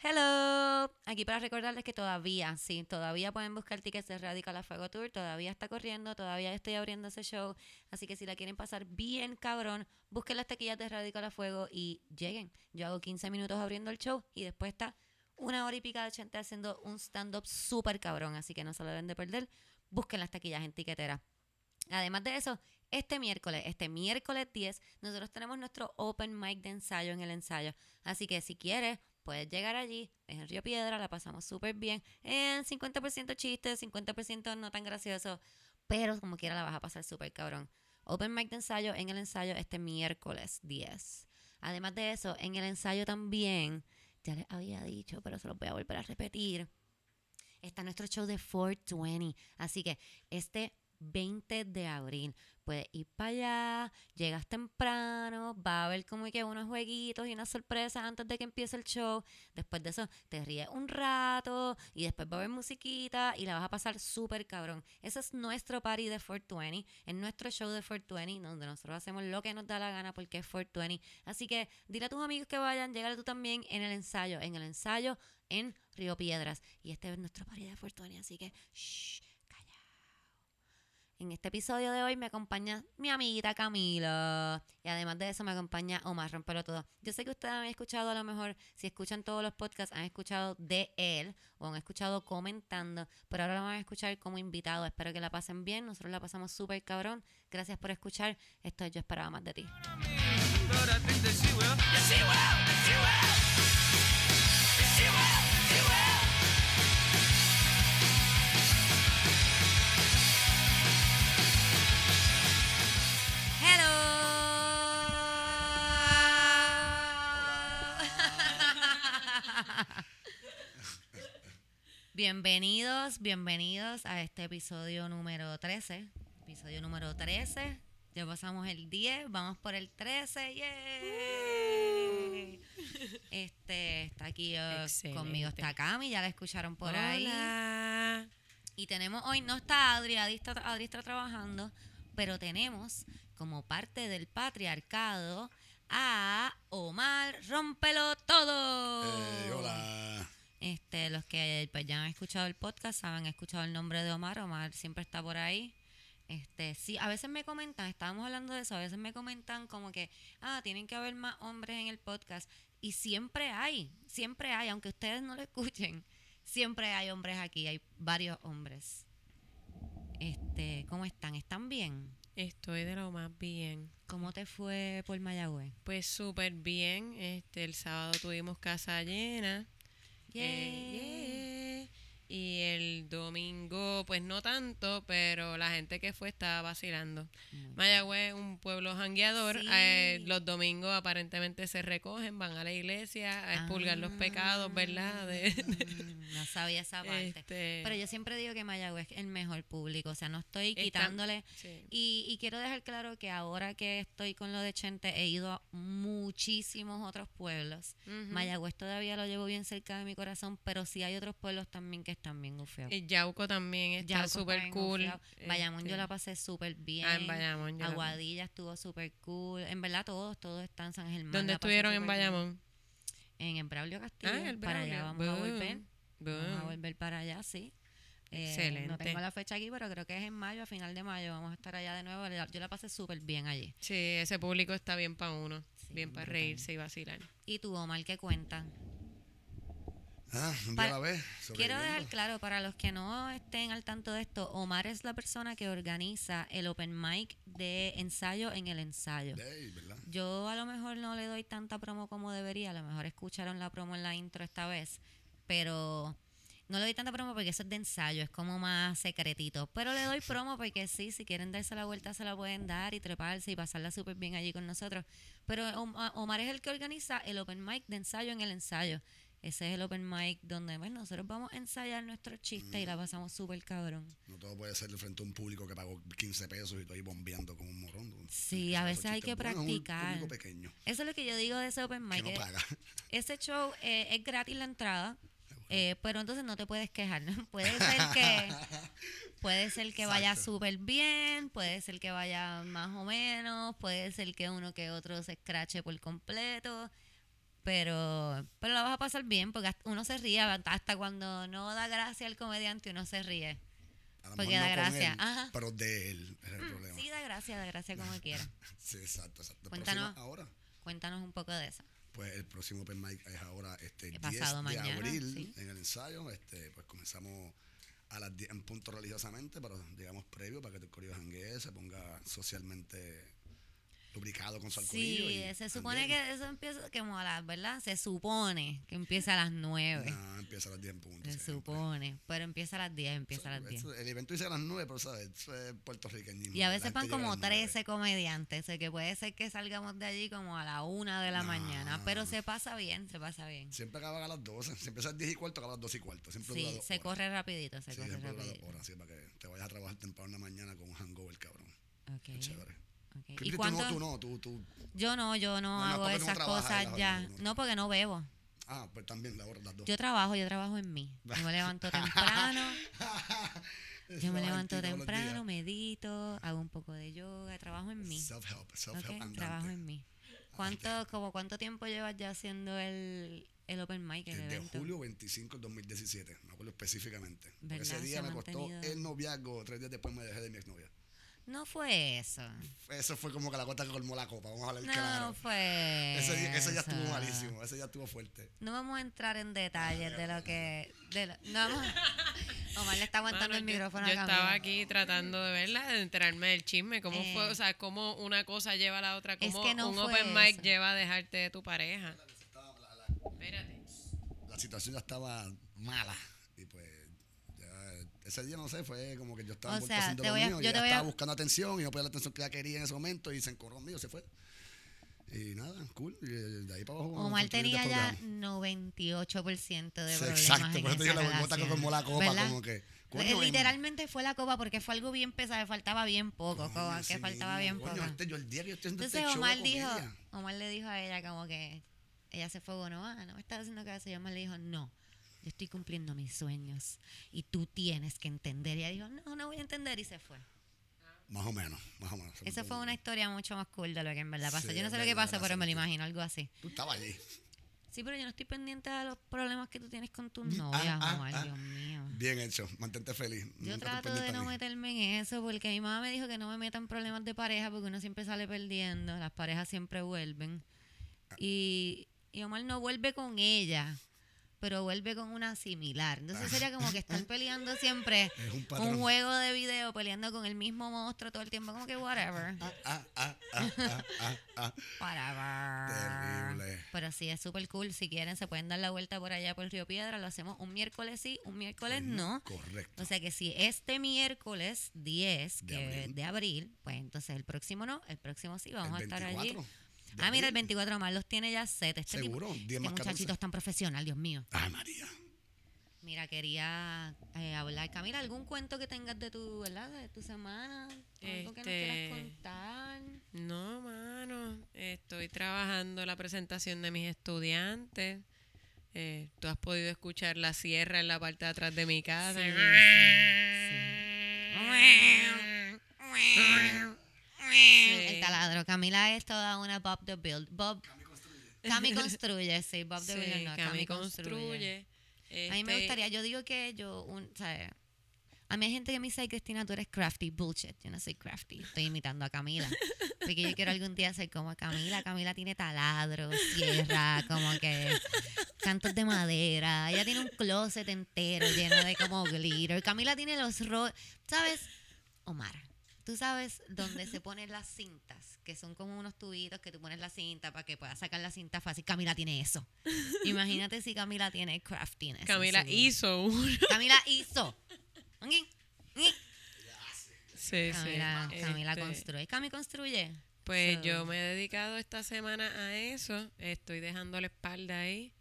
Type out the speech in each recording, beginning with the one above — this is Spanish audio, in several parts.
Hello, aquí para recordarles que todavía, sí, todavía pueden buscar tickets de Radical a Fuego Tour, todavía está corriendo, todavía estoy abriendo ese show, así que si la quieren pasar bien cabrón, busquen las taquillas de Radical a Fuego y lleguen. Yo hago 15 minutos abriendo el show y después está una hora y pica de gente haciendo un stand-up súper cabrón, así que no se lo deben de perder. Busquen las taquillas en tiquetera. Además de eso, este miércoles, este miércoles 10, nosotros tenemos nuestro open mic de ensayo en el ensayo. Así que si quieres, puedes llegar allí, es en Río Piedra, la pasamos súper bien. En 50% chiste, 50% no tan gracioso, pero como quiera la vas a pasar súper cabrón. Open mic de ensayo en el ensayo este miércoles 10. Además de eso, en el ensayo también, ya les había dicho, pero se los voy a volver a repetir. Está nuestro show de 420. Así que este 20 de abril. Puedes ir para allá, llegas temprano, va a haber como que unos jueguitos y unas sorpresas antes de que empiece el show. Después de eso, te ríes un rato y después va a haber musiquita y la vas a pasar súper cabrón. Ese es nuestro party de 420, es nuestro show de 420, donde nosotros hacemos lo que nos da la gana porque es 420. Así que dile a tus amigos que vayan, llegale tú también en el ensayo, en el ensayo en Río Piedras. Y este es nuestro party de 420, así que en este episodio de hoy me acompaña mi amiguita Camila. Y además de eso me acompaña Omar Rompelo Todo. Yo sé que ustedes han escuchado a lo mejor, si escuchan todos los podcasts, han escuchado de él o han escuchado comentando, pero ahora lo van a escuchar como invitado. Espero que la pasen bien. Nosotros la pasamos súper cabrón. Gracias por escuchar. Esto es Yo Esperaba Más de Ti. Bienvenidos, bienvenidos a este episodio número 13. Episodio número 13. Ya pasamos el 10, vamos por el 13. ¡Yay! Este está aquí uh, conmigo, está Cami, ya la escucharon por Hola. ahí. Y tenemos hoy, no está Adri, Adri está, Adri está trabajando, pero tenemos como parte del patriarcado a Omar Rómpelo Todo. Eh, hola. Este, los que pues, ya han escuchado el podcast saben, han escuchado el nombre de Omar. Omar siempre está por ahí. Este, sí, a veces me comentan, estábamos hablando de eso, a veces me comentan como que, ah, tienen que haber más hombres en el podcast. Y siempre hay, siempre hay, aunque ustedes no lo escuchen, siempre hay hombres aquí, hay varios hombres. Este, ¿cómo están? ¿Están bien? Estoy de lo más bien. ¿Cómo te fue por Mayagüez? Pues súper bien. Este, el sábado tuvimos casa llena. Eh, yeah. Y el domingo, pues no tanto, pero la gente que fue estaba vacilando. Muy Mayagüez, un pueblo jangueador. Sí. eh, los domingos aparentemente se recogen, van a la iglesia a expulgar los pecados, ¿verdad? De- Mm, no sabía esa parte. Este- Pero yo siempre digo que Mayagüez es el mejor público, o sea, no estoy Está- quitándole. sí. Y, y quiero dejar claro que ahora que estoy con lo de Chente, he ido a muchísimos otros pueblos. Mayagüez todavía lo llevo bien cerca de mi corazón, pero sí hay otros pueblos también que bien gufiados. Y Yauco también está súper cool. Bayamón yo Este, la pasé súper bien. Ah, en Bayamón. yo la- Aguadilla estuvo súper cool. En verdad todos, todos están San Germán. ¿Dónde estuvieron en bien. Bayamón? En el Braulio Castillo. Ah, el para allá Braulio. vamos a Boom, volver. Vamos a volver para allá, sí. Eh, No Excelente. tengo la fecha aquí, pero creo que es en mayo, a final de mayo. Vamos a estar allá de nuevo. Yo la pasé súper bien allí. Sí, ese público está bien para uno. Sí, bien para reírse y vacilar. ¿Y tú, Omar, qué cuentan? Ah, un día Para- a la vez. Quiero dejar claro, para los que no estén al tanto de esto, Omar es la persona que organiza el open mic de ensayo en el ensayo. Yo a lo mejor no le doy tanta promo como debería, a lo mejor escucharon la promo en la intro esta vez, pero no le doy tanta promo porque eso es de ensayo, es como más secretito. Pero le doy promo porque sí, si quieren darse la vuelta se la pueden dar y treparse y pasarla súper bien allí con nosotros. Pero Om- Omar es el que organiza el open mic de ensayo en el ensayo. Ese es el open mic donde bueno, nosotros vamos a ensayar nuestros chistes y la pasamos súper cabrón. No todo puede ser de frente a un público que pagó 15 pesos y estoy bombeando como un morón. Sí, a veces hay que practicar. Un pequeño Eso es lo que yo digo de ese open que mic. no es- paga. Ese show eh, es gratis la entrada, eh, pero entonces no te puedes quejar. ¿no? Puede ser que puede ser que vaya súper bien, puede ser que vaya más o menos, puede ser que uno que otro se escrache por completo, Pero, pero la vas a pasar bien porque uno se ríe hasta cuando no da gracia al comediante uno se ríe. A lo Porque mejor da no gracia, él, ajá. pero de él es el problema. Sí, da gracia, da gracia como quiera. Sí, exacto, exacto. Cuéntanos. Ahora, Cuéntanos un poco de eso. pues el próximo open mic es ahora este El 10 pasado de mañana, abril sí. en el ensayo. Este, pues comenzamos a las 10 en punto religiosamente, pero digamos previo para que el corillo janguee, se ponga socialmente lubricado con su alcoholillo. Sí, y se supone que eso empieza como a las, ¿verdad? Se supone que empieza a las 9. No, empieza a las 10 en punto. Se siempre. supone, pero empieza a las 10, empieza a las 10. Eso- El evento dice a las 9, pero ¿sabes? Eso es puertorriqueñismo. Y a veces van como las 9. 13 comediantes, o sea que puede ser que salgamos de allí como a la 1 de la No. mañana, pero se pasa bien, se pasa bien. Siempre acaban a las 12. Si empieza a las 10 y cuarto, acaba a las 12 y cuarto. Siempre Sí, se horas. corre rapidito, se Sí, corre rapidito. horas, sí, para que te vayas a trabajar temprano en la mañana con un hangover, cabrón. Ok, Qué chévere. Ok. Cristi, ¿Y tú cuánto? no, tú no, tú, tú. Yo no, yo no, No, no, hago tú no esas trabajas, cosas ya. tú no. No, porque no bebo. Ah, pues también la hora, las dos. Yo trabajo, yo trabajo en mí. Yo me levanto temprano, yo me levanto temprano, medito, hago un poco de yoga, trabajo en mí. Self-help, self-help Ok, andante. trabajo en mí. ¿Cuánto, como cuánto tiempo llevas ya haciendo el, el open mic, el Desde evento? julio 25 del 2017, me acuerdo específicamente. Porque ese Se día me costó mantenido. el noviazgo, tres días después me dejé de mi exnovia. No fue eso. Eso fue como que la gota que colmó la copa, vamos a hablar No claro. fue Ese día, ese día estuvo eso. malísimo, ese día estuvo fuerte. No vamos a entrar en detalles de lo que... De lo- no vamos... Omar le está aguantando Mano, el yo- micrófono Yo, estaba aquí tratando de verla, de enterarme del chisme, cómo Eh. fue, o sea, cómo una cosa lleva a la otra, Es cómo que no un fue open mic eso. lleva a dejarte de tu pareja. Espérate. La situación ya estaba mala y pues ya, ese día no sé, fue como que yo estaba O sea, haciendo lo voy a- mío y yo ella te voy a- estaba buscando atención y no podía la atención que ella quería en ese momento y se encorró conmigo, se fue. Y nada, cool. Y de ahí para abajo. Omar tenía ya dejamos. 98% de Sí, problemas Exacto, por eso esa la relación, colmó la copa, ¿verdad? como que. Eh, en- Literalmente fue la copa porque fue algo bien pesado, faltaba bien poco, coño, como que sí faltaba bien coño, poco. este, yo el día que yo estoy haciendo Entonces este Omar dijo, Omar le dijo a ella como que ella se fue bueno, ah, no me estás haciendo caso. Y Omar le dijo, no, estoy cumpliendo mis sueños y tú tienes que entender. Y ella dijo, no, no voy a entender y se fue. Más o menos, más o menos. Esa fue una historia mucho más cool de lo que en verdad pasó. Sí, yo no sé lo que pasó, pero me lo imagino, algo así. Tú estabas allí. Sí, pero yo no estoy pendiente de los problemas que tú tienes con tus Mm, novias, ah, ah, Omar, ah. Dios mío. Bien hecho, mantente feliz. Yo trato de no meterme en eso porque mi mamá me dijo que no me metan problemas de pareja porque uno siempre sale perdiendo, las parejas siempre vuelven. Ah. Y, y Omar no vuelve con ella, pero vuelve con una similar. Entonces sería como que están peleando siempre Es un un juego de video, peleando con el mismo monstruo todo el tiempo, como que whatever. Ah, ah, ah, ah, ah, ah, ah. Whatever. Terrible. Pero sí, es súper cool. Si quieren, se pueden dar la vuelta por allá por Río Piedra. Lo hacemos un miércoles sí, un miércoles no. Correcto. O sea que si este miércoles 10 De que- abril. de abril, pues entonces el próximo no, el próximo sí, vamos El a estar 24 allí. De Ah, mira, el abril. 24 más los tiene ya set. Este, Seguro, 10 este más muchachito 14. es tan profesional, Dios mío. Ay, María. Mira, quería eh, hablar. Camila, ¿algún cuento que tengas de tu, ¿verdad? De tu semana? Algo que nos quieras Este, contar. No, mano, estoy trabajando la presentación de mis estudiantes. Eh, Tú has podido escuchar la sierra en la parte de atrás de mi casa. Sí, El taladro. Camila es toda una Bob the Build. Bob. Cami construye, sí. Bob the Sí, Builder no, Cami Cami construye. construye. A mí me Este, gustaría, yo digo que yo, un, ¿sabes? A mí hay gente que me dice, "Ay, Cristina, tú eres crafty. Bullshit, yo no soy crafty. Estoy imitando a Camila. Porque yo quiero algún día ser como Camila. Camila tiene taladro, sierra, como que cantos de madera. Ella tiene un closet entero lleno de como glitter. Camila tiene los ro... ¿Sabes? Omar, tú sabes dónde se ponen las cintas, que son como unos tubitos que tú pones la cinta para que puedas sacar la cinta fácil. Camila tiene eso. Imagínate si Camila tiene craftiness. Camila hizo uno. Camila hizo. Sí, Camila, sí. Camila Este, construye. Cami construye. Pues So- yo me he dedicado esta semana a eso. Estoy dejando la espalda ahí.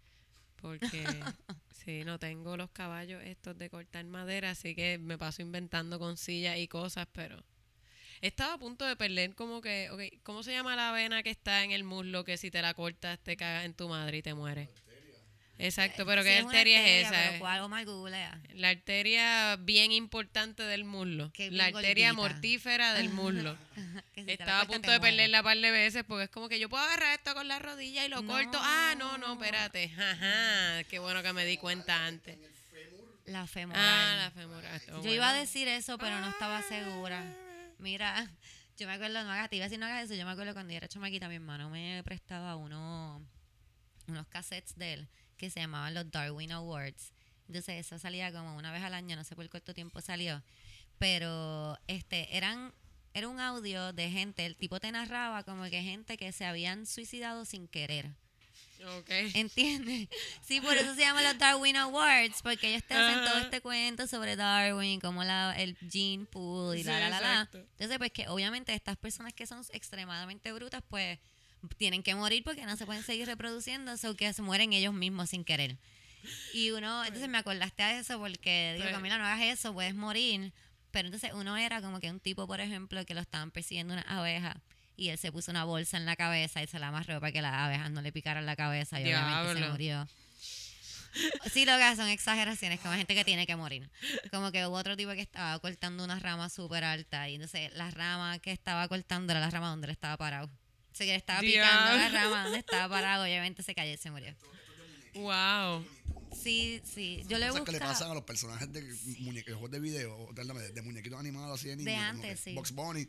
Porque sí, no tengo los caballos estos de cortar madera. Así que me paso inventando con sillas y cosas. Pero estaba a punto de perder como que. ok, ¿Cómo se llama la vena que está en el muslo que si te la cortas te cagas en tu madre y te mueres? Exacto, pero Sí, ¿qué arteria es esa? pero ¿cuál? Omar, googlea. La arteria bien importante del muslo. La arteria gordita. mortífera del muslo. Si la Estaba a punto de mueres. perderla par de veces porque es como que yo puedo agarrar esto con la rodilla y lo corto. Ah, no, no, espérate. Ajá, qué bueno que me di cuenta antes. La femoral. Ah, la femoral. Oh, Yo iba a decir eso, pero no estaba segura. Mira, yo me acuerdo, no hagas, te iba a decir no hagas eso, yo me acuerdo cuando yo era chamaquita, mi hermano me prestaba uno, unos cassettes de él que se llamaban los Darwin Awards. Entonces eso salía como una vez al año, no sé por cuánto tiempo salió, pero este eran era un audio de gente, el tipo te narraba como que gente que se habían suicidado sin querer. Ok. ¿Entiendes? Sí, por eso se llaman los Darwin Awards, porque ellos te hacen todo este cuento sobre Darwin, como la, el gene pool y la, Sí, la, la, la. Entonces, pues que obviamente estas personas que son extremadamente brutas, pues tienen que morir porque no se pueden seguir reproduciendo, o que se mueren ellos mismos sin querer. Y uno, entonces me acordaste a eso porque digo, Pues- Camila, no hagas eso, puedes morir. Pero entonces uno era como que un tipo, por ejemplo, que lo estaban persiguiendo unas abejas y él se puso una bolsa en la cabeza y se la amarró para que las abejas no le picaran la cabeza y obviamente se murió. Sí, lo que son exageraciones, como gente que tiene que morir. Como que hubo otro tipo que estaba cortando una rama súper alta y entonces la rama que estaba cortando era la rama donde él estaba parado. O sea, que le estaba picando la rama donde estaba parado, obviamente se cayó y se murió. Wow. Sí, sí, yo le que le pasan a los personajes de muñequitos juegos de video, de, de muñequitos animados así de niños. como antes, sí. Box Bunny.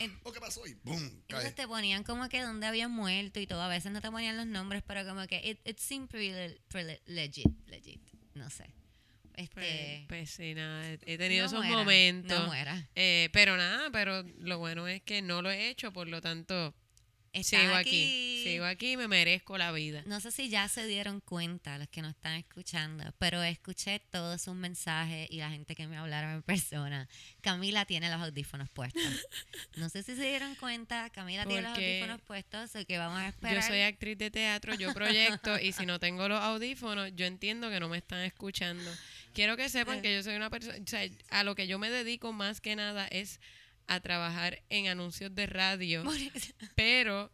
En- ¿qué pasó? Y boom, cae. Entonces te ponían como que donde habían muerto y todo. A veces no te ponían los nombres, pero como que it, it seemed pretty, pretty legit, legit. No sé. Pues, Este, pues sí, nada, he tenido no esos muera, momentos. No muera. Eh, pero nada, pero lo bueno es que no lo he hecho, por lo tanto, sigo aquí. Sigo aquí y me merezco la vida. No sé si ya se dieron cuenta los que nos están escuchando, pero escuché todos sus mensajes y la gente que me hablaron en persona. Camila tiene los audífonos puestos. No sé si se dieron cuenta, Camila tiene los audífonos puestos, o que vamos a esperar. Yo soy actriz de teatro, yo proyecto y si no tengo los audífonos, yo entiendo que no me están escuchando. Quiero que sepan que yo soy una persona, o sea, a lo que yo me dedico más que nada es a trabajar en anuncios de radio, pero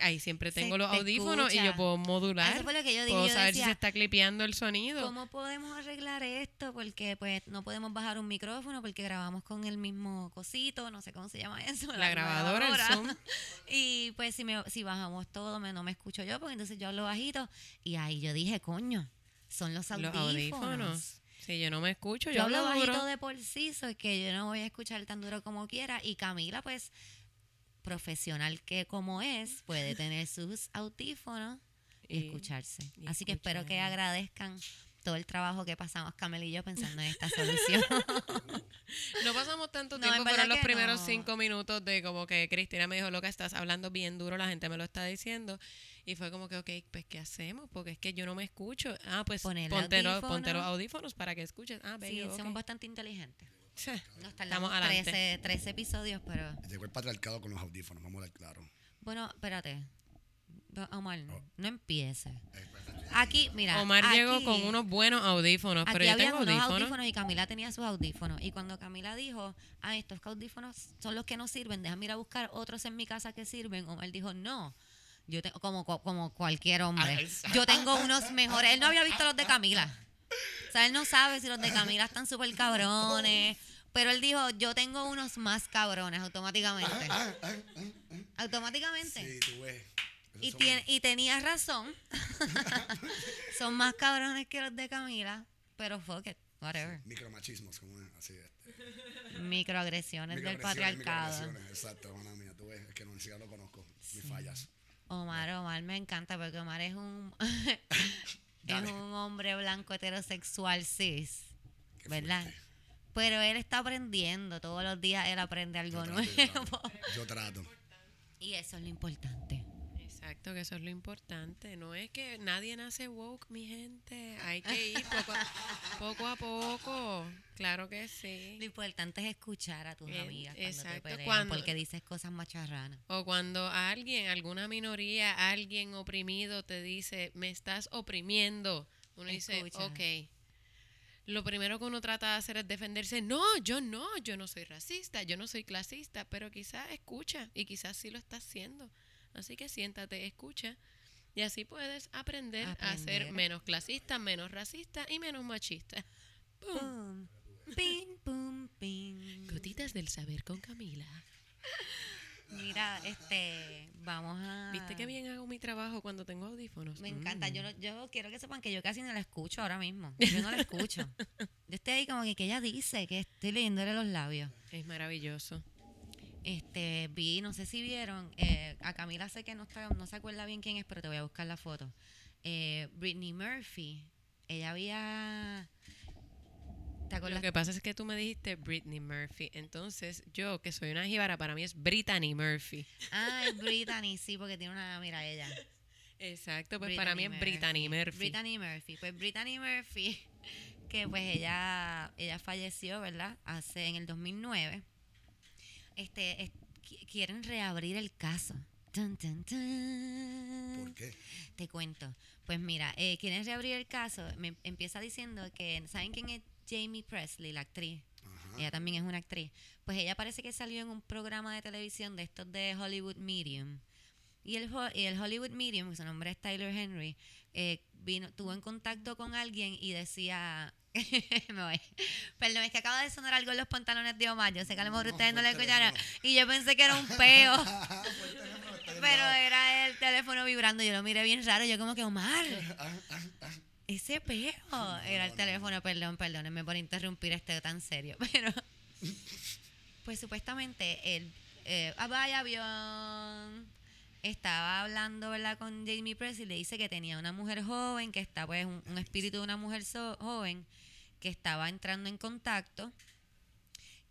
ahí siempre Se tengo los audífonos y yo puedo modular. Eso fue lo que yo dije. Puedo yo saber si se está clipeando el sonido. ¿Cómo podemos arreglar esto? Porque pues no podemos bajar un micrófono porque grabamos con el mismo cosito, no sé cómo se llama eso. La grabadora, el Zoom. Y pues si, me, si bajamos todo, me, no me escucho yo, porque entonces yo hablo bajito. Y ahí yo dije, coño, son los Los audífonos. Si yo no me escucho, yo, Yo hablo hablo bajito duro. de por sí, so que yo no voy a escuchar tan duro como quiera. Y Camila, pues, profesional que como es, puede tener sus audífonos y, Y- escucharse. y Así que espero que agradezcan todo el trabajo que pasamos Camila y yo pensando en esta solución. No pasamos tanto No, tiempo, en verdad fueron los primeros no. cinco minutos de como que Cristina me dijo, lo que estás hablando bien duro, la gente me lo está diciendo. Y fue como que, ok, pues ¿qué hacemos? Porque es que yo no me escucho. Ah, pues ponte, los- ponte los audífonos. audífonos para que escuches. Ah, sí, bello, somos bastante inteligentes. Sí. Nos tardamos Estamos adelante. 13, 13 episodios, pero... Llegó el patriarcado con los audífonos, vamos a ver claro. Bueno, espérate. Omar, Oh. no empieces. Aquí, mira. Omar llegó con unos buenos audífonos, Aquí pero yo había tengo unos audífonos. audífonos y Camila tenía sus audífonos. Y cuando Camila dijo, ah, estos audífonos son los que no sirven, déjame ir a buscar otros en mi casa que sirven, Omar dijo, no. Yo tengo, como, como cualquier hombre. Yo tengo unos mejores. Él no había visto los de Camila. O sea, él no sabe si los de Camila están súper cabrones. Pero él dijo, yo tengo unos más cabrones automáticamente. Automáticamente. Sí, tú ves. Y, tiene, y tenía razón. Son más cabrones que los de Camila. Pero fuck it, whatever. Micromachismos, como es, así este. Microagresiones del patriarcado. microagresiones, Exacto, mía, tú ves, es que no, ni siquiera lo conozco. Mis fallas. Omar, Omar me encanta porque Omar es un es un hombre blanco heterosexual cis, Qué ¿verdad? fuerte. Pero él está aprendiendo, todos los días él aprende algo Yo trato, yo nuevo. trato. Yo trato. Y eso es lo importante. Exacto, que eso es lo importante. No es que nadie nace woke, mi gente. Hay que ir poco a poco. A poco. Claro que Lo sí. importante es escuchar a tus Eh, amigas cuando te pelean cuando- porque dices cosas macharranas. O cuando alguien, alguna minoría, alguien oprimido te dice, me estás oprimiendo. Uno dice, ok. Lo primero que uno trata de hacer es defenderse. No, yo no, yo no soy racista, yo no soy clasista, pero quizás escucha y quizás sí lo está haciendo. Así que siéntate, escucha Y así puedes aprender, a ser menos clasista, menos racista y menos machista. ¡Pum! Pum, pum, pim. Gotitas del saber con Camila. Mira, este, vamos a... ¿Viste qué bien hago mi trabajo cuando tengo audífonos? Me encanta. Mm. Yo, yo quiero que sepan que yo casi no la escucho ahora mismo. Yo no la escucho. Yo estoy ahí como que, que ella dice, que estoy leyéndole los labios. Es maravilloso. Este, vi, no sé si vieron, eh, a Camila sé que no, está, no se acuerda bien quién es, pero te voy a buscar la foto. Eh, Britney Murphy, ella había... ¿Te acuerdas? Lo que pasa es que tú me dijiste Britney Murphy. Entonces, yo, que soy una jíbara, para mí es Brittany Murphy. Ah, es Brittany, sí, porque tiene una, mira ella. Exacto, pues para mí es Brittany Murphy. Brittany Murphy. Pues Brittany Murphy, que pues ella, ella falleció, ¿verdad? Hace en el 2009. Este, es- qui- quieren reabrir el caso. ¿Por qué? Te cuento. Pues mira, eh, quieren reabrir el caso. Me empieza diciendo que, ¿saben quién es Jamie Presley, la actriz? Ajá. Ella también es una actriz. Pues ella parece que salió en un programa de televisión de estos de Hollywood Medium. Y el, y el Hollywood Medium, su nombre es Tyler Henry, eh, vino, tuvo en contacto con alguien y decía. me voy. Perdón, es que acaba de sonar algo en los pantalones de Omar. Yo sé que a lo mejor No, ustedes no lo escucharon. Y yo pensé que era un peo. Pero era el teléfono vibrando. Yo lo miré bien raro. Yo, como que Omar, Ah, ah, ah. ese peo. Era el no, no. teléfono, perdón, perdónenme por interrumpir este tan serio. Pero, pues supuestamente, el eh, ah, vaya avión estaba hablando, ¿verdad? Con Jamie Presley y le dice que tenía una mujer joven, que está, pues, un, un espíritu de una mujer so- joven que estaba entrando en contacto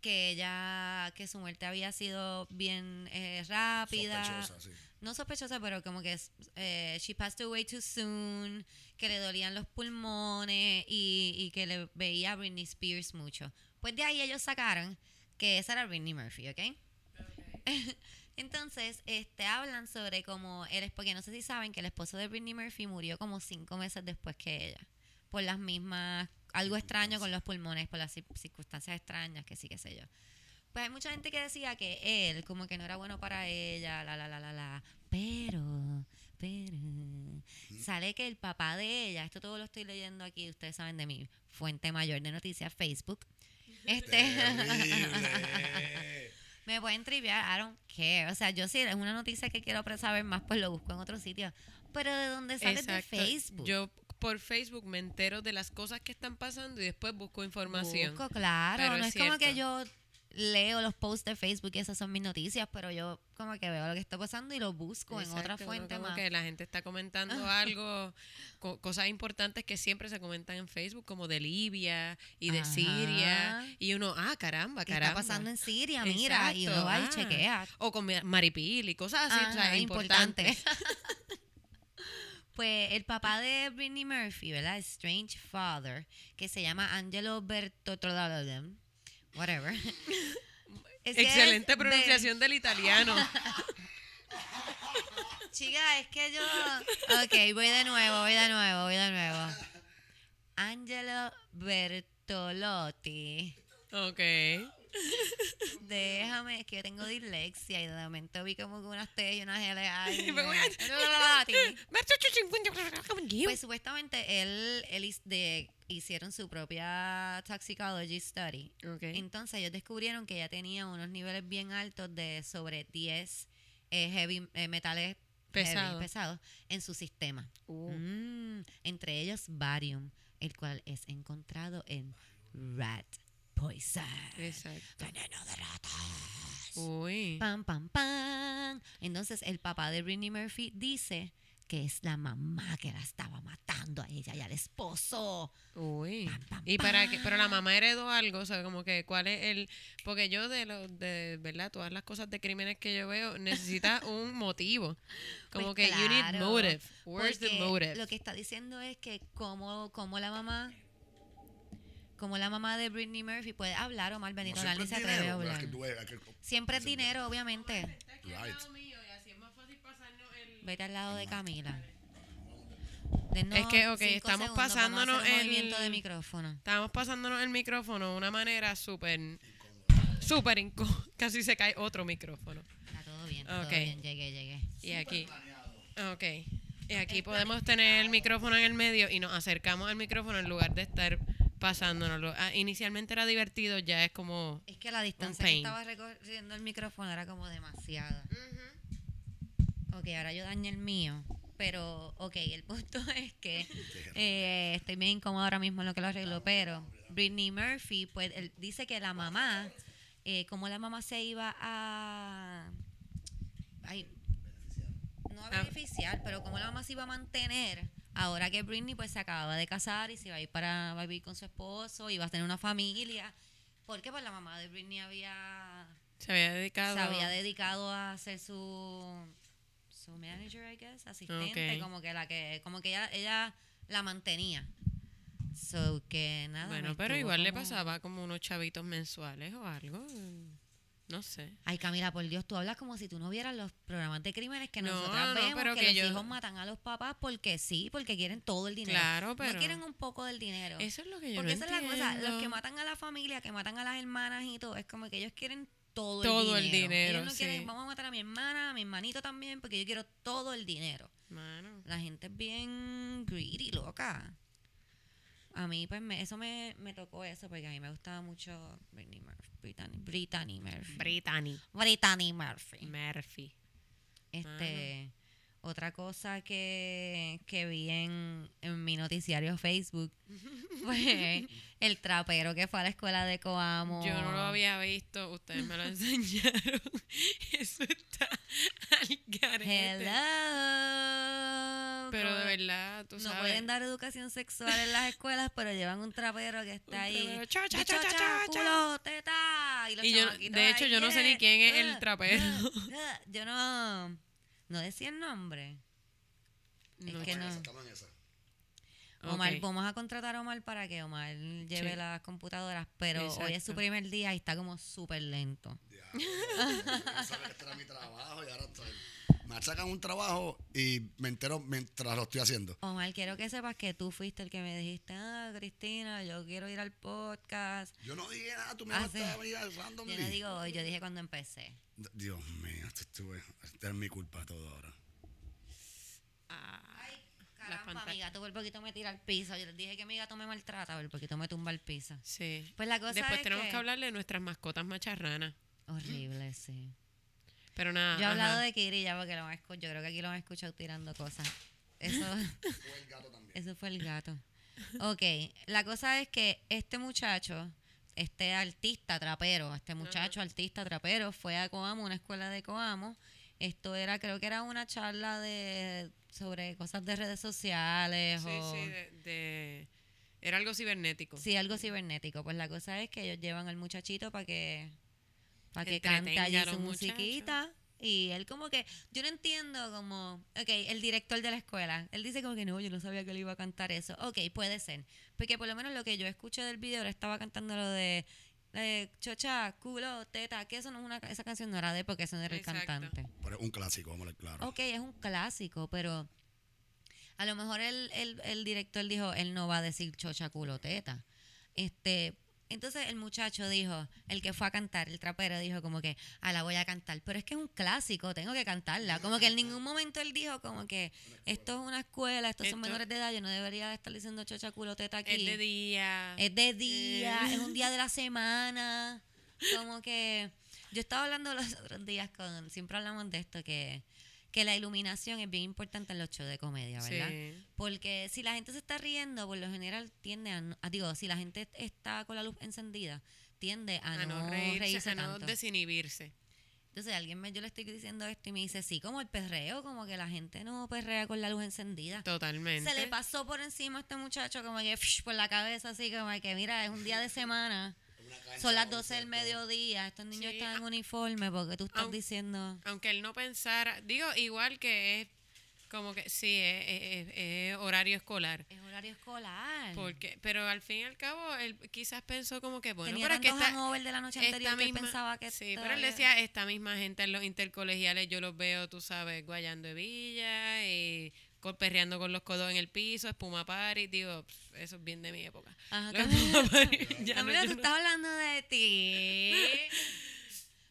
que ella, que su muerte había sido bien eh, rápida Sospechosa, sí. no sospechosa, pero como que eh, she passed away too soon, que le dolían los pulmones y, y que le veía a Britney Spears mucho. Pues de ahí ellos sacaron que esa era Britney Murphy, ¿ok? Entonces, este, hablan sobre cómo eres, porque no sé si saben que el esposo de Britney Murphy murió como cinco meses después que ella, por las mismas, algo extraño con los pulmones, por las cir- circunstancias extrañas, que sí, qué sé yo. Pues hay mucha gente que decía que él como que no era bueno para ella, la, la, la, la, la. Pero, pero, sale que el papá de ella, esto todo lo estoy leyendo aquí, ustedes saben de mi fuente mayor de noticias, Facebook. Este, me pueden triviar, I don't care. O sea, yo sí, es una noticia que quiero saber más, pues lo busco en otro sitio. Pero ¿de dónde sale de. Facebook? Yo por Facebook me entero de las cosas que están pasando y después busco información. Busco, claro. Pero no es es, como que yo leo los posts de Facebook y esas son mis noticias, pero yo como que veo lo que está pasando y lo busco en otra fuente como más. que la gente está comentando algo, co- cosas importantes que siempre se comentan en Facebook, como de Libia y de Ajá. Siria. Y uno, ah, caramba, ¿Qué caramba. está pasando en Siria? Mira, y uno va y ah. chequea. O con Ma- Maripil y cosas así, o sea, Ajá, importantes. pues el papá de Britney Murphy, ¿verdad? Strange Father, que se llama Angelo Bertoldo, whatever. Es que es Excelente de- pronunciación del italiano. Chica, es que yo. Ok, voy de nuevo, voy de nuevo, voy de nuevo. Angelo Bertolotti. ok. Déjame, es que yo tengo dislexia y de momento vi como que unas T y unas L. Ay. Pues supuestamente él, él de, hicieron su propia toxicology study. Entonces ellos descubrieron que ella tenía unos niveles bien altos de sobre 10 eh, heavy eh, metales heavy, pesados en su sistema. Uh. Mm, entre ellos barium, el cual es encontrado en rat poison. Exacto. Veneno de ratas. Uy. Pam, pam, pam. Entonces el papá de Britney Murphy dice que es la mamá que la estaba matando a ella y al esposo. Uy. Pam, pam, Y para que, pero la mamá heredó algo, o sea, como que cuál es el, porque yo de lo, de verdad, todas las cosas de crímenes que yo veo necesita un motivo, como Pues que you need motive. Where's the motive? Lo que está diciendo es que como, como la mamá, como la mamá de Britney Murphy puede hablar o mal No Benito siempre Ni se atreve a hablar. que tú ves, es que- Siempre es dinero, obviamente. Right. Vete al lado de Camila. Denos Es que, ok, estamos pasándonos el- de micrófono. Estábamos pasándonos el micrófono de una manera súper, súper incómoda. Casi se cae otro micrófono. Está todo bien, está Ok. todo bien. Llegué, llegué. Y aquí. Ok. Y aquí podemos tener el micrófono en el medio y nos acercamos al micrófono en lugar de estar pasándonos. Ah, inicialmente era divertido, ya es como... Es que la distancia que estaba recorriendo el micrófono era como demasiada. Ok, ahora yo dañé el mío. Pero, ok, el punto es que eh, estoy bien incómoda ahora mismo en lo que lo arreglo. Pero Britney Murphy, pues, él dice que la mamá, eh, como la mamá se iba a. Ay, no a beneficiar, pero como la mamá se iba a mantener. Ahora que Britney pues se acababa de casar y se iba a ir para va a vivir con su esposo y va a tener una familia. Porque pues la mamá de Britney había Se había dedicado... se había dedicado a ser su su manager, I guess, asistente, como que la que como que ella, ella la mantenía. So que nada. me Bueno, pero igual le pasaba como unos chavitos mensuales o algo. No sé. Ay, Camila, por Dios, tú hablas como si tú no vieras los programas de crímenes que No, nosotras no, vemos, pero que, que los hijos matan a los papás porque sí, porque quieren todo el dinero. Claro, pero- No quieren un poco del dinero. Eso es lo que yo porque no esa es la cosa, los que entiendo. matan a la familia, que matan a las hermanas y todo, es como que ellos quieren todo, Todo el el dinero. dinero, Ellos no quieren, vamos a matar a mi hermana, a mi hermanito también, porque yo quiero todo el dinero. Mano. La gente es bien greedy, loca. A mí, pues, me- eso me, me tocó eso, porque a mí me gustaba mucho Britney Murphy. Brittany, Brittany Murphy. Brittany. Brittany Murphy. Murphy. Este, otra cosa que, que vi en, en mi noticiario Facebook fue el trapero que fue a la escuela de Coamo. Yo no lo había visto, ustedes me lo enseñaron. Eso está al garete. Hello. Pero de verdad, tú no sabes. pueden dar educación sexual en las escuelas, pero llevan un trapero que está Un ahí. trapero, cha, cha, de cha, cha, chocha, cha, culo, teta. Y, los Y yo- chamaquitos de hecho, ahí, yo no sé ni yeah, quién es el ah, trapero. ah. Yo no. No decía el nombre. Es No que sé. no. Esa. Omar, vamos a contratar a Omar para que Omar lleve Sí. las computadoras, pero hoy es su primer día y está como súper lento. Que este era mi trabajo y ahora estoy- me sacan un trabajo y me entero mientras lo estoy haciendo. Omar, quiero que sepas que tú fuiste el que me dijiste, ah, Cristina, yo quiero ir al podcast. Yo no dije nada, tú me Ah, vas sí. a venir al random. Yo no digo hoy, yo dije cuando empecé. Dios mío, esto estuve. Esta es mi culpa todo ahora. Ah, Las pantallas. mi gato por poquito me tira al piso. Yo les dije que mi gato me maltrata, por poquito me tumba al piso. sí. Pues la cosa Después es tenemos que... que... hablarle de nuestras mascotas macharranas. Horrible, sí. Pero nada. Yo he hablado ajá. de Kiri ya porque lo han escu- yo creo que aquí lo han escuchado tirando cosas. Eso... Fue el gato también. Eso fue el gato. Ok, la cosa es que este muchacho, este artista trapero, este muchacho artista trapero fue a Coamo, una escuela de Coamo. Esto era, creo que era una charla de sobre cosas de redes sociales Sí, o sí, de, de- Era algo cibernético. sí, algo cibernético. Pues la cosa es que ellos llevan al muchachito para que para que cante allí su musiquita. Y él como que, yo no entiendo como, ok, el director de la escuela, él dice como que no, yo no sabía que él iba a cantar eso. Ok, puede ser. Porque por lo menos lo que yo escuché del video, él estaba cantando lo de, de chocha, culo, teta, que eso no es una, esa canción no era de él porque ese no era el Exacto. cantante. Pero es un clásico, vamos a ver claro. Ok, es un clásico, pero a lo mejor el, el, el director dijo, él no va a decir chocha culo teta. Este, entonces el muchacho dijo, el que fue a cantar, el trapero dijo como que, ah, la voy a cantar, pero es que es un clásico, tengo que cantarla. Como que en ningún momento él dijo como que esto es una escuela, estos son Esto- menores de edad, yo no debería de estar diciendo chocha culo teta aquí. Es de día. Es de día, Eh. es un día de la semana. Como que yo estaba hablando los otros días con, siempre hablamos de esto, que, que la iluminación es bien importante en los shows de comedia, ¿verdad? Sí. Porque si la gente se está riendo, por lo general tiende a, no- ah, digo, si la gente está con la luz encendida, tiende a, A no, no reírse, reírse a no desinhibirse. Entonces alguien me, yo le estoy diciendo esto y me dice, sí, como el perreo, como que la gente no perrea con la luz encendida. Totalmente. Se le pasó por encima a este muchacho como que psh, por la cabeza así como que mira, es un día de semana. Son las 12 del mediodía, estos niños Sí, están en uniforme porque tú estás diciendo... Aunque él no pensara, digo, igual que es como que sí, es, es- es- es horario escolar. Es horario escolar. Porque, pero al fin y al cabo, él quizás pensó como que, bueno, Tenía pero es que esta, de la noche anterior que él misma- pensaba que... Sí, pero él decía, esta misma gente en los intercolegiales, yo los veo, tú sabes, guayando de villa y perreando con los codos en el piso, espuma party, digo, eso es bien de mi época. Ajá, Camila. party, ya no, Camila, tú no- estás hablando de ti.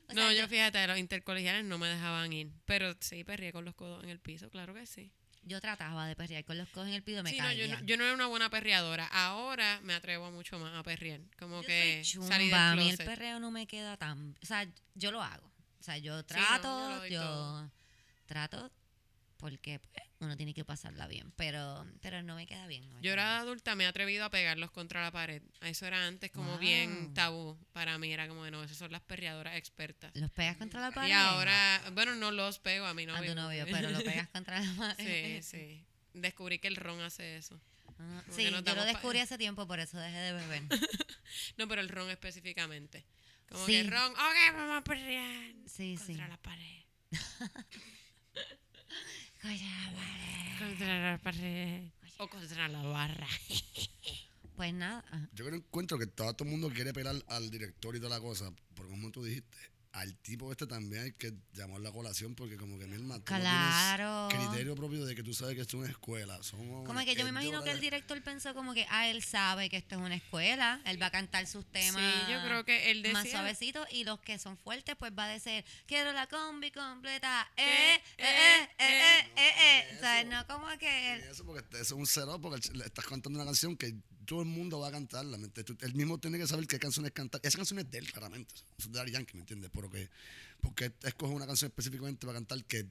O no, sea, yo fíjate, los intercolegiales no me dejaban ir, pero sí perreé con los codos en el piso, claro que sí. Yo trataba de perrear con los codos en el pido, me Sí, no, yo, no, yo no era una buena perreadora. Ahora me atrevo mucho más a perrear. Como Yo que soy chumba, a mí el perreo no me queda tan... O sea, yo lo hago. O sea, yo trato, yo, trato porque pues, uno tiene que pasarla bien, pero pero no me queda bien. no me Yo queda era adulta, me he atrevido a pegarlos contra la pared. Eso era antes como bien tabú. Para mí era como, no, esas son las perreadoras expertas. ¿Los pegas contra la pared? Y ahora, bueno, no los pego a mi A novio. tu novio, pero lo pegas contra la pared. Sí, sí. Descubrí que el ron hace eso. Ah, sí, yo lo descubrí hace tiempo, por eso dejé de beber. No, pero el ron específicamente. Como Sí. que ron, ok, vamos a perrear. Sí, sí. Contra la pared. Contra la pared. Contra la pared. O contra la barra. Pues nada. Yo creo encuentro que todo, todo el mundo quiere pelar al director y toda la cosa, porque como tú dijiste, al tipo este también hay que llamar la colación, porque como que mi hermano, tú no Claro. criterio propio de que tú sabes que esto es una escuela. Somos Como que yo me imagino que el director pensó como que, ah, él sabe que esto es una escuela, él va a cantar sus temas Sí, yo creo que él más suavecitos y los que son fuertes pues va a decir, quiero la combi completa, ¿Qué? eh, eh, eh, eh, eh, eh, eh. O sea, no como que... Y Eso porque eso es un cero, porque le estás cantando una canción que todo el mundo va a cantarla. Él mismo tiene que saber qué canciones cantar. Esa canción es de él, claramente. Es de Daddy Yankee, ¿me entiendes? Porque, porque escoge una canción específicamente para cantar que,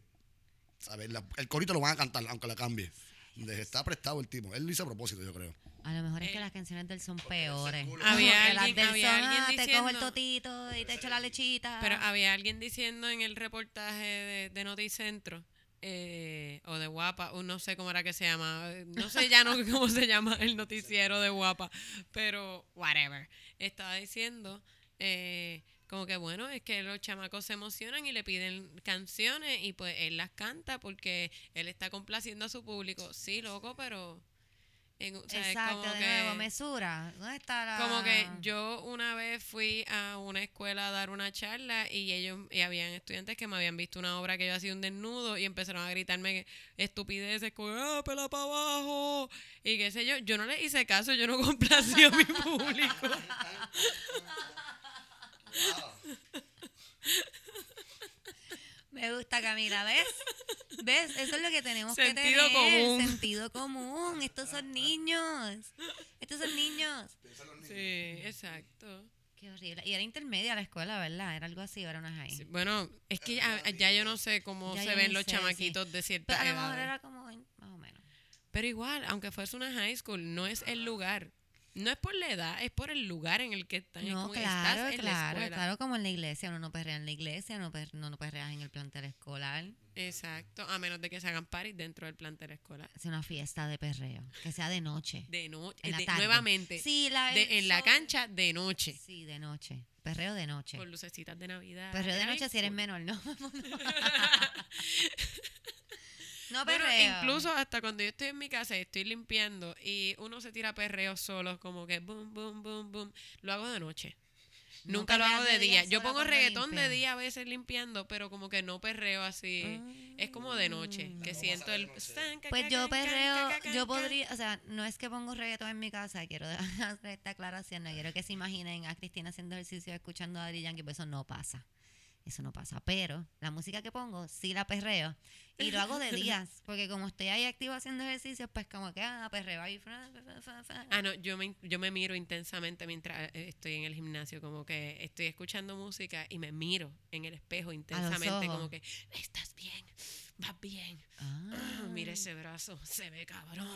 ¿sabes? La- el corito lo van a cantar, aunque la cambie. Está prestado el tipo. Él lo hizo a propósito, yo creo. A lo mejor es que Eh, las canciones de él son peores. Había Porque las alguien- de él había son, alguien ah, te cojo el diciendo- totito y te echo la lechita. Pero había alguien diciendo en el reportaje de, de Noticentro, eh, o de Guapa, o no sé cómo era que se llama, no sé ya no cómo se llama el noticiero de Guapa, pero whatever. Estaba diciendo eh, como que bueno, es que los chamacos se emocionan y le piden canciones y pues él las canta porque él está complaciendo a su público. Sí, loco, pero... en- o sea, es Exacto, como de que- nuevo, mesura. ¿Dónde está la...? como que yo una vez fui a una escuela a dar una charla y ellos y habían estudiantes que me habían visto una obra que yo hacía un desnudo y empezaron a gritarme estupideces como ah, pela para abajo y qué sé yo. Yo no les hice caso, yo no complací a mi público. Me gusta Camila, ¿ves? ¿Ves? Eso es lo que tenemos Sentido que tener. común. Sentido común. Estos son niños. Estos son niños. Sí, exacto. Qué horrible. Y era intermedia la escuela, ¿verdad? Era algo así, o era una high. Sí, bueno, es que ya, ya yo no sé cómo Ya se ven los sé, chamaquitos de Pero cierta a lo edad. mejor era como más o menos. Pero igual, aunque fuese una high school, no es el lugar. No es por la edad, es por el lugar en el que están. Es No, claro, estás en la claro, claro, como en la iglesia, uno no perrea en la iglesia, uno per- no, no perreas en el plantel escolar. Exacto, a menos de que se hagan parties dentro del plantel escolar. Es una fiesta de perreo, que sea de noche. De noche, En la de- tarde. nuevamente, Sí, la, de- en la cancha de noche, Sí, de noche. Perreo de noche. con lucecitas de Navidad. Perreo de noche si eres menor, ¿no? no Bueno, perreo. incluso hasta cuando yo estoy en mi casa y estoy limpiando y uno se tira perreos solos, como que boom, boom, boom, boom, lo hago de noche. No Nunca lo hago de día. Yo pongo reggaetón de día a veces limpiando, pero como que no perreo así. Es como de noche, que siento el... Pues yo perreo, yo podría, o sea, no es que pongo reggaetón en mi casa, quiero hacer esta aclaración, no quiero que se imaginen a Cristina haciendo ejercicio escuchando a Daddy Yankee, pues eso no pasa. Eso no pasa, pero la música que pongo sí la perreo y lo hago de días, porque como estoy ahí activo haciendo ejercicios, pues como que ah, fra, fra. Ah, no, yo me, yo me miro intensamente mientras eh, estoy en el gimnasio, como que estoy escuchando música y me miro en el espejo intensamente, como que, estás bien, vas bien, Ah, Ah, mira ese brazo, se ve cabrón.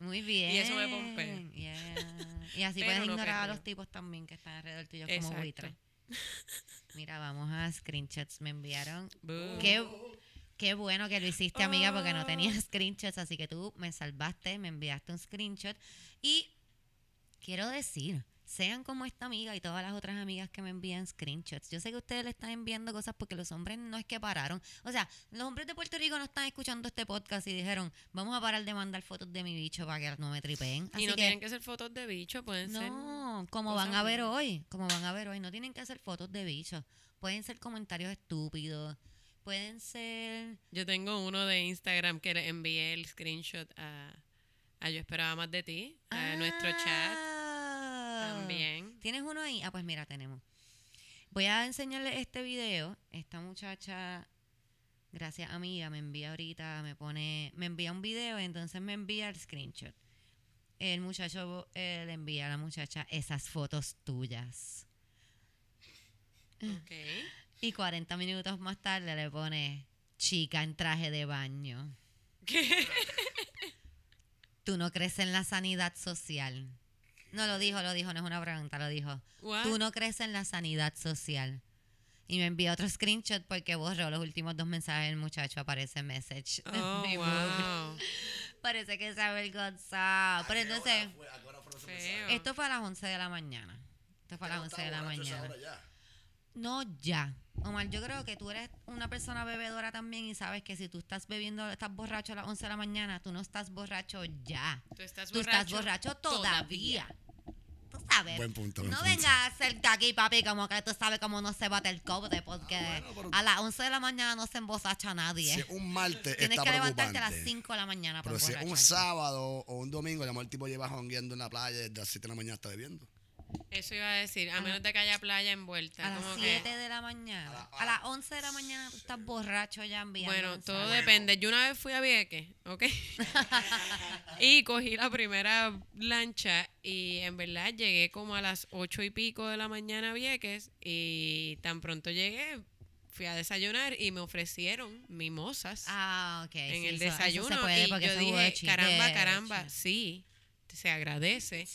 muy bien. Y eso me pompea. Yeah. Y así Pero puedes no ignorar a los tipos también que están alrededor tuyo como buitre. Mira, vamos a screenshots. Me enviaron Boo. Qué, qué bueno que lo hiciste, amiga, porque no tenía Ah. screenshots, así que tú me salvaste, me enviaste un screenshot. Y quiero decir, sean como esta amiga y todas las otras amigas que me envían screenshots. Yo sé que ustedes le están enviando cosas porque los hombres no es que pararon. O sea, los hombres de Puerto Rico no están escuchando este podcast y dijeron, vamos a parar de mandar fotos de mi bicho para que no me tripeen. Así Y no que, tienen que ser fotos de bicho, pueden ser... no, como van a ver hoy, como van a ver hoy, no tienen que hacer fotos de bichos. Pueden ser comentarios estúpidos, pueden ser Yo tengo uno de Instagram que le envié el screenshot a, a Yo Esperaba Más de Ti, a nuestro chat Ah. también. ¿Tienes uno ahí? Ah, pues mira, tenemos. Voy a enseñarle este video. Esta muchacha gracias amiga, me envía ahorita, me pone, me envía un video y entonces me envía el screenshot. El muchacho eh, le envía a la muchacha esas fotos tuyas. Ok. Y 40 minutos más tarde le pone chica en traje de baño. ¿Qué? Tú no crees en la sanidad social. No lo dijo, lo dijo, no es una pregunta, lo dijo. What? Tú no crees en la sanidad social. Y me envió otro screenshot porque borró los últimos dos mensajes del muchacho. Aparece message. Oh, Mi wow. Parece que se avergonzado. Pero entonces, esto fue a las 11 de la mañana. Esto fue a las 11 de la mañana. No, ya. Omar, yo creo que tú eres una persona bebedora también y sabes que si tú estás bebiendo, estás borracho a las 11 de la mañana, tú no estás borracho ya. Tú estás Tú estás borracho todavía. Tú sabes. Buen punto, buen no punto. vengas a hacerte aquí, papi, como que tú sabes cómo no se bate el cobre, porque Ah, bueno, pero- a las 11 de la mañana no se emborracha nadie. Si es un martes Tienes está que levantarte a las preocupante. 5 de la mañana para Pero si es un sábado o un domingo, el tipo lleva jongueando en la playa desde las 7 de la mañana está bebiendo. Eso iba a decir, a A menos de que haya playa envuelta. A las como 7 que, de la mañana. A la- A las 11 de la mañana tú estás borracho ya enviando bueno, todo depende. Yo una vez fui a Vieques, ¿ok? y cogí la primera lancha y en verdad llegué como a las ocho y pico de la mañana a Vieques y tan pronto llegué, fui a desayunar y me ofrecieron mimosas. Ah, ok. en sí, el eso- eso desayuno se puede y yo dije, caramba, caramba, sí, se agradece.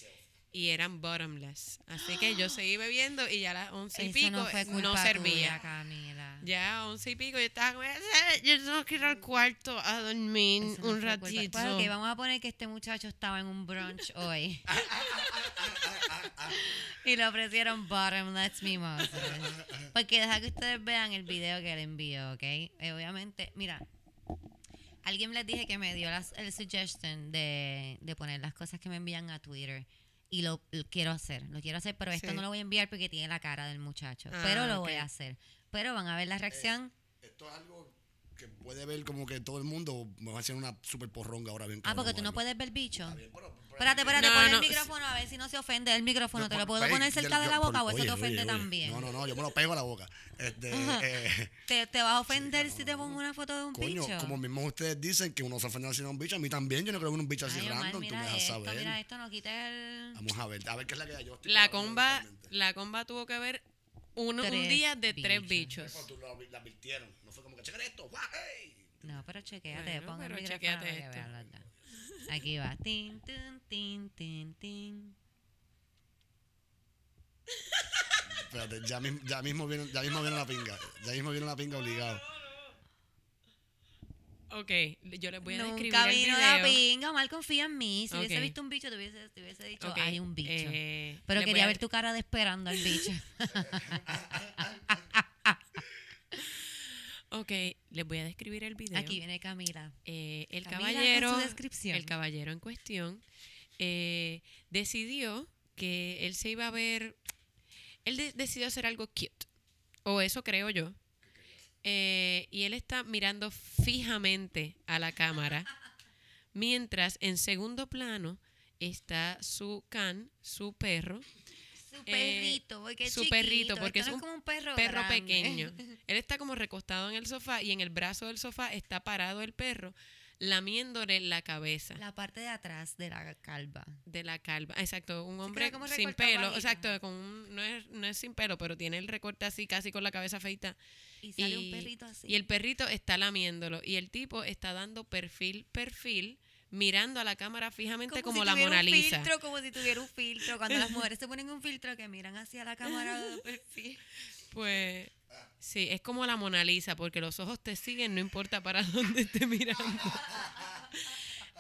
Y eran bottomless. Así que yo seguí bebiendo y ya a las once y pico no servía. tuya. Ya a once y pico yo estaba como, "Eh, yo tengo que ir al cuarto a dormir Eso un ratito. Pues, ok, vamos a poner que este muchacho estaba en un brunch hoy. y le ofrecieron bottomless mimosas. Porque deja que ustedes vean el video que le envió, ¿ok? Eh, obviamente, mira, alguien les dije que me dio las- el suggestion de, de poner las cosas que me envían a Twitter. Y lo, lo quiero hacer, lo quiero hacer, pero esto Sí. no lo voy a enviar porque tiene la cara del muchacho. Ah, pero lo voy a hacer. Pero van a ver la reacción. Esto es algo que puede ver como que todo el mundo. Me va a hacer una super porronga ahora bien. Ah, porque tú no puedes ver bicho. Está bien, pero- pero- Espérate, espérate, No, pon no, el micrófono a ver si no se ofende el micrófono. ¿Te lo puedo ey, poner cerca yo- de la boca o eso oye, te ofende oye. también? No, no, no, yo me lo pego a la boca. Este, eh, ¿Te, te vas a ofender si te pongo una foto de un coño, bicho? como mismo ustedes dicen que uno se ofende si no es un bicho, a mí también, yo no creo que un bicho así Ay, Omar, random, tú me dejas esto, saber. mira esto, no quites el... Vamos a ver, a ver qué es la que hay. Yo estoy La comba, la comba tuvo que ver un, un día de tres bichos. tú lo- la advirtieron, no fue como que chequen esto, hey. No, pero chequéate, Bueno, pon el micrófono para que vean. Aquí va. Tin, tin, tin, tin, tin. Espérate, ya, mismo- ya mismo viene, ya mismo viene la pinga. Ya mismo viene la pinga obligado. Ok, yo les voy a describir Nunca el vino video. la pinga, Omar confía en mí. Si hubiese Ok. visto un bicho, te hubiese, te hubiese dicho, Ok, hay un bicho. eh, pero les voy quería a- ver tu cara de esperando al bicho. Ok, les voy a describir el video. Aquí viene Camila. Eh, el Camila, caballero, con su descripción. el caballero en cuestión, eh, decidió que él se iba a ver, él de- decidió hacer algo cute, o eso creo yo. Eh, y él está mirando fijamente a la cámara, mientras en segundo plano está su can, su perro, Su Eh, perrito, porque es su perrito, chiquito, porque esto es no un como un perro, perro grande. pequeño. Él está como recostado en el sofá y en el brazo del sofá está parado el perro lamiéndole la cabeza La parte de atrás de la calva. de la calva. Exacto, un hombre sin pelo, exacto, con un- no, es, no es sin pelo, pero tiene el recorte así, casi con la cabeza feita. Y sale Y, un perrito así. y el perrito está lamiéndolo y el tipo está dando perfil, perfil, mirando a la cámara fijamente como, si la Mona un Lisa. filtro, como si tuviera un filtro. Cuando las mujeres se ponen un filtro que miran hacia la cámara de perfil. Pues sí, es como la Mona Lisa, porque los ojos te siguen, no importa para dónde esté mirando.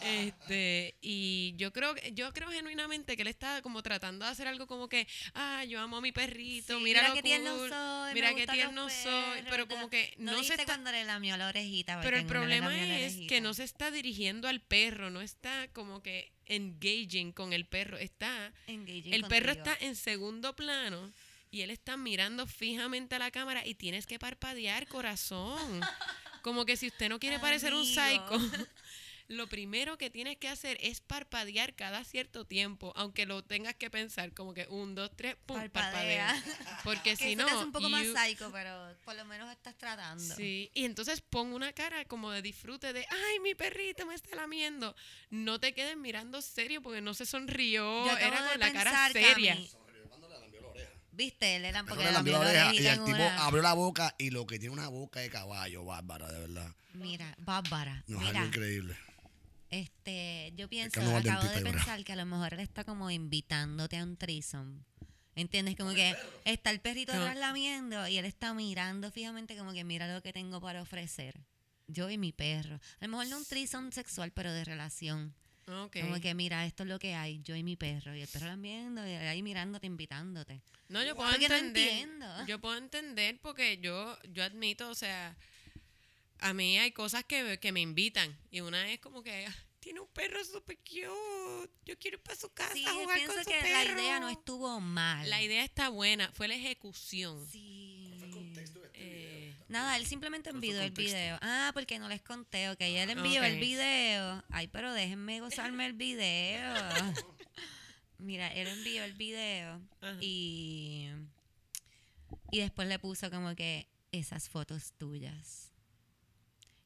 Este, y yo creo que- yo creo genuinamente que él está como tratando de hacer algo como que, ah, yo amo a mi perrito, Sí, mira, lo qué tierno cool, soy, mira los tierno soy, pero como que No, no, se está cuando le lamió la orejita. pero el problema es que no se está dirigiendo al perro, no está como que engaging con el perro, está Engaging el perro está en segundo plano y él está mirando fijamente a la cámara y tienes que parpadear, corazón. Como que si usted no quiere parecer un psycho, lo primero que tienes que hacer es parpadear cada cierto tiempo, aunque lo tengas que pensar como que un, dos, tres, pum, Parpadea. parpadea. Porque Que si no, que es un poco más you- psycho, pero por lo menos estás tratando. Sí, y entonces pon una cara como de disfrute de, ay, mi perrito me está lamiendo. No te quedes mirando serio porque no se sonrió, era de con la cara seria. Viste, él era porque le le lambió lambió la la oreja y el tipo una- abrió la boca y lo que tiene una boca de caballo, bárbara, de verdad. Mira, bárbara. No, es algo increíble. Este, yo pienso, no acabo de pensar que a lo mejor él está como invitándote a un threesome. ¿Entiendes? Como que está el perrito No. atrás lamiendo y él está mirando fijamente como que mira lo que tengo para ofrecer. Yo y mi perro. A lo mejor no un threesome sexual, pero de relación. Como que mira, esto es lo que hay, yo y mi perro. Y el perro lamiendo y ahí mirándote, invitándote. No, yo puedo Porque no entender. entiendo. Yo puedo entender porque yo, yo admito, o sea, a mí hay cosas que, que me invitan. Y una es como que "Ah, tiene un perro súper cute. Yo quiero ir para su casa Sí, a jugar pienso con su que perro. la idea no estuvo mal. La idea está buena, fue la ejecución. Sí. Eh, Nada, él simplemente ¿Cuál fue el envió el contexto? video. Ah, porque no les conté, ok. Él envió el video. Ay, pero déjenme gozarme el video. Mira, él envió el video Ajá. y, y después le puso como que esas fotos tuyas.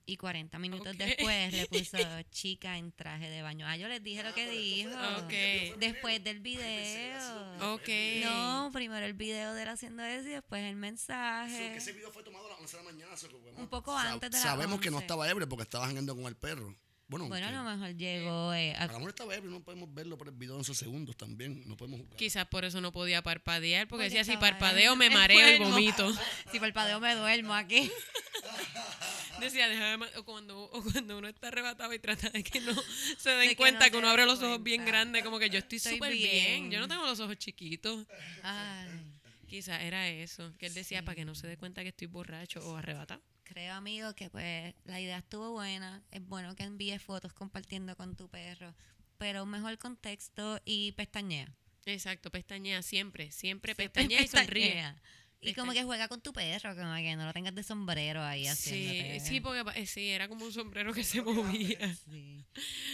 Y 40 minutos después le puso chica en traje de baño. Ah, yo les dije lo que dijo. Ok. Después del video. ok. No, primero el video de él haciendo eso y después el mensaje. ese video fue tomado a las 11 de la mañana. eso, pues, Un poco antes de las Sabemos que no 11. estaba ebrio porque estaba jangueando con el perro. Bueno, Bueno, a que- lo mejor llegó eh, a- a lo mejor estaba ebrio, no podemos verlo por el video en esos segundos también. No podemos jugar. Quizás por eso no podía parpadear, porque, Porque decía, si parpadeo me mareo y vomito. Si por el padeo me duermo aquí. Decía, déjame, o cuando, o cuando uno está arrebatado y trata de que no se den que cuenta no que uno abre los ojos bien grandes, como que yo estoy súper bien. bien. Yo no tengo los ojos chiquitos. Ay, Quizás era eso, que él decía Sí. para que no se dé cuenta que estoy borracho o arrebatado. creo, amigo, que pues la idea estuvo buena. Es bueno que envíes fotos compartiendo con tu perro. Pero un mejor contexto y pestañea. Exacto, pestañea siempre, siempre Siempre pestañea y sonríe. Y como Pestañea. que juega con tu perro, como que no lo tengas de sombrero ahí Sí, haciéndote. sí, porque eh, sí, era como un sombrero que se movía. Sí.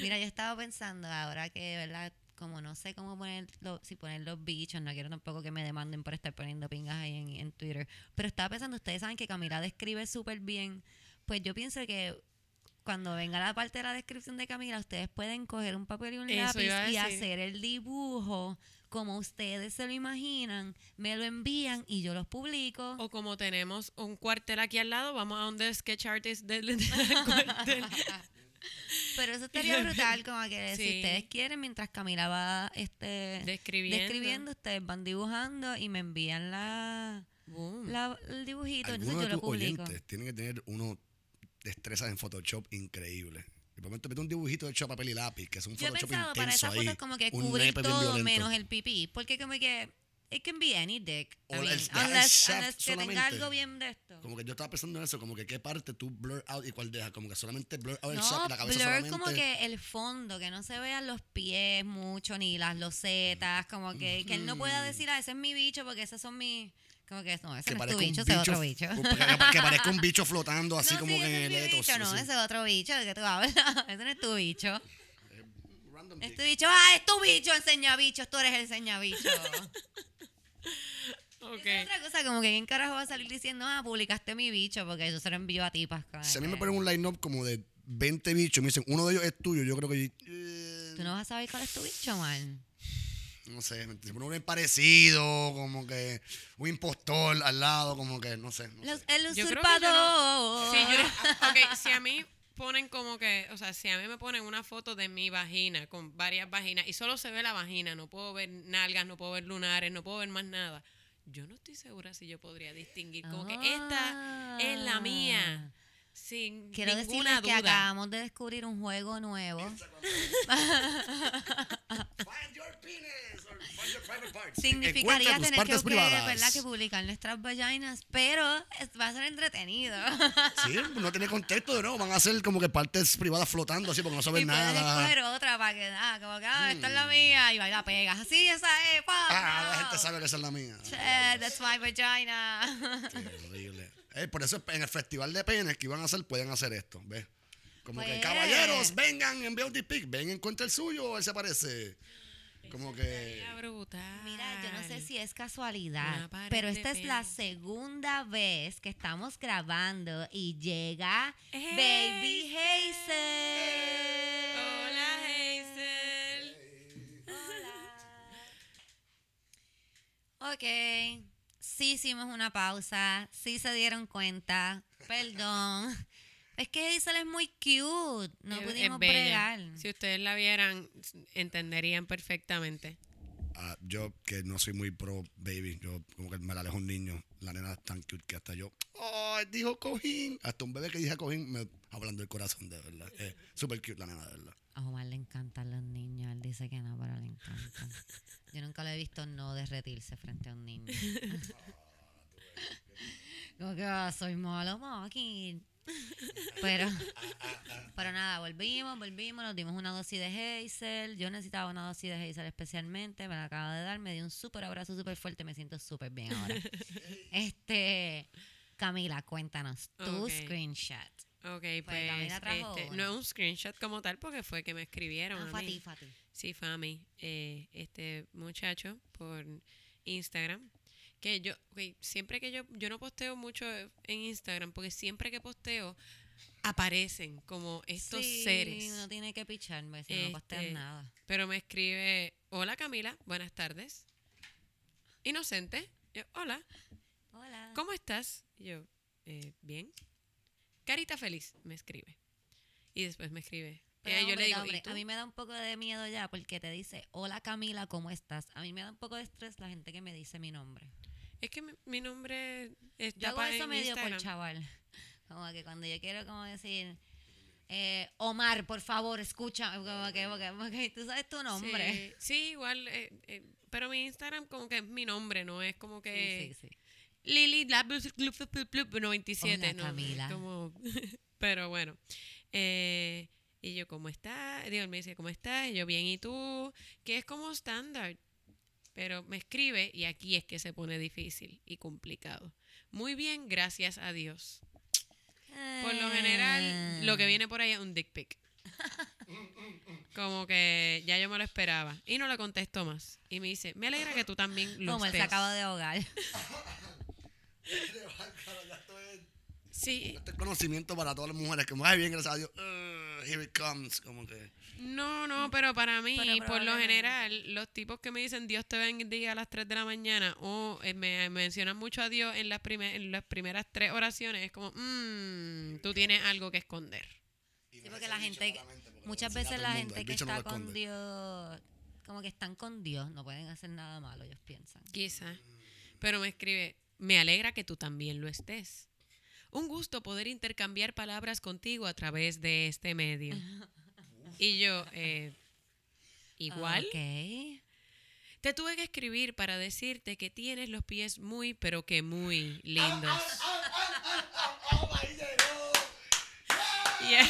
Mira, yo estaba pensando ahora que, ¿verdad? Como no sé cómo poner, lo- si poner los bichos, no quiero tampoco que me demanden por estar poniendo pingas ahí en, en Twitter. Pero estaba pensando, ustedes saben que Camila describe súper bien. Pues yo pienso que cuando venga la parte de la descripción de Camila, ustedes pueden coger un papel y un Eso lápiz y hacer el dibujo como ustedes se lo imaginan, me lo envían y yo los publico. O como tenemos un cuartel aquí al lado, vamos a donde sketch artist del, del cuartel. Pero eso estaría brutal, como que si ustedes quieren, mientras Camila va este, Describiendo. describiendo, ustedes van dibujando y me envían la, la- el dibujito, entonces Algunos yo de lo tus publico. oyentes tienen que tener unos destrezas en Photoshop increíbles. Por momento mete un dibujito hecho a papel y lápiz, que es un Yo Photoshop pensado para intenso esas ahí. fotos como que cubrir todo menos el pipí, porque como que it can be any dick. I O el- mean, deja el unless, unless que tenga algo bien de esto. Como que yo estaba pensando en eso, como que qué parte tú blur out y cuál dejas, como que solamente blur out el No, shaft, la cabeza blur solamente. como que el fondo, que no se vean los pies mucho, ni las losetas, como que, que él no pueda decir, ah, ese es mi bicho, porque esos son mis... Como que no, ese que no es tu bicho, ese es otro bicho. que, que parezca un bicho flotando así no, como sí, que en el etos. bicho, no, ese es otro bicho, ¿de qué tú hablas? ese no es tu bicho. Random Es tu bicho, ah, es tu bicho, enseña bichos, tú eres el enseña bicho. Es otra cosa, como que quién carajo va a salir diciendo, ah, publicaste mi bicho, porque yo se lo envío a ti, Pascal. Si a mí me ponen un line-up como de 20 bichos me dicen, uno de ellos es tuyo, yo creo que... eh, Tú no vas a saber cuál es tu bicho, man. No sé, se pone bien parecido, como que un impostor al lado, como que, no sé. no Los- sé. el Yo creo que yo usurpador. Sí, yo, ok, si a mí ponen como que, o sea, si a mí me ponen una foto de mi vagina con varias vaginas y solo se ve la vagina, no puedo ver nalgas, no puedo ver lunares, no puedo ver más nada. Yo no estoy segura si yo podría distinguir como que esta es la mía, sin Quiero decirles que duda. acabamos de descubrir un juego nuevo. Find your penis or find your private parts. Significaría Encuentra tener que, partes que, privadas. ¿verdad? que publicar nuestras vaginas, pero va a ser entretenido. Sí, no tiene contexto de nuevo. Van a ser como que partes privadas flotando así porque no y saben puedes nada. escoger otra para que, ah, como que, ah, esta es la mía, y va y la pegas. Así, esa es, pa, Mm. Ah, la pa. gente sabe que esa es la mía. Shit, that's my vagina. Terrible. Eh, por eso en el festival de penes que iban a hacer, pueden hacer esto, ¿ves? Como que, Pues. caballeros, vengan, un dick pic, ven, encuentra el suyo, él se aparece. Como que... Mira, yo no sé si es casualidad, pero esta es la segunda vez que estamos grabando y llega ¡Hey! Baby Hazel. Hola, Hazel. Ok, sí hicimos una pausa, sí se dieron cuenta, perdón. Es que Hazel es muy cute, no Es- es pudimos bella. bregar. Si ustedes la vieran, entenderían perfectamente. Ah, yo que no soy muy pro baby, yo como que me la alejo un niño. La nena es tan cute que hasta yo, ¡ay, dijo cojín! Hasta un bebé que dije cojín me hablando del corazón, de verdad. Es súper cute la nena, de verdad. A Omar le encantan los niños, él dice que no, pero le encantan. Yo nunca lo he visto no derretirse frente a un niño. Como que ah, soy malo, Maki. Pero, pero nada, volvimos, volvimos, nos dimos una dosis de Hazel. Yo necesitaba una dosis de Hazel especialmente, me la acabo de dar, me dio un súper abrazo súper fuerte, me siento súper bien ahora. Este, Camila, cuéntanos tu Ok. screenshot. Ok, pues trajo este, no es un screenshot como tal porque fue que me escribieron Ah, a fue a mí. ti, fue a ti. Sí, fue a mí. Eh, este muchacho por Instagram. Que yo, siempre que yo, yo no posteo mucho en Instagram, porque siempre que posteo aparecen como estos sí, seres. no tiene que pichar, porque si no Este, nada. Pero me escribe, hola Camila, buenas tardes. Inocente, yo, hola, Hola. ¿cómo estás? Y yo, "Eh, bien. Carita feliz, me escribe. Y después me escribe. Pero, eh, yo hombre, le digo, hombre, a mí me da un poco de miedo ya porque te dice, hola Camila, ¿cómo estás? A mí me da un poco de estrés la gente que me dice mi nombre. Es que mi, mi nombre está Yo hago eso medio por Instagram. chaval. Como que cuando yo quiero como decir, eh, Omar, por favor, escucha, como que, porque, porque tú sabes tu nombre. Sí, sí, igual, eh, eh, pero mi Instagram como que es mi nombre, no es como que sí, sí. Lili bla, 97, Hola, no, Camila. como, pero bueno, eh, y yo, ¿cómo estás? Digo, él me dice, ¿cómo estás? Y yo, bien, ¿y tú? Que es como estándar, pero me escribe y aquí es que se pone difícil y complicado. Muy bien, gracias a Dios. Por lo general, lo que viene por ahí es un dick pic. Como que ya yo me lo esperaba. Y no le contesto más. Y me dice, me alegra que tú también lo Como él se acaba de ahogar. Sí, Este conocimiento para todas las mujeres, como, ay, bien, gracias a Dios, uh, here it comes, como que... no, no, pero para mí, Pero por lo general, los tipos que me dicen Dios te bendiga a las 3 de la mañana o eh, me mencionan mucho a Dios en las, primer- en las primeras tres oraciones, es como, mmm, tú tienes algo que esconder. Sí, porque la gente, muchas veces la gente que está con Dios, como que están con Dios, no pueden hacer nada malo, ellos piensan. Quizá. Pero me escribe, me alegra que tú también lo estés. Un gusto poder intercambiar palabras contigo a través de este medio. Y yo, eh, igual, te tuve que escribir para decirte que tienes los pies muy, pero que muy lindos. Yeah.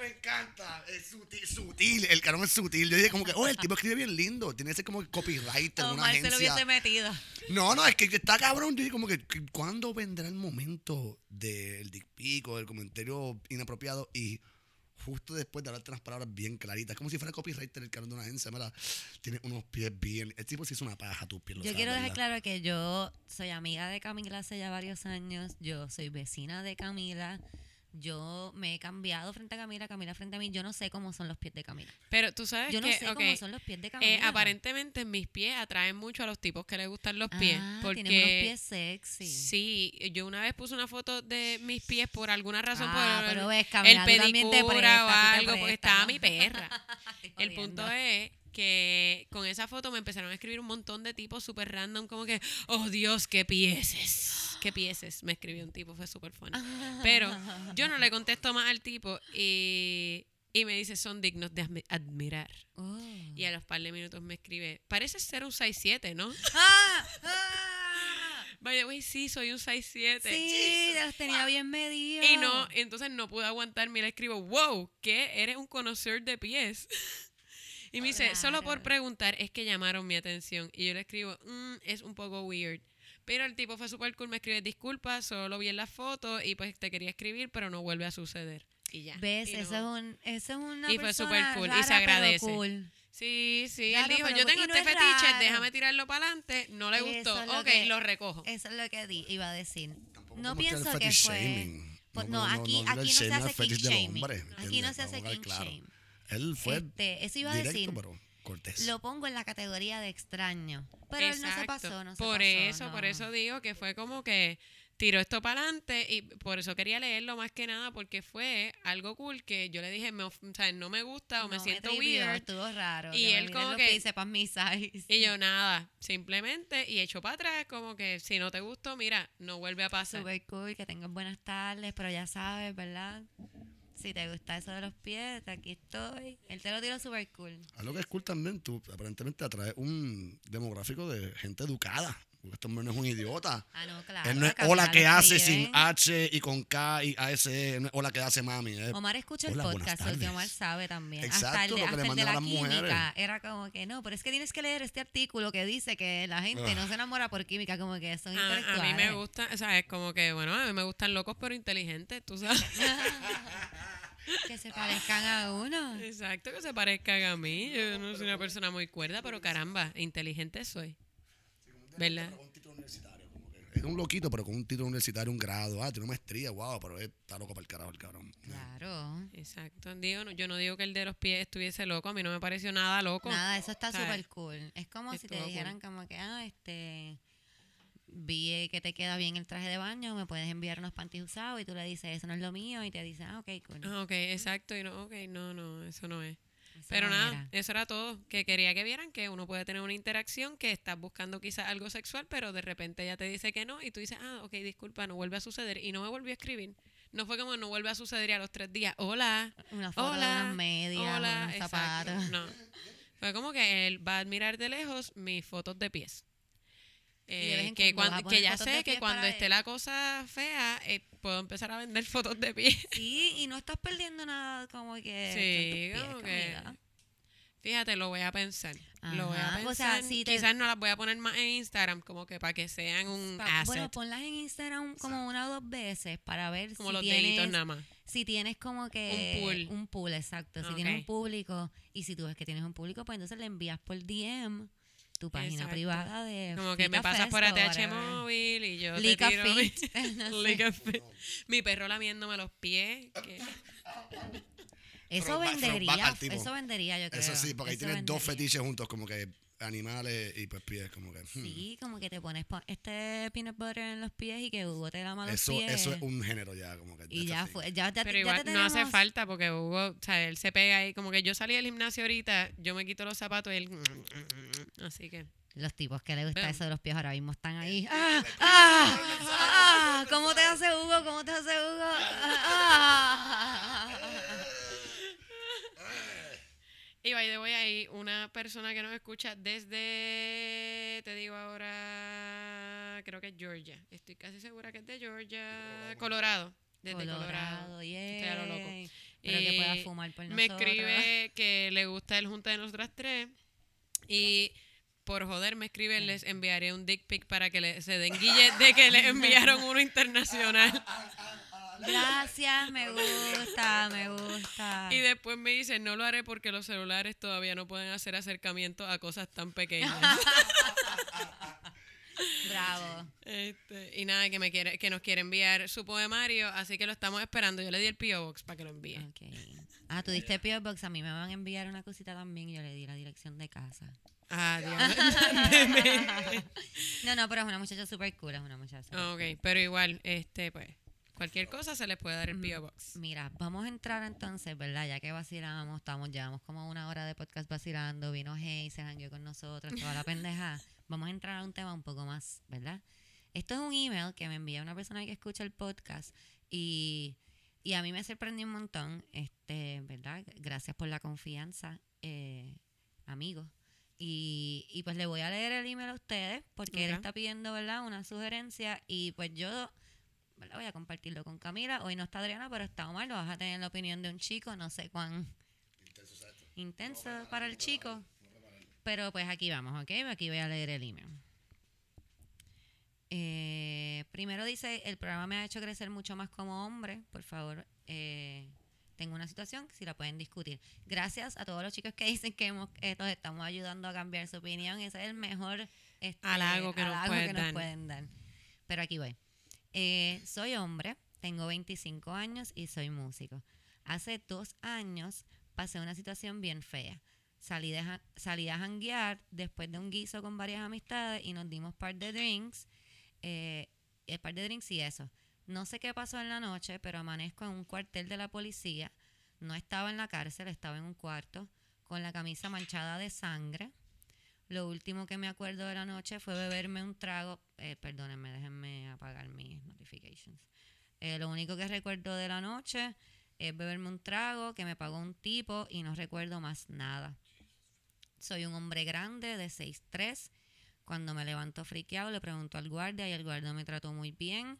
Me encanta. Es sutil, sutil. El carón es sutil. Yo dije como que, oh, el tipo escribe bien lindo. Tiene ese como copywriter, una Omar se lo agencia. hubiese metido. No, no, es que está cabrón. Yo dije como que, que ¿cuándo vendrá el momento del dick pic o del comentario inapropiado? Y justo después de hablarte unas palabras bien claritas, como si fuera copywriter el carón de una agencia, mira, tiene unos pies bien. El tipo se hizo una paja, tus pies Yo sabes, quiero dejar ¿verdad? claro que yo soy amiga de Camila hace ya varios años. Yo soy vecina de Camila. Yo me he cambiado frente a Camila, Camila frente a mí. Yo no sé cómo son los pies de Camila. Pero tú sabes Yo no que, sé cómo son los pies de eh, Camila. aparentemente mis pies atraen mucho a los tipos que les gustan los pies. Ah, porque tiene unos pies sexy. Sí, yo una vez puse una foto de mis pies por alguna razón, Ah, por pero el, ves, el Camila, tú también te pedicura prestas, o te algo, porque prestas, estaba mi perra. El punto es que con esa foto me empezaron a escribir un montón de tipos súper random, como que, oh Dios, qué pieses. Qué pieses, me escribió un tipo, fue súper funny. Pero yo no le contesto más al tipo y, y me dice, son dignos de admi- admirar. Oh. Y a los par de minutos me escribe, parece ser un 6'7", ¿no? ¡Ah! ¡Ah! Vaya, güey, sí, soy un 6'7". Sí, los tenía bien medidos. Y no, entonces no pude aguantarme y le escribo, wow, ¿qué? Eres un conocedor de pies. Y me dice, solo por preguntar es que llamaron mi atención. Y yo le escribo, "Mm, es un poco weird. Pero el tipo fue súper cool, me escribe disculpas, solo lo vi en la foto y pues te quería escribir, pero no vuelve a suceder. Y ya. ¿Ves? Y eso, no- es un, eso es una Y fue súper cool, y se agradece. cool. Sí, sí, Claro, él dijo, yo tengo no este es fetiche, raro. déjame tirarlo para adelante, no le gustó, ok, que- lo recojo. Eso es lo que di- iba a decir. Tampoco No pienso que fue... shaming. Pues no, aquí, no se shaming hace king shaming. hombre, Aquí no se hace king shame. Él fue Este, eso iba a decir. pero cortés. Lo pongo en la categoría de extraño. Pero él no se Exacto. pasó, no se por pasó, eso, por eso digo que fue como que tiró esto para adelante y por eso quería leerlo más que nada porque fue algo cool que yo le dije, me o sea, no me gusta o me No, siento tripió, weird. Estuvo raro. Y que me él como que- bíceps, mi size. Y yo nada, simplemente, y echó para atrás, como que si no te gustó, mira, no vuelve a pasar. Super cool, que tengas buenas tardes, pero ya sabes, ¿verdad? Si te gusta eso de los pies, aquí estoy. Él te lo tiró super cool. Algo que es cool también, tú aparentemente atraes un demográfico de gente educada. Este hombre no es un idiota. Ah, no, claro. Él no es hola que hace escriben. sin H y con K y ASE. No es hola que hace mami. es- Omar escucha el podcast, porque tardes. Omar sabe también. Exacto, hasta el de, lo que hasta le el de la a química. mujeres. Era como que no, pero es que tienes que leer este artículo que dice que la gente Ah. no se enamora por química, como que son A, a mí intelectuales. me gusta, o sea, es como que, bueno, a mí me gustan locos pero inteligentes, tú sabes. que se parezcan a uno. Exacto, que se parezcan a mí. Yo no soy una persona muy cuerda, pero caramba, inteligente soy. ¿Verdad? Con un título universitario, como que Es un loquito, pero con un título universitario, un grado. Ah, tiene una maestría, wow, pero está loco para el carajo, el cabrón. Claro. Exacto. Digo, no- yo no digo que el de los pies estuviese loco, a mí no me pareció nada loco. Nada, eso está súper cool. Es como si te Estuvo cool. dijeran como que, ah, este, vi que te queda bien el traje de baño, me puedes enviar unos panties usados y tú le dices, eso no es lo mío y te dice, ah, ok, cool. Ah, ok, exacto. Y no, ok, no, no, eso no es. Esa Pero nada, eso era todo. Que quería que vieran que uno puede tener una interacción que estás buscando quizás algo sexual, pero de repente ella te dice que no y tú dices, ah, ok, disculpa, no vuelve a suceder. Y no me volvió a escribir. No fue como no vuelve a suceder y a los tres días, hola, Una foto de hola, unas medias, hola, unos exacto. zapatos. No. Fue como que él va a admirar de lejos mis fotos de pies. Eh, que, cuando que ya sé que cuando esté él. la cosa fea, eh, puedo empezar a vender fotos de pies. Sí, y no estás perdiendo nada como que... Sí, como que-. Fíjate, lo voy a pensar. Lo voy a pensar. o sea, si te- Quizás no las voy a poner más en Instagram, como que para que sean un Pa- asset. Bueno, ponlas en Instagram como una o dos veces para ver como si los tienes, deditos nada más. si tienes como que Un pool. un pool, exacto. Si tienes un público y si tú ves que tienes un público, pues entonces le envías por DM tu página Exacto. privada de Como que me pasas por ATH móvil y yo Lica te tiro mi- Fit, no sé. Lica Fit. Mi perro lamiéndome los pies. que- Eso vendería, eso vendería, yo creo. Eso sí, porque ahí tienes dos fetiches juntos, como que animales y pues pies, como que. hmm. Sí, como que te pones po- este peanut butter en los pies y que Hugo te lama los Eso, pies. eso es un género ya, como que. y ya fue, ya, ya, Pero ya igual te no hace tenemos- falta porque Hugo, o sea, él se pega ahí. Como que yo salí del gimnasio ahorita, yo me quito los zapatos y él. Así que. Los tipos que le gusta Pero- eso de los pies ahora mismo están ahí. ¡Ah! ¡Ah! ¡Ah! ¿Cómo te hace Hugo? ¿Cómo te hace Hugo? ¡Ah! Y by the way, hay una persona que nos escucha desde, te digo ahora, creo que es Georgia. Estoy casi segura que es de Georgia. Colorado. Desde Colorado. Colorado, Estoy a lo loco. yay. Espero que pueda Y fumar por Me nosotros. escribe que le gusta el junta de nosotras tres. Y por joder me escribe, les enviaré un dick pic para que le, se den guille de que le enviaron uno internacional. Gracias, me gusta, me gusta. Y después me dice, no lo haré porque los celulares todavía no pueden hacer acercamiento a cosas tan pequeñas. Bravo. Este, y nada, que me quiere, que nos quiere enviar su poemario, así que lo estamos esperando. Yo le di el P.O. Box para que lo envíe. Ah, tú diste P.O. Box. A mí me van a enviar una cosita también y yo le di la dirección de casa. Ah, Dios. No, no, pero es una muchacha súper cool. Es una muchacha. ok, pero igual, este, pues, cualquier cosa se les puede dar el P.O. Box. Mira, vamos a entrar entonces, ¿verdad? Ya que vacilamos, estamos, llevamos como una hora de podcast vacilando, vino Hey, se jangueó con nosotros, toda la pendeja. Vamos a entrar a un tema un poco más, ¿verdad? Esto es un email que me envía una persona que escucha el podcast y, y a mí me sorprendió un montón, este, ¿verdad? Gracias por la confianza, eh, amigos. Y, y pues le voy a leer el email a ustedes porque él está pidiendo, ¿verdad? Una sugerencia y pues yo ¿verdad? Voy a compartirlo con Camila. Hoy no está Adriana, pero está Omar. Lo vas a tener la opinión de un chico, no sé cuán intenso para el chico. Pero pues aquí vamos, ¿ok? Aquí voy a leer el email. Eh, primero dice, el programa me ha hecho crecer mucho más como hombre. Por favor, eh, tengo una situación, si la pueden discutir. Gracias a todos los chicos que dicen que hemos, eh, nos estamos ayudando a cambiar su opinión. Ese es el mejor este, Halago que nos que nos pueden dar. Pero aquí voy. Eh, soy hombre, tengo 25 años y soy músico. Hace dos años pasé una situación bien fea. Salí, de salí a janguear después de un guiso con varias amistades y nos dimos par de drinks. Eh, el par de drinks y eso. No sé qué pasó en la noche, pero amanezco en un cuartel de la policía. No estaba en la cárcel, estaba en un cuarto con la camisa manchada de sangre. Lo último que me acuerdo de la noche fue beberme un trago. Eh, perdónenme, déjenme apagar mis notifications. Eh, lo único que recuerdo de la noche es beberme un trago que me pagó un tipo y no recuerdo más nada. Soy un hombre grande de 6'3". Cuando me levanto friqueado le pregunto al guardia y el guardia me trató muy bien.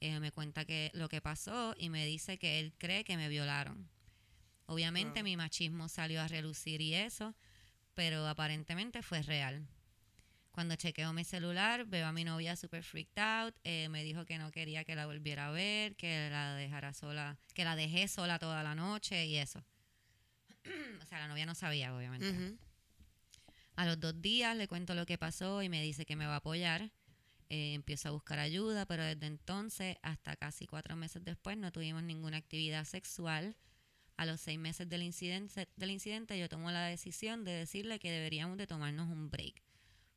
Eh, me cuenta que lo que pasó y me dice que él cree que me violaron. Obviamente mi machismo salió a relucir y eso, pero aparentemente fue real. Cuando chequeo mi celular, veo a mi novia super freaked out. eh, me dijo que no quería que la volviera a ver, que la dejara sola, que la dejé sola toda la noche y eso. o sea, la novia no sabía, obviamente. A los dos días le cuento lo que pasó y me dice que me va a apoyar. Eh, empiezo a buscar ayuda, pero desde entonces hasta casi cuatro meses después no tuvimos ninguna actividad sexual. A los seis meses del incidente, del incidente yo tomo la decisión de decirle que deberíamos de tomarnos un break,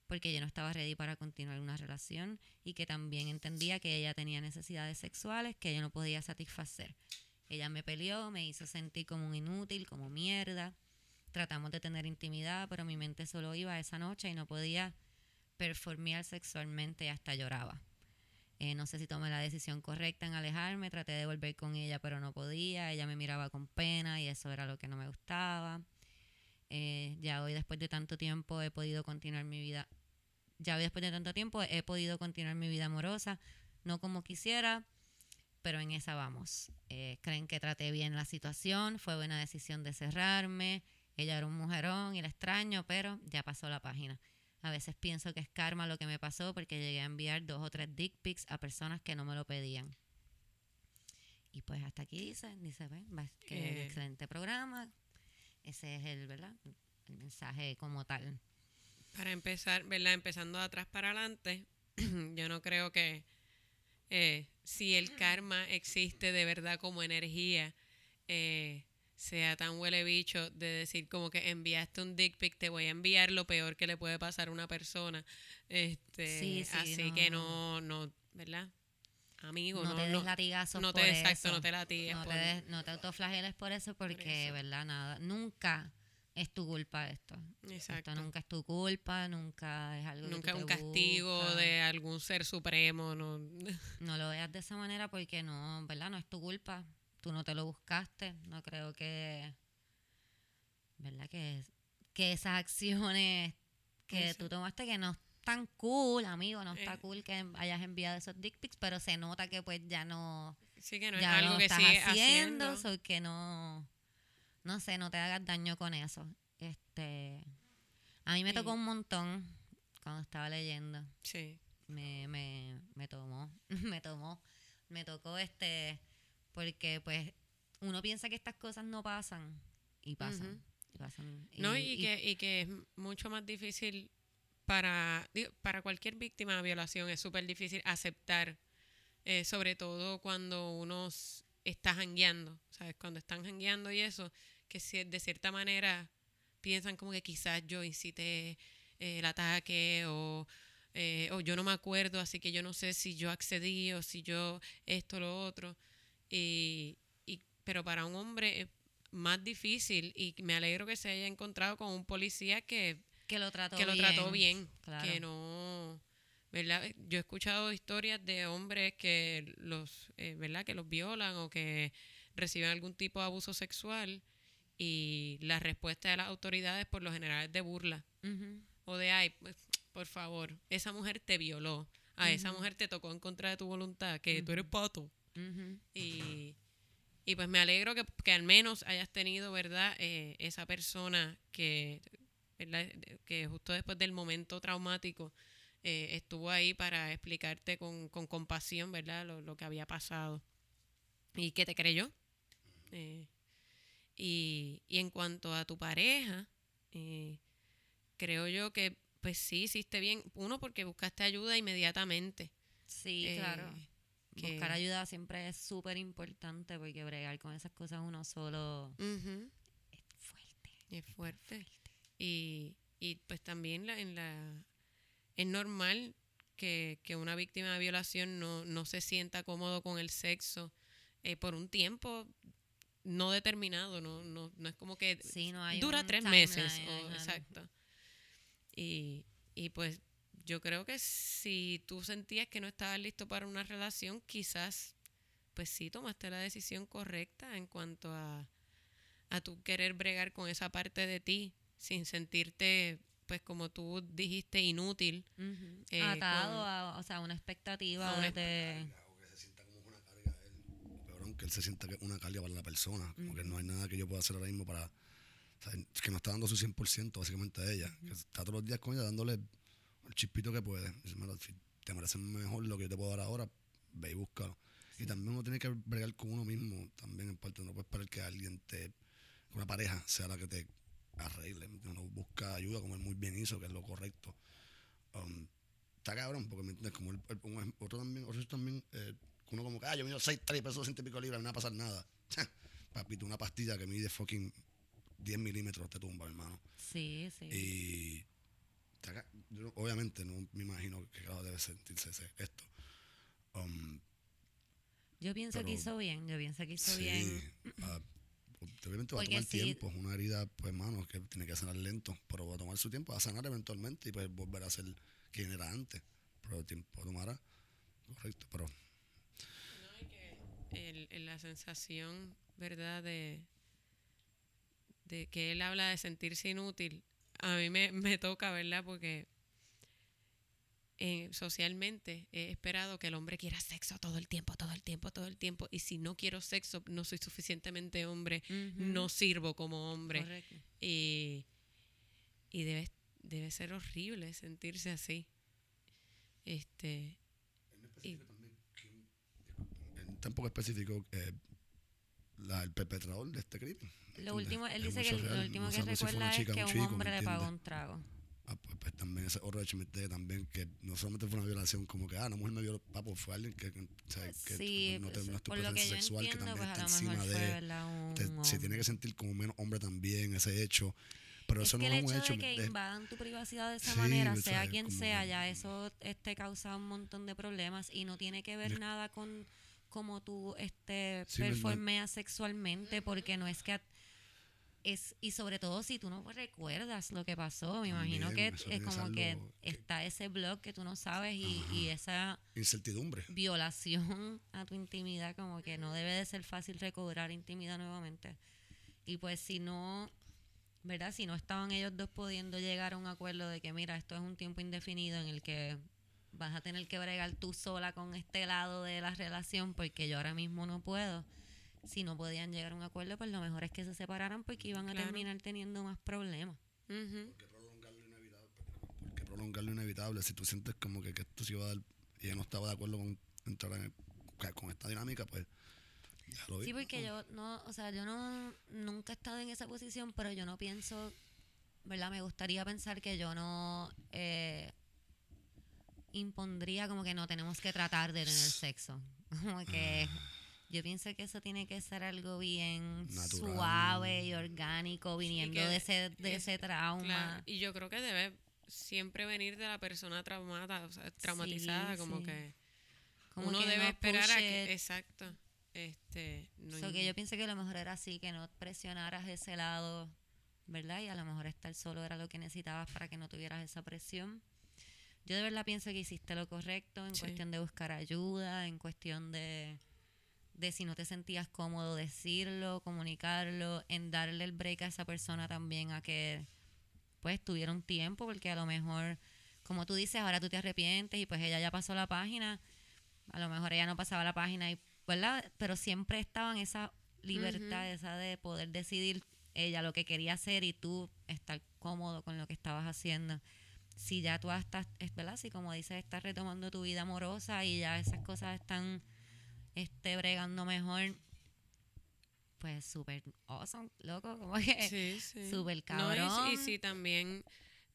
porque yo no estaba ready para continuar una relación y que también entendía que ella tenía necesidades sexuales que yo no podía satisfacer. Ella me peleó, me hizo sentir como un inútil, como mierda. Tratamos de tener intimidad, pero mi mente solo iba esa noche y no podía performear sexualmente hasta lloraba. Eh, no sé si tomé la decisión correcta en alejarme, traté de volver con ella, pero no podía. Ella me miraba con pena y eso era lo que no me gustaba. Eh, ya hoy, después de tanto tiempo, he podido continuar mi vida. Ya hoy, después de tanto tiempo, he podido continuar mi vida amorosa, no como quisiera, pero en esa vamos. Eh, creen que traté bien la situación, fue buena decisión de cerrarme. Ella era un mujerón y la extraño, pero ya pasó la página. A veces pienso que es karma lo que me pasó porque llegué a enviar dos o tres dick pics a personas que no me lo pedían. Y pues hasta aquí dice, dice, "Ve, va, que Eh. excelente programa. Ese es el, ¿verdad? El mensaje como tal. Para empezar, ¿verdad? Empezando de atrás para adelante, yo no creo que eh, si el karma existe de verdad como energía, eh, sea tan huele bicho de decir como que enviaste un dick pic, te voy a enviar lo peor que le puede pasar a una persona. Este, Sí, sí, así que no, no, ¿verdad? Amigo, no, no, te des no, latigazos no por te, exacto, eso. no te latigues no, por- te des- no te autoflageles por eso porque, eso. ¿verdad? Nada, nunca es tu culpa esto. Exacto. Esto nunca es tu culpa, nunca es algo Nunca te un castigo buscas. de algún ser supremo, no. No lo veas de esa manera porque no, ¿verdad? No es tu culpa. Tú no te lo buscaste. No creo que, ¿verdad? Que, que esas acciones que Eso. tú tomaste que no están cool, amigo. No está Eh. cool que hayas enviado esos dick pics, pero se nota que pues ya no, Sí que no es ya algo lo que estás sigue haciendo, haciendo. so que no, no sé, no te hagas daño con eso. Este, a mí me Sí. tocó un montón cuando estaba leyendo Sí. me, me, me tomó, me tomó, me tocó este, porque pues uno piensa que estas cosas no pasan y pasan. Y pasan No, y, que, y que es mucho más difícil para, digo, para cualquier víctima de violación, es súper difícil aceptar, eh, sobre todo cuando uno está jangueando, ¿sabes? Cuando están jangueando y eso, que si de cierta manera piensan como que quizás yo incité eh, el ataque o, eh, o yo no me acuerdo, así que yo no sé si yo accedí o si yo esto, lo otro. Y, y, pero para un hombre es más difícil y me alegro que se haya encontrado con un policía que, que lo trató que lo bien. trató bien, claro. que no... ¿verdad? Yo he escuchado historias de hombres que los, eh, ¿verdad? Que los violan o que reciben algún tipo de abuso sexual y la respuesta de las autoridades por lo general es de burla o de, ay, pues, por favor, esa mujer te violó, a esa mujer te tocó en contra de tu voluntad, que tú eres pato. Y, y pues me alegro que, que al menos hayas tenido, ¿verdad? Eh, esa persona que, ¿verdad? que justo después del momento traumático eh, estuvo ahí para explicarte con, con compasión, ¿verdad? Lo, lo que había pasado. Y que te creyó. Eh, y, y en cuanto a tu pareja, creo yo que pues sí, hiciste bien. Uno, porque buscaste ayuda inmediatamente. Sí, claro. Que- Buscar ayuda siempre es súper importante porque bregar con esas cosas uno solo es fuerte. Es fuerte. Y, y pues también la, en la es normal que, que una víctima de violación no, no se sienta cómodo con el sexo eh, por un tiempo no determinado, no, no, no es como que Sí, no hay dura tres meses. o- exacto. Y, y pues yo creo que si tú sentías que no estabas listo para una relación, quizás pues sí tomaste la decisión correcta en cuanto a, a tu querer bregar con esa parte de ti sin sentirte pues como tú dijiste inútil. Ujú. eh, Atado con- a, o sea, una expectativa a una de... Que se sienta como una carga a él. Se sienta que es una carga para la persona. Como que no hay nada que yo pueda hacer ahora mismo para. o sea, que no está dando su 100% básicamente a ella. Que está todos los días con ella dándole el chispito que puede. Dice, "Mira, si te mereces mejor lo que yo te puedo dar ahora, ve y búscalo. Y también uno tiene que bregar con uno mismo. También en parte, no puedes esperar que alguien te. que una pareja sea la que te arregle. Uno busca ayuda, como él muy bien hizo, que es lo correcto. Um, está cabrón, porque me entiendes, como el, el- un ej- otro también, otro también, eh, uno como que, ah, yo mido 6, 3 pesos, 200 y pico libras, no va a pasar nada. Papito, una pastilla que mide fucking 10 milímetros te tumba, hermano. Sí, sí. Y está yo obviamente no me imagino que cada debe sentirse ese- esto. Um, yo pienso que pero- hizo bien, yo pienso que hizo sí, bien. ah, obviamente va a tomar sí- tiempo, es una herida, pues hermano, que tiene que sanar lento, pero va a tomar su tiempo, va a sanar eventualmente y pues volver a ser quien era antes. Pero el tiempo tomará, correcto, pero el, el- la sensación, ¿verdad? De, de que él habla de sentirse inútil, a mí me, me toca, ¿verdad? Porque eh, socialmente he esperado que el hombre quiera sexo todo el tiempo, todo el tiempo, todo el tiempo. Y si no quiero sexo, no soy suficientemente hombre, no sirvo como hombre. Correcto. Y, y debe, debe ser horrible sentirse así. Este, y- en tampoco específico eh, la- el perpetrador de este crimen. Lo último, él Es dice que lo último no que si recuerda es que un chico, ¿me hombre le pagó un trago. Ah, pues, pues también ese hecho me enteré también que no solamente fue una violación, como que, ah, la mujer me violó, papo, fue alguien que, que, sí, no, pues, por lo que preferencia yo sexual, que también pues está encima de... te- se tiene que sentir como menos hombre también ese hecho. Pero es eso que no el es un hecho hecho. de que de- invadan tu privacidad de esa Sí, manera, sea quien sea, ya eso este causa un montón de problemas y no tiene que ver nada con cómo tú este Sí, me- me- performeas sexualmente, porque no es que es y sobre todo si tú no recuerdas lo que pasó, me imagino que es como que que- está ese blog que tú no sabes y, y esa incertidumbre. violación a tu intimidad, como que no debe de ser fácil recobrar intimidad nuevamente. Y pues si no, ¿verdad? Si no estaban ellos dos pudiendo llegar a un acuerdo de que, mira, esto es un tiempo indefinido en el que vas a tener que bregar tú sola con este lado de la relación porque yo ahora mismo no puedo. Si no podían llegar a un acuerdo, pues lo mejor es que se separaran porque iban a terminar teniendo más problemas. ujú. ¿Por qué prolongar lo inevitable? ¿Por qué prolongar lo inevitable? Si tú sientes como que, que esto se iba a dar y ella no estaba de acuerdo con entrar en el- con esta dinámica, pues déjalo ir. Sí, porque yo no, o sea, yo no nunca he estado en esa posición, pero yo no pienso, ¿verdad? Me gustaría pensar que yo no eh, impondría como que no tenemos que tratar de tener sexo. Como que yo pienso que eso tiene que ser algo bien Natural. suave y orgánico, viniendo de ese, de es- ese trauma. Claro, Y yo creo que debe siempre venir de la persona o sea, traumatizada, Sí, como sí. que Como uno que debe no esperar a que, it. exacto, este, no So que yo pienso que lo mejor era así, que no presionaras ese lado, ¿verdad? Y a lo mejor estar solo era lo que necesitabas para que no tuvieras esa presión. Yo de verdad pienso que hiciste lo correcto en Sí. cuestión de buscar ayuda, en cuestión de, de si no te sentías cómodo decirlo, comunicarlo, en darle el break a esa persona también a que pues tuviera un tiempo, porque a lo mejor, como tú dices, ahora tú te arrepientes y pues ella ya pasó la página, a lo mejor ella no pasaba la página, y, ¿verdad? Pero siempre estaba en esa libertad, esa de poder decidir ella lo que quería hacer y tú estar cómodo con lo que estabas haciendo. Si ya tú estás, es verdad, si como dices, estás retomando tu vida amorosa y ya esas cosas están este, bregando mejor, pues súper awesome, loco, como que Sí, sí. súper No, y- cabrón. y, si también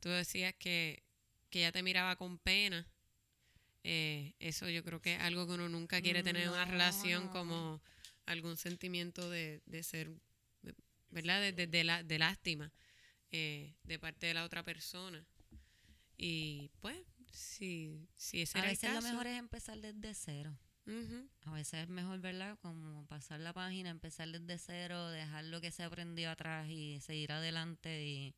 tú decías que, que ella te miraba con pena, eh, eso yo creo que es algo que uno nunca quiere tener en una No, relación no. como algún sentimiento de, de ser, ¿verdad? De, de- de la, de lástima eh, de parte de la otra persona. Y pues, si, si ese a era el veces lo caso, mejor es empezar desde cero. A veces es mejor, ¿verdad? Como pasar la página, empezar desde cero, dejar lo que se aprendió atrás y seguir adelante. Y,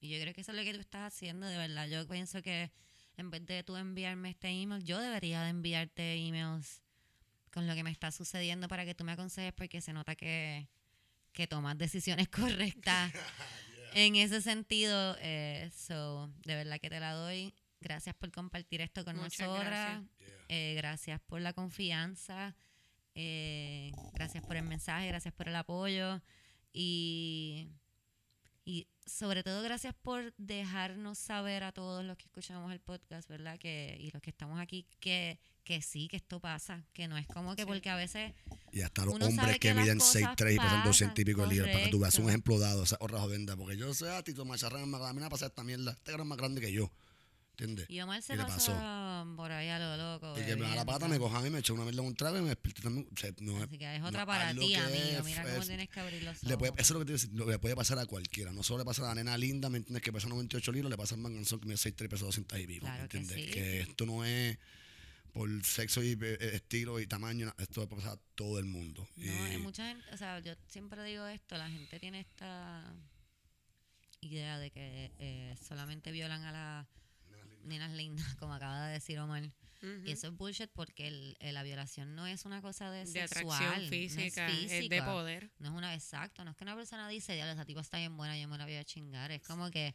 y yo creo que eso es lo que tú estás haciendo, de verdad. Yo pienso que en vez de tú enviarme este email, yo debería de enviarte emails con lo que me está sucediendo para que tú me aconsejes porque se nota que, que tomas decisiones correctas en ese sentido. Eh, so, de verdad que te la doy. Gracias por compartir esto con Muchas nosotras. gracias. Eh, gracias por la confianza. eh, gracias por el mensaje. Gracias por el apoyo. Y, y sobre todo gracias por dejarnos saber a todos los que escuchamos el podcast, ¿verdad? Que, y los que estamos aquí, que, que sí, que esto pasa. Que no es como que Sí. porque a veces Y hasta los hombres que que miden cosas 6'3 y pesan 200 y pico de libras, para que tú veas un ejemplo dado, esa otra jodenda. Porque yo sé, a Tito Macharrán es más grande, pasa esta mierda. Este es más grande que yo. ¿Entiendes? Y Omar se Y pasó, por ahí a lo loco. Y que me da la pata, me bebiendo. coja a mí, me echó una mierda en un trago y me desperté también. O sea, no, Así que es otra no, para ti, amigo. Mira es- cómo tienes que abrir los Le puede, ojos. eso es lo que te decir, lo- le puede pasar a cualquiera. No solo le pasa a la nena linda, ¿me entiendes? Que pesa 98 libras, le pasa al manganzón que mide 6'3 y pesa 200 y pico. ¿me Claro que entiendes? sí. Que esto no es por sexo y eh, estilo y tamaño, esto le pasar a todo el mundo. No, Y- hay mucha gente, o sea, yo siempre digo esto, la gente tiene esta idea de que eh, solamente violan a las nenas lindas, como acaba de decir Omar. Y eso es bullshit porque el- eh, la violación no es una cosa de, de sexual, atracción no es física, es de poder. No es una, exacto, no es que una persona dice, ya esa tipa está bien buena, yo me la voy a chingar. Es como que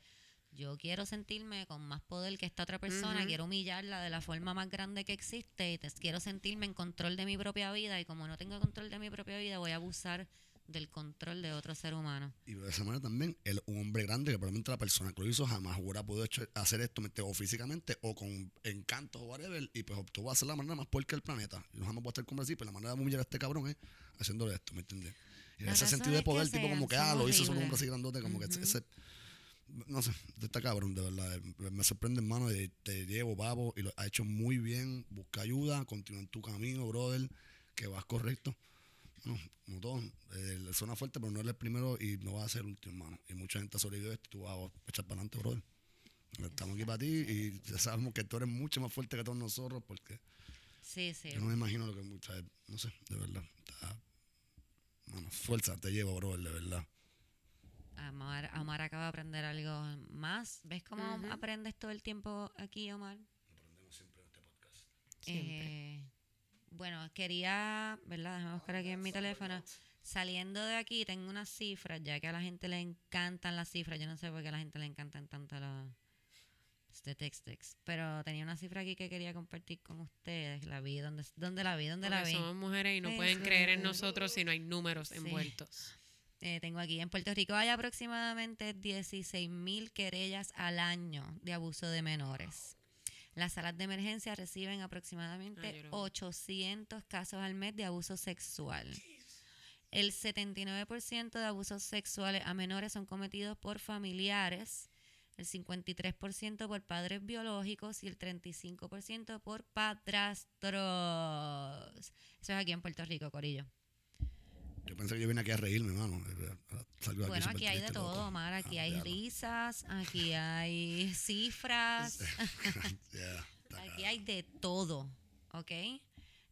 yo quiero sentirme con más poder que esta otra persona, Ujú. quiero humillarla de la forma más grande que existe y te- quiero sentirme en control de mi propia vida y como no tengo control de mi propia vida voy a abusar del control de otro ser humano. Y de esa manera también, él, un hombre grande que probablemente la persona que lo hizo jamás hubiera podido hacer esto o físicamente o con encanto o whatever, y pues optó a hacer la manera más puerca del planeta. Yo jamás voy a estar con así, pero la manera de humillar a este cabrón es haciéndole esto, ¿me entiendes? Y en ese sentido de que poder, tipo como que, ah, lo hizo solo un hombre así grandote, como que Ujú. ese, no sé, está cabrón, de verdad. Me- sorprende, hermano, y te llevo, babo, y lo ha hecho muy bien. Busca ayuda, continúa en tu camino, brother, que vas correcto. No, como todo, eh, suena fuerte, pero no eres el primero y no vas a ser el último, hermano. Y mucha gente ha sobrevivido esto y tú vas a echar para adelante, brother. Estamos aquí para ti y ya sabemos que tú eres mucho más fuerte que todos nosotros porque Sí, sí. yo no me imagino lo que muchas, no sé, de verdad. Está, mano, fuerza te llevo, brother, de verdad. Omar, Omar acaba de aprender algo más. ¿Ves cómo aprendes todo el tiempo aquí, Omar? Siempre. Eh, bueno, quería, ¿verdad? Déjame buscar aquí en mi teléfono. Saliendo de aquí, tengo unas cifras, ya que a la gente le encantan las cifras. Yo no sé por qué a la gente le encantan tanto los de text Pero tenía una cifra aquí que quería compartir con ustedes. La vi, ¿dónde, dónde la vi? ¿Dónde la vi? somos mujeres y no Eso pueden creer en nosotros si no hay números Sí. envueltos. Eh, tengo aquí, en Puerto Rico hay aproximadamente 16 mil querellas al año de abuso de menores. Las salas de emergencia reciben aproximadamente yo lo vi. 800 casos al mes de abuso sexual. El 79% de abusos sexuales a menores son cometidos por familiares, el 53% por padres biológicos y el 35% por padrastros. Eso es aquí en Puerto Rico, Corillo. Yo pensé que yo vine aquí a reírme, hermano. Salgo Bueno, aquí hay de todo, loco. Omar. Aquí Ah, hay risas, aquí hay cifras, Yeah, aquí hay de todo, ¿ok?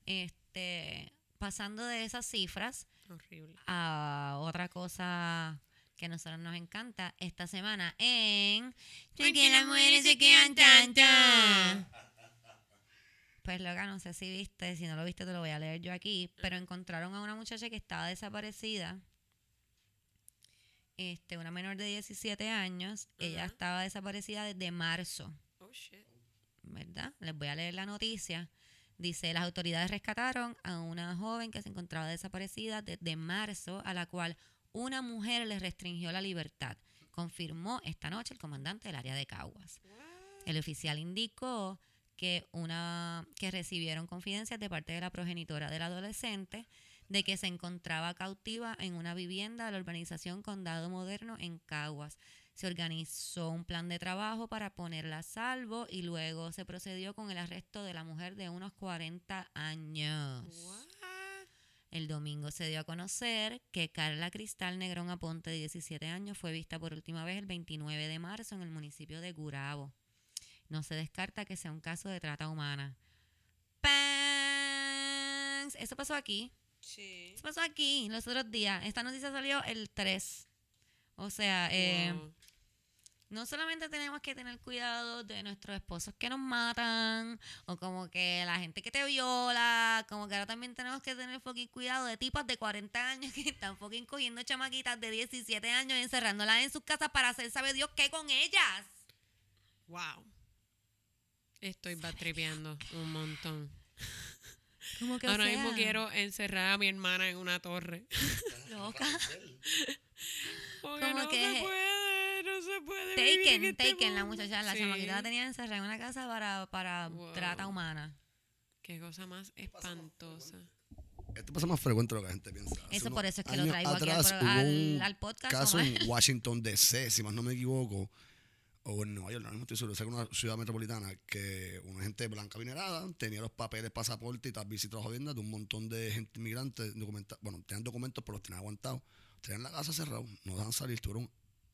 Este, pasando de esas cifras Horrible. a otra cosa que a nosotros nos encanta esta semana en ¿Por que las mujeres se quedan tantas? Pues loca, no sé si viste, si no lo viste te lo voy a leer yo aquí, pero encontraron a una muchacha que estaba desaparecida, este, una menor de 17 años, ella estaba desaparecida desde marzo. Oh, shit. ¿verdad? Les voy a leer la noticia. Dice, las autoridades rescataron a una joven que se encontraba desaparecida desde marzo, a la cual una mujer le restringió la libertad, confirmó esta noche el comandante del área de Caguas. El oficial indicó que, una, que recibieron confidencias de parte de la progenitora del adolescente de que se encontraba cautiva en una vivienda de la urbanización Condado Moderno en Caguas. Se organizó un plan de trabajo para ponerla a salvo y luego se procedió con el arresto de la mujer de unos 40 años. What? El domingo se dio a conocer que Carla Cristal Negrón Aponte, de 17 años, fue vista por última vez el 29 de marzo en el municipio de Gurabo. No se descarta que sea un caso de trata humana. ¡Pangs! Eso pasó aquí. Sí. Eso pasó aquí los otros días. Esta noticia salió el 3. O sea, eh, Wow. no solamente tenemos que tener cuidado de nuestros esposos que nos matan, o como que la gente que te viola, como que ahora también tenemos que tener fucking cuidado de tipas de 40 años que están fucking cogiendo chamaquitas de 17 años y encerrándolas en sus casas para hacer sabe Dios qué con ellas. Wow. Estoy batripeando un montón. Como que, o Ahora sea, mismo quiero encerrar a mi hermana en una torre. loca. Porque Como no que se puede, no se puede Taken, este Taken, la muchacha, la Sí. chamaquita la tenía encerrada en una casa para, para Wow. trata humana. Qué cosa más espantosa. Esto pasa más frecuente de lo que la gente piensa. Hace Eso por eso es que lo traigo aquí al, atrás hubo al- un al podcast. caso en Washington DC, si más no me equivoco, o en Nueva York, no estoy seguro, que una ciudad metropolitana, que una gente blanca vinerada tenía los papeles, pasaporte y tal, visitas jodiendas de un montón de gente inmigrante, documenta, bueno, tenían documentos, pero los tenían aguantados, tenían la casa cerrada, no dejan salir, tuvieron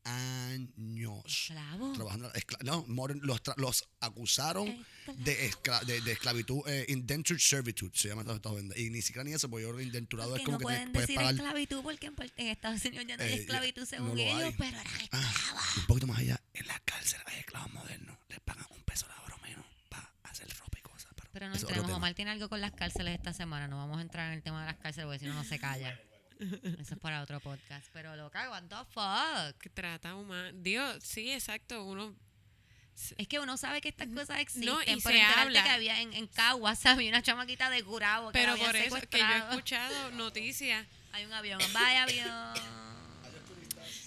años Esclavo. trabajando. no, modern- los, tra- los acusaron Esclavo. de, escla- de, de esclavitud, eh, indentured servitude, se llama esta jodienda. Y ni siquiera ni eso, porque yo indenturado Porque es como no que pueden puedes decir pagar esclavitud porque en, en Estados Unidos ya no hay Eh, esclavitud según no lo ellos, hay. pero eran Ah, esclavas. un poquito más allá, en la cárcel hay esclavos modernos. Les pagan un peso la hora o menos para hacer ropa y cosas. Pero, Pero no entremos. Omar tiene algo con las cárceles esta semana. No vamos a entrar en el tema de las cárceles porque si no, no se calla. Eso es para otro podcast. Pero loca, what the fuck. Que trata humana. Dios, sí, exacto. Uno. Es que uno sabe que estas cosas existen. No, y pero se habla. que había en, en Caguas había una chamaquita de Curabo que Pero la por eso que yo he escuchado noticias Hay un avión. Vaya avión.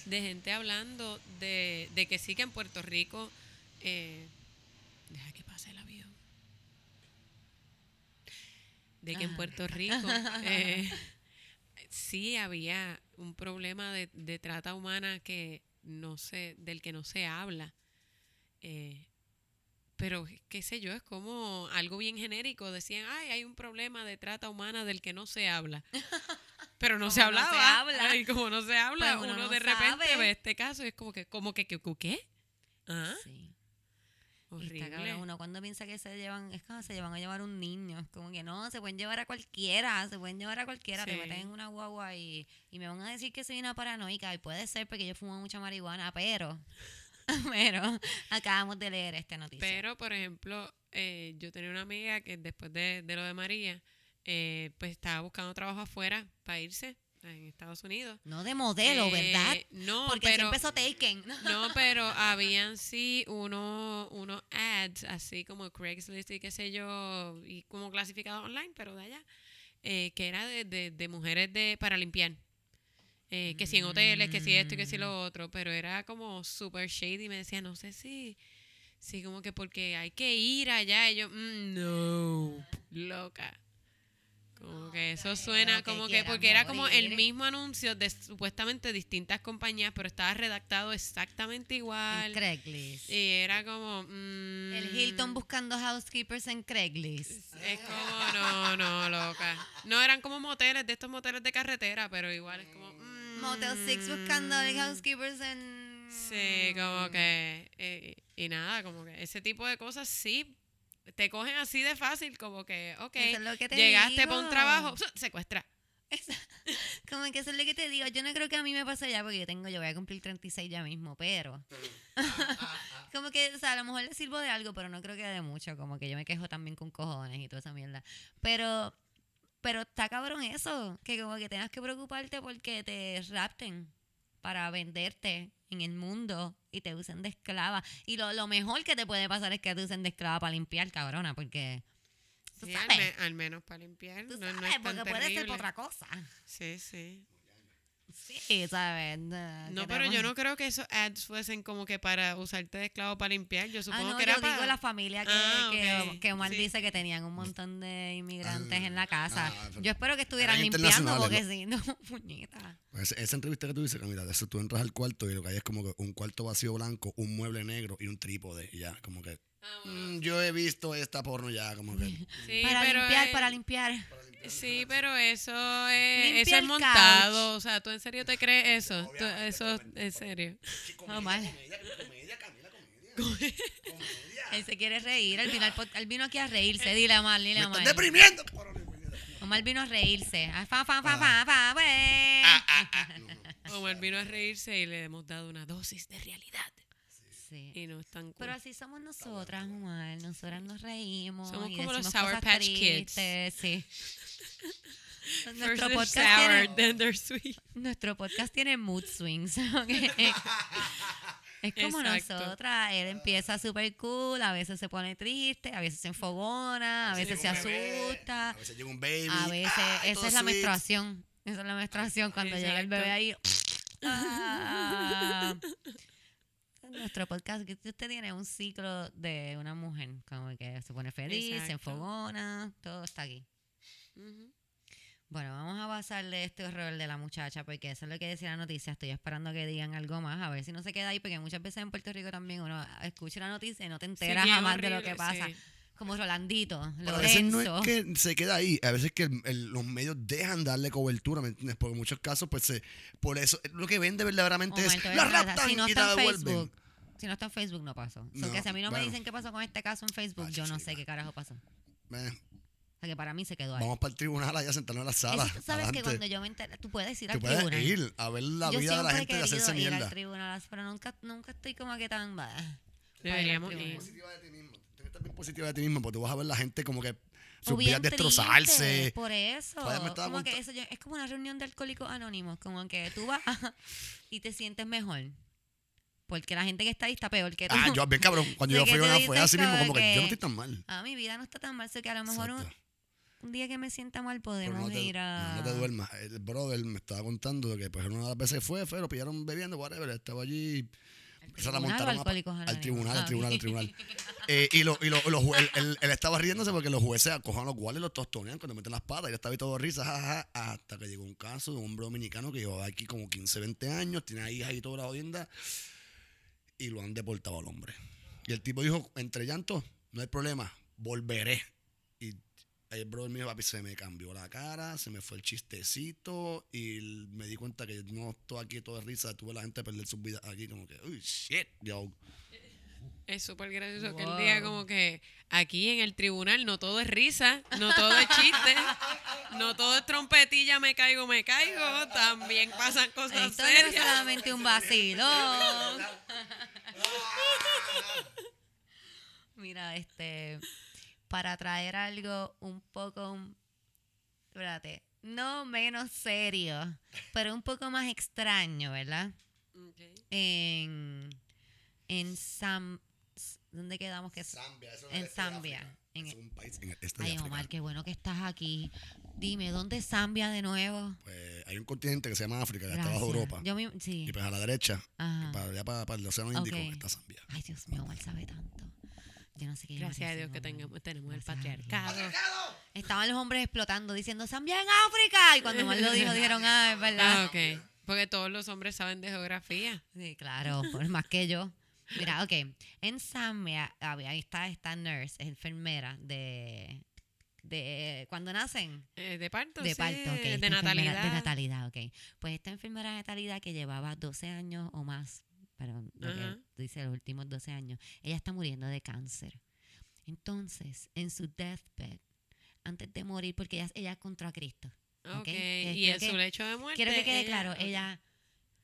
De gente hablando de, de que sí que en Puerto Rico. eh, deja que pase el avión. De que en Ajá. Puerto Rico eh, sí había un problema de, de trata humana que no sé, del que no se habla. Eh, pero qué sé yo, es como algo bien genérico. Decían, ay, hay un problema de trata humana del que no se habla. Pero no se Como no se hablaba. habla. Ay, como no se habla, Pues uno uno, no de repente sabe. ve este caso y es como que, como que, que- ¿qué? ¿Ah? Sí. Y Horrible. está cabrón, uno cuando piensa que se llevan, es como se llevan a llevar un niño, es como que no, se pueden llevar a cualquiera, se pueden llevar a cualquiera, te meten en una guagua y, y me van a decir que soy una paranoica, y puede ser porque yo fumo mucha marihuana, pero, pero, acabamos de leer esta noticia. Pero, por ejemplo, eh, yo tenía una amiga que después de, de lo de María, eh, pues estaba buscando trabajo afuera para irse en Estados Unidos. no de modelo, Eh, ¿verdad? No, Porque pero, empezó Taken. no, pero habían sí unos unos ads, así como Craigslist y qué sé yo, y como clasificados online, pero de allá, eh, que era de, de, de mujeres de para limpiar. Eh, que si en hoteles, que si esto y que si Mm. lo otro, pero era como super shady. Me decía, no sé si, si como que porque hay que ir allá. Y yo, mm, no, loca. Como que eso suena como que, porque era como el mismo anuncio de supuestamente distintas compañías, pero estaba redactado exactamente En igual. Craigslist. Y era como... mm, El Hilton buscando housekeepers en Craigslist. Es como, no, no, loca. No eran como moteles, de estos moteles de carretera, pero igual es como... mm, Motel 6 buscando housekeepers en... Sí, como que... eh, y nada, como que ese tipo de cosas sí te cogen así de fácil, como que, ok, Eso es lo que te llegaste para un digo. trabajo, secuestra. Como que eso es lo que te digo. Yo no creo que a mí me pase ya porque yo tengo, yo voy a cumplir 36 ya mismo, pero. como que, o sea, a lo mejor le sirvo de algo, pero no creo que de mucho. Como que yo me quejo también con cojones y toda esa mierda. Pero, pero está cabrón eso. Que como que tengas que preocuparte porque te rapten para venderte en el mundo y te usen de esclava. Y lo, lo mejor que te puede pasar es que te usen de esclava para limpiar, cabrona, porque. Tú Sí, al, sabes. me- al menos para limpiar. Tú no, no sabes, es tan porque puede ser otra cosa. Sí, sí. Sí, ¿sabes? No, pero yo no creo que esos ads fuesen como que para usarte de esclavo para limpiar. Yo Ah, supongo no, que era yo digo para... la familia que, Ah, que, Omar sí. dice que tenían un montón de inmigrantes Ah, en la casa. ah, pero yo espero que estuvieran eran limpiando porque internacionales, si no, puñeta. Esa, esa entrevista que tú dices, que mira, de eso tú entras al cuarto y lo que hay es como que un cuarto vacío blanco, un mueble negro y un trípode. Y ya, como que. mm, yo he visto esta porno ya, como que. Sí, para pero limpiar, es- para limpiar. Sí, pero eso es, eso es montado. O sea, ¿tú en serio te crees eso? Tú- eso en serio. Omar. Él se quiere reír. Al pod- él vino aquí a reírse. Dile a Omar, dile ¡Me a estás Omar. deprimiendo! Omar vino a reírse. Fa, fa, fa, fa, fa, güey. Omar vino a reírse y le hemos dado una dosis de realidad. Sí. Y no es tan cool. Pero así somos nosotras, Omar. Nosotras nos reímos. Somos y como los Sour Patch Kids. Sí. Nuestro podcast, sour, tiene, then they're sweet. nuestro podcast tiene mood swings. Es como Exacto. nosotras. Él empieza súper cool, a veces se pone triste, a veces se enfogona, a veces se asusta. A veces llega un baby. A veces, ay, esa es la sweet. menstruación. Esa es la menstruación cuando llega el bebé ahí. Ah. Nuestro podcast, que usted tiene un ciclo de una mujer, como que se pone feliz, se Exacto. enfogona, todo está aquí. Bueno, vamos a basarle este horror de la muchacha, porque eso es lo que decía la noticia. Estoy esperando que digan algo más, a ver si no se queda ahí, porque muchas veces en Puerto Rico también uno escucha la noticia y no te enteras jamás de lo que pasa. sí. Como Rolandito, Pero a veces no es que se queda ahí, a veces que el- el- los medios dejan darle cobertura, ¿me entiendes? Porque en muchos casos, pues, se, por eso, lo que vende verdaderamente es, la raptan si no y está la en devuelven. Facebook, si no está en Facebook no pasó. So No, que si a mí no me dicen qué pasó con este caso en Facebook, Ah, yo no sí, sé qué carajo pasó. O sea que para mí se quedó ahí. vamos para el tribunal allá, sentarnos en la sala. Eso tú sabes que adelante. cuando yo me enteré, tú puedes ir Tú al puedes tribunal. ir a ver la yo vida de la gente querido hacerse ir al mierda. tribunal, pero nunca, nunca estoy como que tan... al Deberíamos ir. Positiva de ti mismo. Tienes que estar bien positiva de ti mismo, porque tú vas a ver la gente como que sus vidas destrozarse. Por eso. Como que eso yo- es como una reunión de alcohólicos anónimos. Como que tú vas y te sientes mejor. Porque la gente que está ahí está peor que tú. Ah, yo bien cabrón. Cuando yo que fui tú una fue así mismo, como como que, yo que- no estoy tan mal. Ah, mi vida no está tan mal. sé que a lo mejor un. Un día que me sienta mal podemos no te, ir a... no, te duermas. El brother me estaba contando de que pues una de las veces fue, fue, lo pillaron bebiendo, whatever, estaba allí. Se la tribunal montaron a al tribunal, Ah, al tribunal, ok. al tribunal. Eh, y lo, y lo, ju- él, él- él estaba riéndose porque los jueces acojan los guardias y los tostonean cuando meten las patas. Y él estaba ahí todo risa, jajaja, hasta que llegó un caso de un hombre dominicano que llevaba aquí como 15, 20 años, tiene hijas y toda la jodienda, y lo han deportado al hombre. Y el tipo dijo, entre llantos, no hay problema, volveré. El brother mío, papi, se me cambió la cara, se me fue el chistecito y me di cuenta que no estoy aquí todo de risa, tuve la gente perder sus vidas aquí como que, uy, shit, yo. Es súper gracioso que él diga como que aquí en el tribunal no todo es risa, no todo es chiste, no todo es trompetilla, me caigo, me caigo, también pasan cosas Esto no es serias. solamente un vacilón. Mira, este, para traer algo un poco, espérate, no menos serio, pero un poco más extraño, ¿verdad? Ok. En, en Sam, ¿dónde quedamos que es? Zambia, eso En Zambia. En- es un país en el este de Ay, África. Omar, qué bueno que estás aquí. Dime, ¿dónde es Zambia de nuevo? Pues hay un continente que se llama África, que está bajo. Europa. Yo mi- sí. Y pues a la derecha, Ajá. para allá para, para el Océano Índico, Ok. está Zambia. Ay, Dios mío, Omar sabe tanto. Yo no sé qué Gracias a Dios que tengamos, tenemos el patriarcado. Estaban los hombres explotando diciendo Zambia en África. Y cuando Omar lo dijo, dijeron, ah, es verdad. Ah, ok. Porque todos los hombres saben de geografía. Sí, claro, por más que yo. Mira, ok. En Zambia, había- ahí está esta nurse, es enfermera de. de cuando nacen. Eh, de parto, De sí, parto, ok. de natalidad. De natalidad, ok. Pues esta enfermera de natalidad que llevaba 12 años o más, pero lo que dice los últimos 12 años, ella está muriendo de cáncer. Entonces, en su deathbed, antes de morir, porque ella, ella contra Cristo. Ok, Que Y quiero en su lecho de muerte. Quiero que quede ella- claro, ella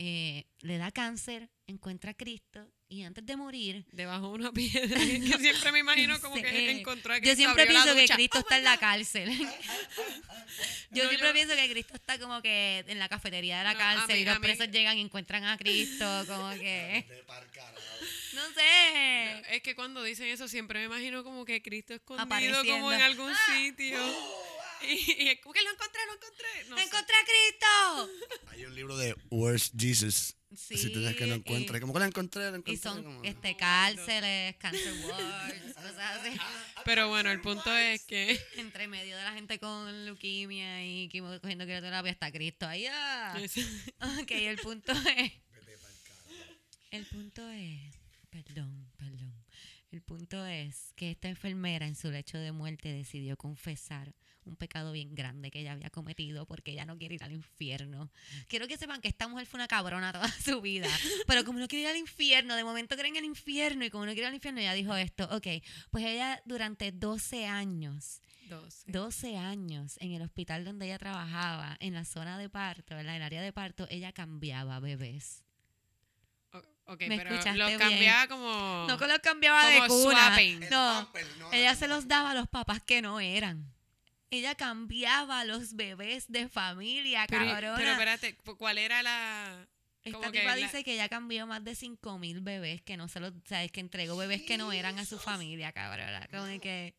eh, le da cáncer, encuentra a Cristo y antes de morir, Debajo de una piedra. que siempre me imagino como que eh, encontró a yo Cristo, siempre abrió la pienso que. Cristo Oh está en la cárcel. yo No, siempre yo- pienso que Cristo está como que en la cafetería de la No, cárcel mí- y los mí- presos llegan y encuentran a Cristo, como que, No sé. Es que cuando dicen eso siempre me imagino como que Cristo escondido como en algún sitio. Y, y como que lo encontré, lo encontré. No sé. ¡Encontré a Cristo! Hay un libro de Where's Jesus. Sí, si tienes que lo encuentres. y- Como que lo encontré, lo encontré. Y son como- este, cárceles, cancer wards, cosas así. Pero bueno, el punto es que. Entre medio de la gente con leuquimia y quimo- cogiendo quimioterapia está Cristo ahí. ah. Ok, el punto es. El punto es. Perdón, perdón. El punto es que esta enfermera en su lecho de muerte decidió confesar un pecado bien grande que ella había cometido porque ella no quiere ir al infierno. Quiero que sepan que esta mujer fue una cabrona toda su vida, pero como no quiere ir al infierno, de momento creen en el infierno y como no quiere ir al infierno, ella dijo esto, ok, pues ella durante 12 años 12. 12 años en el hospital donde ella trabajaba, en la zona de parto, en el área de parto, ella cambiaba bebés. Ok, ¿Me pero escuchaste lo bien? cambiaba como. No que los cambiaba de cuna. No, pamper, no, ella no, se los daba a los papás que no eran. Ella cambiaba a los bebés de familia, pero, cabrona. pero espérate, ¿cuál era la. Esta como que tipa la- dice que ella cambió más de 5 mil bebés que no se los, o sea, es que entregó bebés que no eran a su familia, cabrona. Como de que,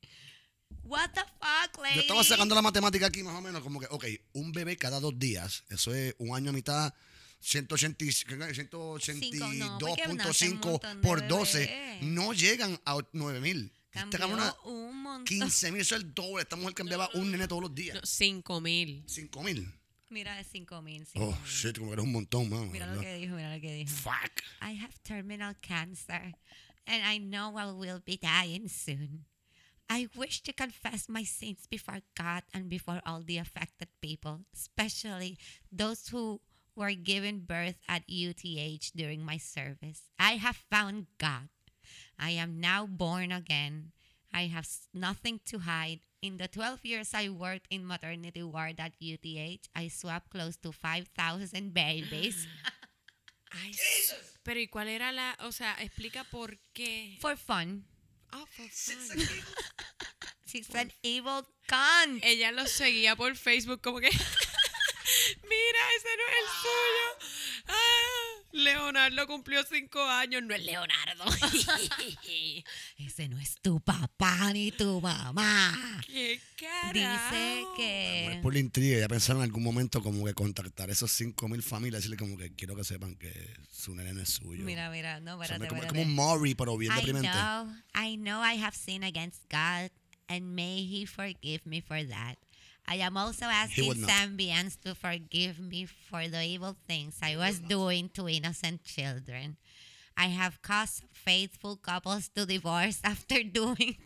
what the fuck, lady? Yo estaba sacando la matemática aquí más o menos, como que, ok, un bebé cada dos días, eso es un año a mitad, 180 Cinco, no, porque nacen un 182.5 montón de por 12, bebés. no llegan a 9 mil. Esta cabrona, un montón. 15 mil, eso es el doble. Esta mujer cambiaba un nene todos los días. No, 5 mil. 5 mil. Mira, de 5 mil. Oh, shit, como que eres un montón, man. Mira lo que dijo, mira lo que dijo. Fuck. I have terminal cancer, and I know I will be dying soon. I wish to confess my sins before God and before all the affected people, especially those who were given birth at UTH during my service. I have found God. I am now born again. I have nothing to hide. In the 12 years I worked in maternity ward at UTH, I swapped close to 5,000 babies. Ay, pero ¿y cuál era la. O sea, explica por qué. For fun. Oh, for fun. She's an evil cunt. Ella lo seguía por Facebook como que. Mira, ese Leonardo cumplió cinco años. No es Leonardo. Ese no es tu papá ni tu mamá. ¿Qué carajo? Dice Bueno, que. por la intriga, ya pensaron en algún momento como que contactar esos 5 mil familias y decirle como que quiero que sepan que su nene no es suyo. Mira, mira, no, O sea, espérate, como, es espérate. como un Maury, pero bien I deprimente. know, I know I have sinned against God, and may He forgive me for that. I am also asking. Zambians to forgive me for the evil things I was doing to innocent children. I have caused faithful couples to divorce after doing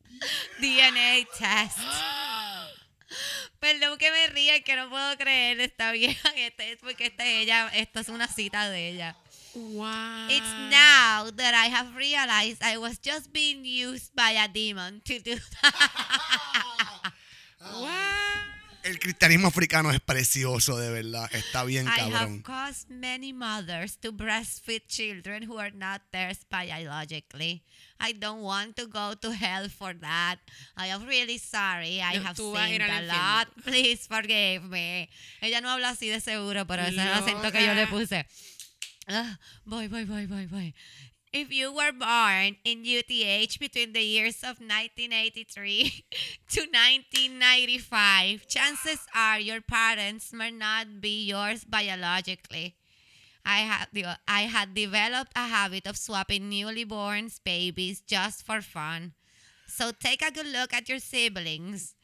DNA tests. Perdón que me ría, que no puedo creer esta vieja. Este es porque esta es ella, esto es una cita de ella. Wow. It's now that I have realized I was just being used by a demon to do that. El cristianismo africano es precioso, de verdad. Está bien I have cabrón. caused many mothers to breastfeed children who are not theirs biologically. I don't want to go to hell for that. I am really sorry. I No, have tú vas a ir sinned al a infierno. lot. Please forgive me. Ella no habla así de seguro, pero ese es el acento que yo le Loca. puse. Ah, voy, voy, voy, voy, voy. If you were born in UTH between the years of 1983 to 1995, chances are your parents may not be yours biologically. I had I had developed a habit of swapping newly born babies just for fun. So take a good look at your siblings.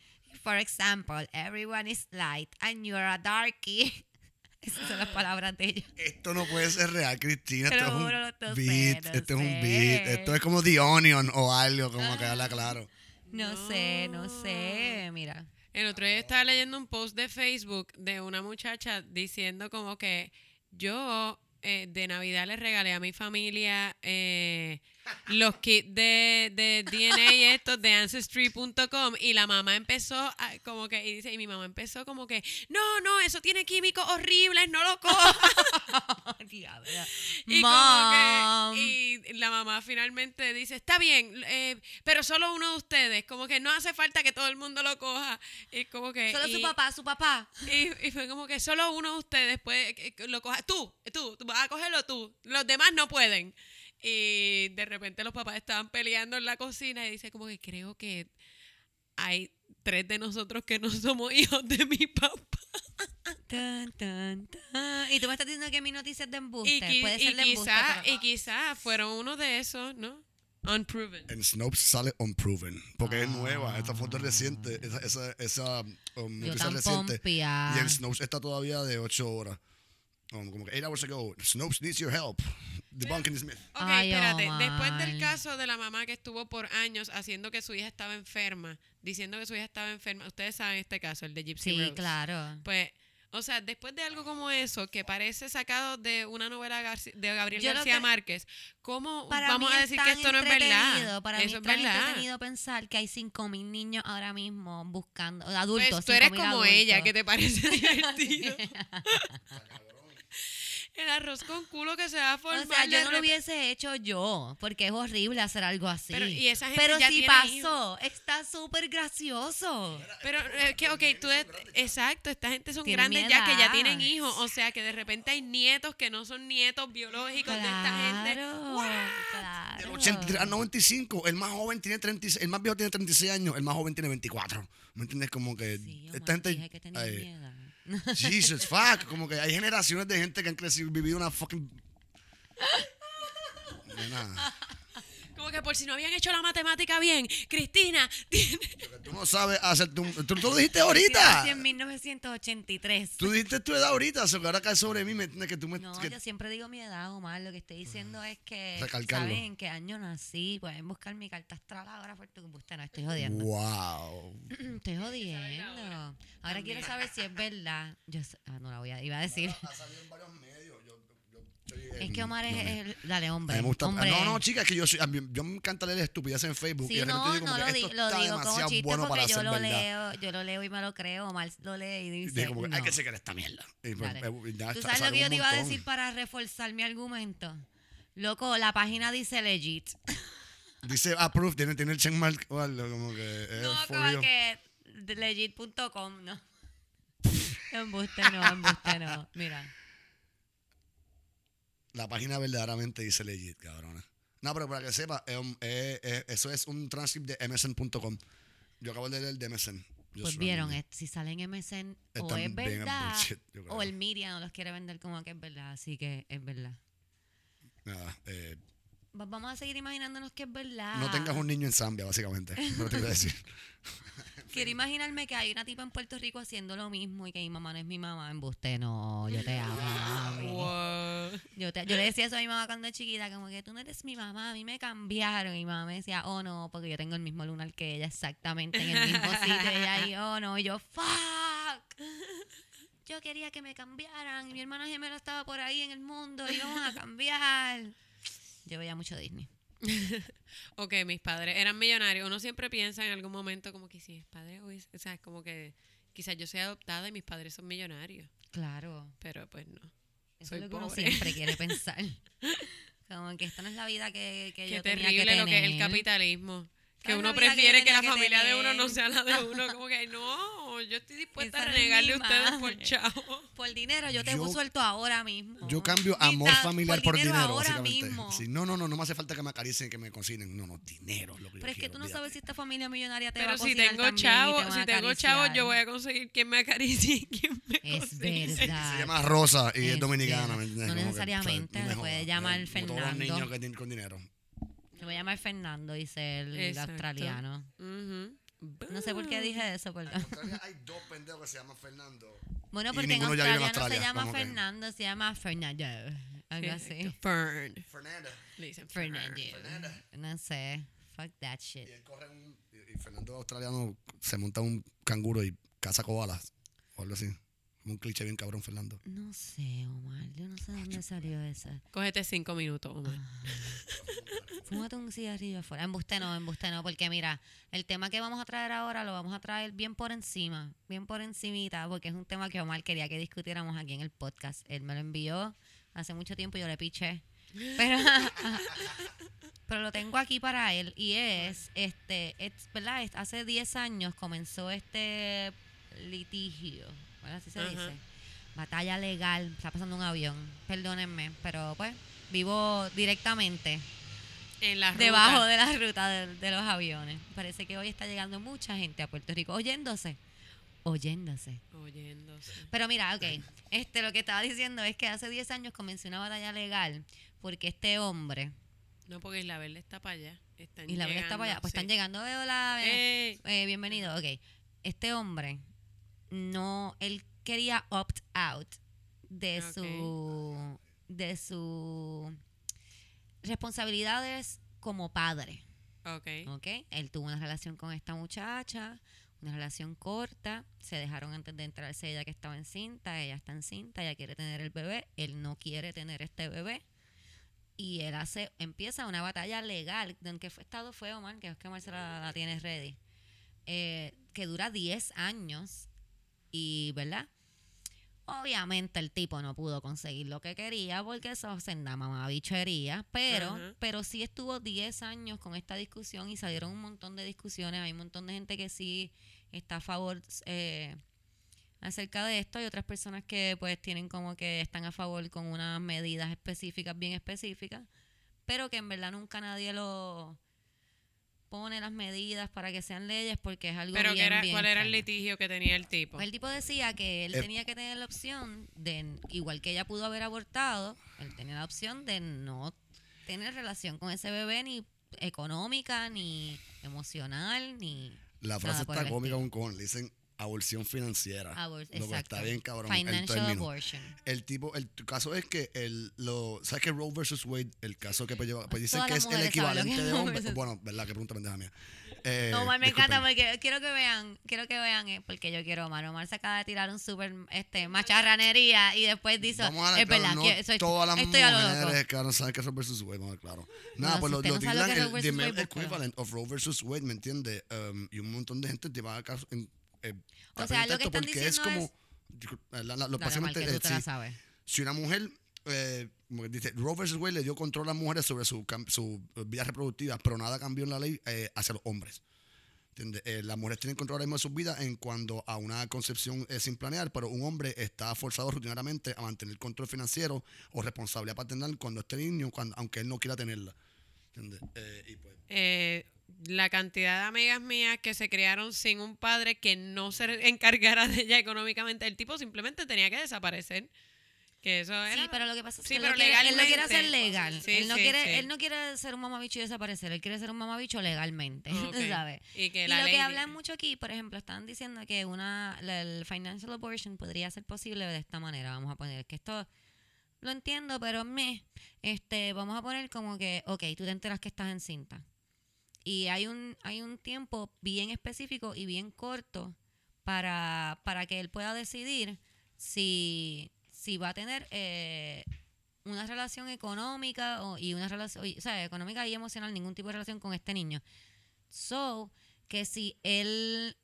For example, everyone is light and you're a darkie. Esas son las palabras de ella. Esto no puede ser real, Cristina. Esto es un beat. sé, esto es un beat. Esto es como The Onion o algo, como que habla claro. No, sé, no sé. Mira. El otro día estaba leyendo un post de Facebook de una muchacha diciendo como que yo eh, de Navidad le regalé a mi familia eh, los kits de, de DNA estos de Ancestry.com y la mamá empezó a- como que, y dice, y mi mamá empezó como que, no, no, eso tiene químicos horribles, no lo cojas. Y, Mom. como que, y la mamá finalmente dice, está bien, eh, pero solo uno de ustedes, como que no hace falta que todo el mundo lo coja. Y como que, Solo su papá, su papá. y, y fue como que solo uno de ustedes puede que- que lo coja. Tú, tú, tú vas a cogerlo tú. Los demás no pueden. Y de repente los papás estaban peleando en la cocina y dice como que creo que hay tres de nosotros que no somos hijos de mi papá. Tan, tan, tan. Y tú me estás diciendo que mi noticia es de embuste. Y, qui- Puede y ser de embuste. quizá, pero- y quizá fueron uno de esos, ¿no? Unproven. En Snopes sale unproven. Porque es Ah. nueva. Esta foto es reciente. Esa, esa, esa um, noticia reciente. pompeada. Y en Snopes está todavía de 8 horas. Como que 8 hours ago. Snopes needs your help. Debunking Smith. Ok, Ay, espérate. Omar. Después del caso de la mamá que estuvo por años haciendo que su hija estaba enferma, diciendo que su hija estaba enferma, ustedes saben este caso, el de Gypsy Sí, Rose. claro. Pues, o sea, después de algo como eso, que parece sacado de una novela Garci- de Gabriel Yo lo García que- Márquez, ¿cómo Para vamos mí a decir que tan esto no es verdad? Para mí eso es es tan verdad. entretenido pensar que hay 5.000 niños ahora mismo buscando, adultos. Pues tú eres 5.000 como adultos. ella, que te parece divertido. El arroz con culo que se va a formar. O sea, yo de no lo hubiese hecho yo, porque es horrible hacer algo así. Pero, y esa gente Pero ya si tiene pasó, está súper gracioso. Pero es que, ok, tú, es- exacto, esta gente son Tienen grandes mi ya que ya edad. tienen hijos, o sea que de repente hay nietos que no son nietos biológicos de esta gente. Claro, Del claro. 83 al 95, el más joven tiene 36, el más viejo tiene 36 años, el más joven tiene 24. ¿Me entiendes? Como que Sí, esta gente. dije que tenía miedo. Jesus, fuck. Como que hay generaciones de gente que han crecido, vivido una fucking. Nena, Como que por si no habían hecho la matemática bien, Cristina tiene... tú no sabes hacer. Tú, tú, tú lo dijiste Nací ahorita. en 1983. Tú dijiste tu edad ahorita, que ahora cae sobre mí, ¿me entiendes? Que tú me. No, que- yo siempre digo mi edad, Omar. Lo que estoy diciendo es que, Recalcarlo. ¿saben en qué año nací? Pueden buscar mi carta astral ahora por tu combustión. No, estoy jodiendo. wow. Estoy jodiendo. Ahora quiero saber si es verdad. Yo ah, no la voy a, iba a decir. Ha salido en varios medios. Es que Omar es, el- dale, A hombre. mí me gusta- hombre. no, no, chica, es que yo, soy, a mí- yo me encanta leer estupideces en Facebook. y Sí, de repente no, digo como no que lo, esto lo está digo como demasiado chiste bueno para porque yo ser lo verdad. leo, yo lo leo y me lo creo. Omar lo lee y Y dice. dije como que hay no. que esta mierda. Y pues, Dale. eh, ya ¿Tú está- sabes lo que yo un te iba a montón. decir para reforzar mi argumento? Loco, la página dice legit. Dice approved, tiene, tiene el checkmark o algo, como que no, for como real. que legit.com, no. embuste no, embuste no. Mira. La página verdaderamente dice legit, cabrona. No, pero para que sepa, es eh, eh, eso es un transcript de msn.com. Yo acabo de leer el de MSN. Pues vieron, eh, si salen MSN o Están es bien verdad bullshit, o el media no los quiere vender como que es verdad, así que es verdad. Nada, eh, Vamos a seguir imaginándonos que es verdad. no tengas un niño en Zambia, básicamente. No te voy a decir. Quiero imaginarme que hay una tipa en Puerto Rico haciendo lo mismo y que mi mamá no es mi mamá. Embuste, no, yo te amo, mami. Yo, te- yo le decía eso a mi mamá cuando era chiquita, como que tú no eres mi mamá, a mí me cambiaron. Y mi mamá me decía, oh no, porque yo tengo el mismo lunar que ella, exactamente en el mismo sitio. Y ella ahí, oh no, y yo, fuck. Yo quería que me cambiaran. Y mi hermana gemela estaba por ahí en el mundo y vamos a cambiar. Yo veía mucho Disney. Ok, mis padres eran millonarios. Uno siempre piensa en algún momento como que si es padre o es, o sea, como que quizás yo soy adoptada y mis padres son millonarios, Claro. pero pues no. Eso Soy es lo que uno siempre quiere pensar. Como que esta no es la vida que, que Qué yo tenía terrible que lo que es el tener. capitalismo. Que ¿Sabes uno que yo prefiere que, tenía la que familia de uno no tener? sea la de uno. Como que no, yo estoy dispuesta Esa a es renegarle a ustedes por chavo. Por dinero, yo te Yo- suelto ahora mismo. Yo cambio amor familiar por dinero, ahora básicamente. mismo. Sí, no, no, no, no me hace falta que me acaricien, que me cocinen. No, no, dinero es lo que yo Pero es que quiero, tú no sabes si esta familia millonaria te va Pero a si cocinar tengo también y chavo, te si a tengo chavo, yo voy a conseguir quien me acaricie y quien me Es cocine. verdad. Se llama Rosa y es, Es dominicana. ¿me entiendes? No que, necesariamente, o sea, le me puede llamar como Todos los Fernando. niños que tienen con dinero. Se voy a llamar Fernando, dice el Exacto. australiano. Ujú. No sé por qué dije eso. Australia hay dos pendejos que se llaman Fernando. Bueno, porque en vive en se Australia, llama como que- Fernando, se llama Fernando. Algo así. Fern. Fernanda. Le dicen Fern. Fernando. Fernanda. No sé. Fuck that shit. Y él corre un. Y y Fernando australiano se monta un canguro y caza koalas. O algo así. Un cliché bien cabrón, Fernando. No sé, Omar. Yo no sé dónde salió esa. Cógete cinco minutos, Omar. Fúmate un cigarrillo afuera. Embuste no, embuste no, porque mira, el tema que vamos a traer ahora lo vamos a traer bien por encima, bien por encimita, porque es un tema que Omar quería que discutiéramos aquí en el podcast. Él me lo envió hace mucho tiempo y yo le piché. Pero, pero lo tengo aquí para él y es, este, es, ¿verdad? Es- hace 10 años comenzó este litigio, ¿verdad? Así se Ajá. dice. Batalla legal, está pasando un avión, perdónenme, pero pues vivo directamente En la ruta. debajo de la ruta de, de los aviones. Parece que hoy está llegando mucha gente a Puerto Rico oyéndose. Oyéndose. Oyéndose. Pero mira, ok, este, lo que estaba diciendo es que hace 10 años comenzó una batalla legal porque este hombre, No, porque Isla Verde está para allá. Están y la está para allá, pues están llegando, eh, eh, bienvenido, ok. Este hombre, no, él quería opt out de Ok. su, de su responsabilidades como padre. Ok. ¿ok? Él tuvo una relación con esta muchacha, una relación corta, se dejaron antes de entrarse ella que estaba encinta, ella está encinta, ella quiere tener el bebé, él no quiere tener este bebé. Y él hace, empieza una batalla legal, ¿en qué fue estado fue Omar? Que es que se la, la tiene ready. Eh, que dura 10 años y, ¿verdad? Obviamente el tipo no pudo conseguir lo que quería porque eso es senda mamabichería, pero, pero sí estuvo 10 años con esta discusión y salieron un montón de discusiones. Hay un montón de gente que sí está a favor eh, acerca de esto y otras personas que pues tienen como que están a favor con unas medidas específicas, bien específicas, pero que en verdad nunca nadie lo pone las medidas para que sean leyes porque es algo Pero bien, ¿qué era, bien ¿cuál era el litigio que tenía el tipo? El tipo decía que él Eh. tenía que tener la opción de, igual que ella pudo haber abortado, él tenía la opción de no tener relación con ese bebé ni económica, ni emocional, ni La frase nada por está el cómica estilo. un cojón. Le dicen aborción financiera. Abor- Lo que está bien cabrón. el Financial abortion. El tipo, el caso es que el, lo, ¿sabes que Roe versus Wade, el caso que pues, lleva, pues dicen que es el que equivalente de hombre. Bueno, verdad, qué pregunta pendeja mía. Eh, No, Omar, me disculpen. encanta porque quiero que vean, quiero que vean, eh, porque yo quiero Omar. Omar se acaba de tirar un súper este, macharranería y después dice, Vamos a dar es verdad, no que soy, todas las estoy mujeres, claro, saben que es Roe versus Wade, ver, claro. Nada, No, pues si lo, lo no que es el the equivalent of Roe versus Wade, ¿me entiendes? Um, y un montón de gente lleva a caso en, eh, O sea, lo que están porque es diciendo como, es- la- la- lo- Dale, que tú eh, la sabes. si una mujer, eh, como dice, Roe Wade le dio control a las mujeres sobre su, cam- su vida reproductiva, pero nada cambió en la ley eh, hacia los hombres. ¿Entiendes? Eh, las mujeres tienen control ahora mismo de sus vidas en cuanto a una concepción eh, sin planear, pero un hombre está forzado rutinariamente a mantener control financiero o responsabilidad paternal cuando esté niño, cuando, aunque él no quiera tenerla. ¿Entiendes? Eh, y pues, Eh, la cantidad de amigas mías que se criaron sin un padre que no se encargara de ella económicamente, el tipo simplemente tenía que desaparecer. Que eso era. Sí, pero lo que pasa es Sí, que él, lo quiere, él legalmente. legal. Sí, él, no sí, quiere, él no quiere ser un mamabicho y desaparecer. Él quiere ser un mamabicho legalmente. ¿Sabes? Y que Y la lo ley. que hablan mucho aquí, por ejemplo, están diciendo que una la- el financial abortion podría ser posible de esta manera. Vamos a poner que esto lo entiendo, pero me este vamos a poner como que, ok, tú te enteras que estás encinta. Y hay un hay un tiempo bien específico y bien corto para, para que él pueda decidir si, si va a tener eh, una relación económica o, y una relación, o sea, económica y emocional, ningún tipo de relación con este niño. So, que si él,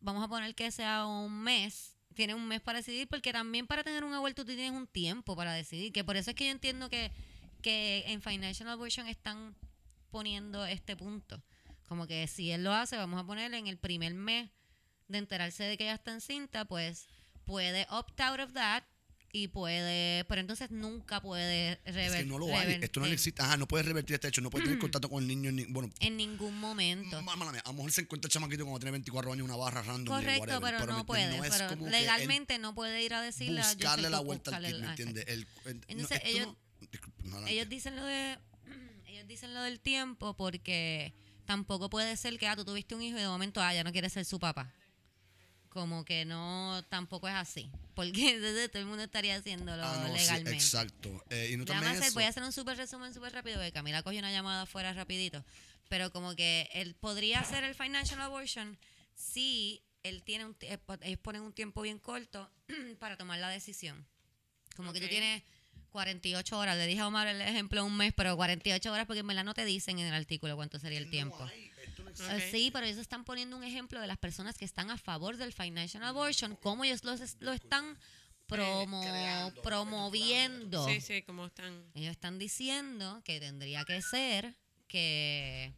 vamos a poner que sea un mes, tiene un mes para decidir, porque también para tener un aborto tú tienes un tiempo para decidir, que por eso es que yo entiendo que, que en Financial Abortion están poniendo este punto. Como que si él lo hace, vamos a ponerle en el primer mes de enterarse de que ella está encinta, pues puede opt out of that y puede, pero entonces nunca puede es rever- que no lo hay. Esto no existe. Ajá, no puedes revertir este hecho, no puedes tener contacto con el niño. Ni, bueno, en ningún momento. ma- mala mía, a lo mejor se encuentra el chamaquito cuando tiene 24 años, una barra random. Correcto, whatever, pero, ¿me no puede. No es pero legalmente no puede ir a decirle a buscarle la vuelta al kid, ¿me entiendes? No, Entonces, ellos- no-. Ellos dicen lo de ellos dicen lo del tiempo porque tampoco puede ser que ah, tú tuviste un hijo y de momento ah, ya no quieres ser su papá. Como que no, tampoco es así. Porque entonces todo el mundo estaría haciéndolo Ah, no, sí, legalmente. exacto. Eh, y no también hacer- eso. voy a hacer un súper resumen súper rápido porque Camila cogió una llamada afuera rapidito. Pero como que él podría hacer el financial abortion si él tiene un, tie- ellos ponen un tiempo bien corto para tomar la decisión. Como que tú tienes 48 horas. Le dije a Omar el ejemplo un mes, pero 48 horas porque en verdad no te dicen en el artículo cuánto sería el tiempo. No hay, esto no existe. Eh. Sí, pero ellos están poniendo un ejemplo de las personas que están a favor del financial abortion, cómo ellos los lo están promo- creando, promoviendo. Sí, sí, como están. Ellos están diciendo que tendría que ser que,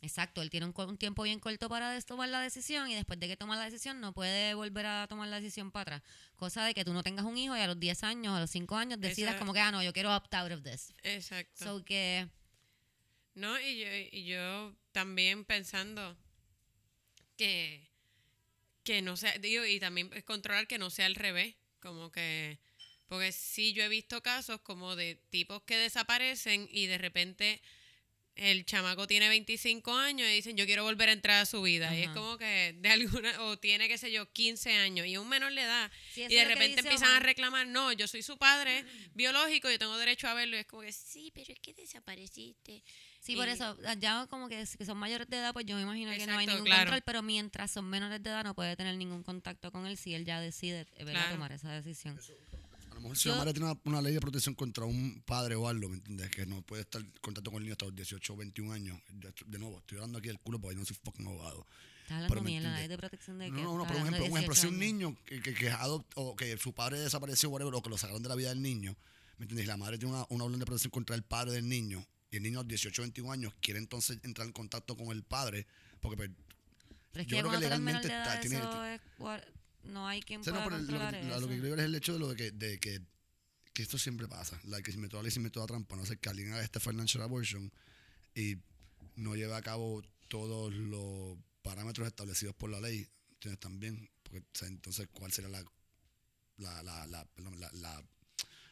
exacto, él tiene un, un tiempo bien corto para tomar la decisión y después de que toma la decisión no puede volver a tomar la decisión para atrás. Cosa de que tú no tengas un hijo y a los 10 años, a los 5 años decidas como que, ah, no, yo quiero opt out of this. Exacto. So que No, y yo, y yo también pensando que, que no sea, digo, y también es controlar que no sea al revés, como que, porque sí yo he visto casos como de tipos que desaparecen y de repente el chamaco tiene 25 años y dicen yo quiero volver a entrar a su vida y es como que de alguna o tiene qué sé yo 15 años y un menor le da Sí, eso y de que repente empiezan a reclamar no yo soy su padre biológico yo tengo derecho a verlo y es como que sí pero es que desapareciste Sí, por eso, ya como que si son mayores de edad, pues yo me imagino que no hay ningún claro. control, pero mientras son menores de edad no puede tener ningún contacto con él si él ya decide eh. Claro. tomar esa decisión. A lo mejor si la madre tiene una, una ley de protección contra un padre o algo, ¿me entiendes? Que no puede estar en contacto con el niño hasta los 18 o 21 años. De nuevo, estoy hablando aquí del culo porque yo no soy fucking abogado. Estás hablando mierda, entiende. es de protección de No, que no, no, estás pero un ejemplo, de un ejemplo, si un 18 años. niño que, que, que, o que su padre desapareció whatever, o que lo sacaron de la vida del niño, ¿me entiendes? Y la madre tiene una, una orden de protección contra el padre del niño, y el niño a los 18 o 21 años quiere entonces entrar en contacto con el padre, porque pues, Pero es yo creo que legalmente está- tiene- eso es gua- no hay quien o sea, pueda no, pero lo, controlar que, eso. lo que quiero ver es el hecho de lo de que, de que, que esto siempre pasa. La que si me toda ley, si me toda trampa, no sé, que alguien haga este financial abortion y no lleve a cabo todos los parámetros establecidos por la ley, ¿entiendes? También, porque o sea, entonces, ¿cuál sería la, la, la, la, perdón, la, la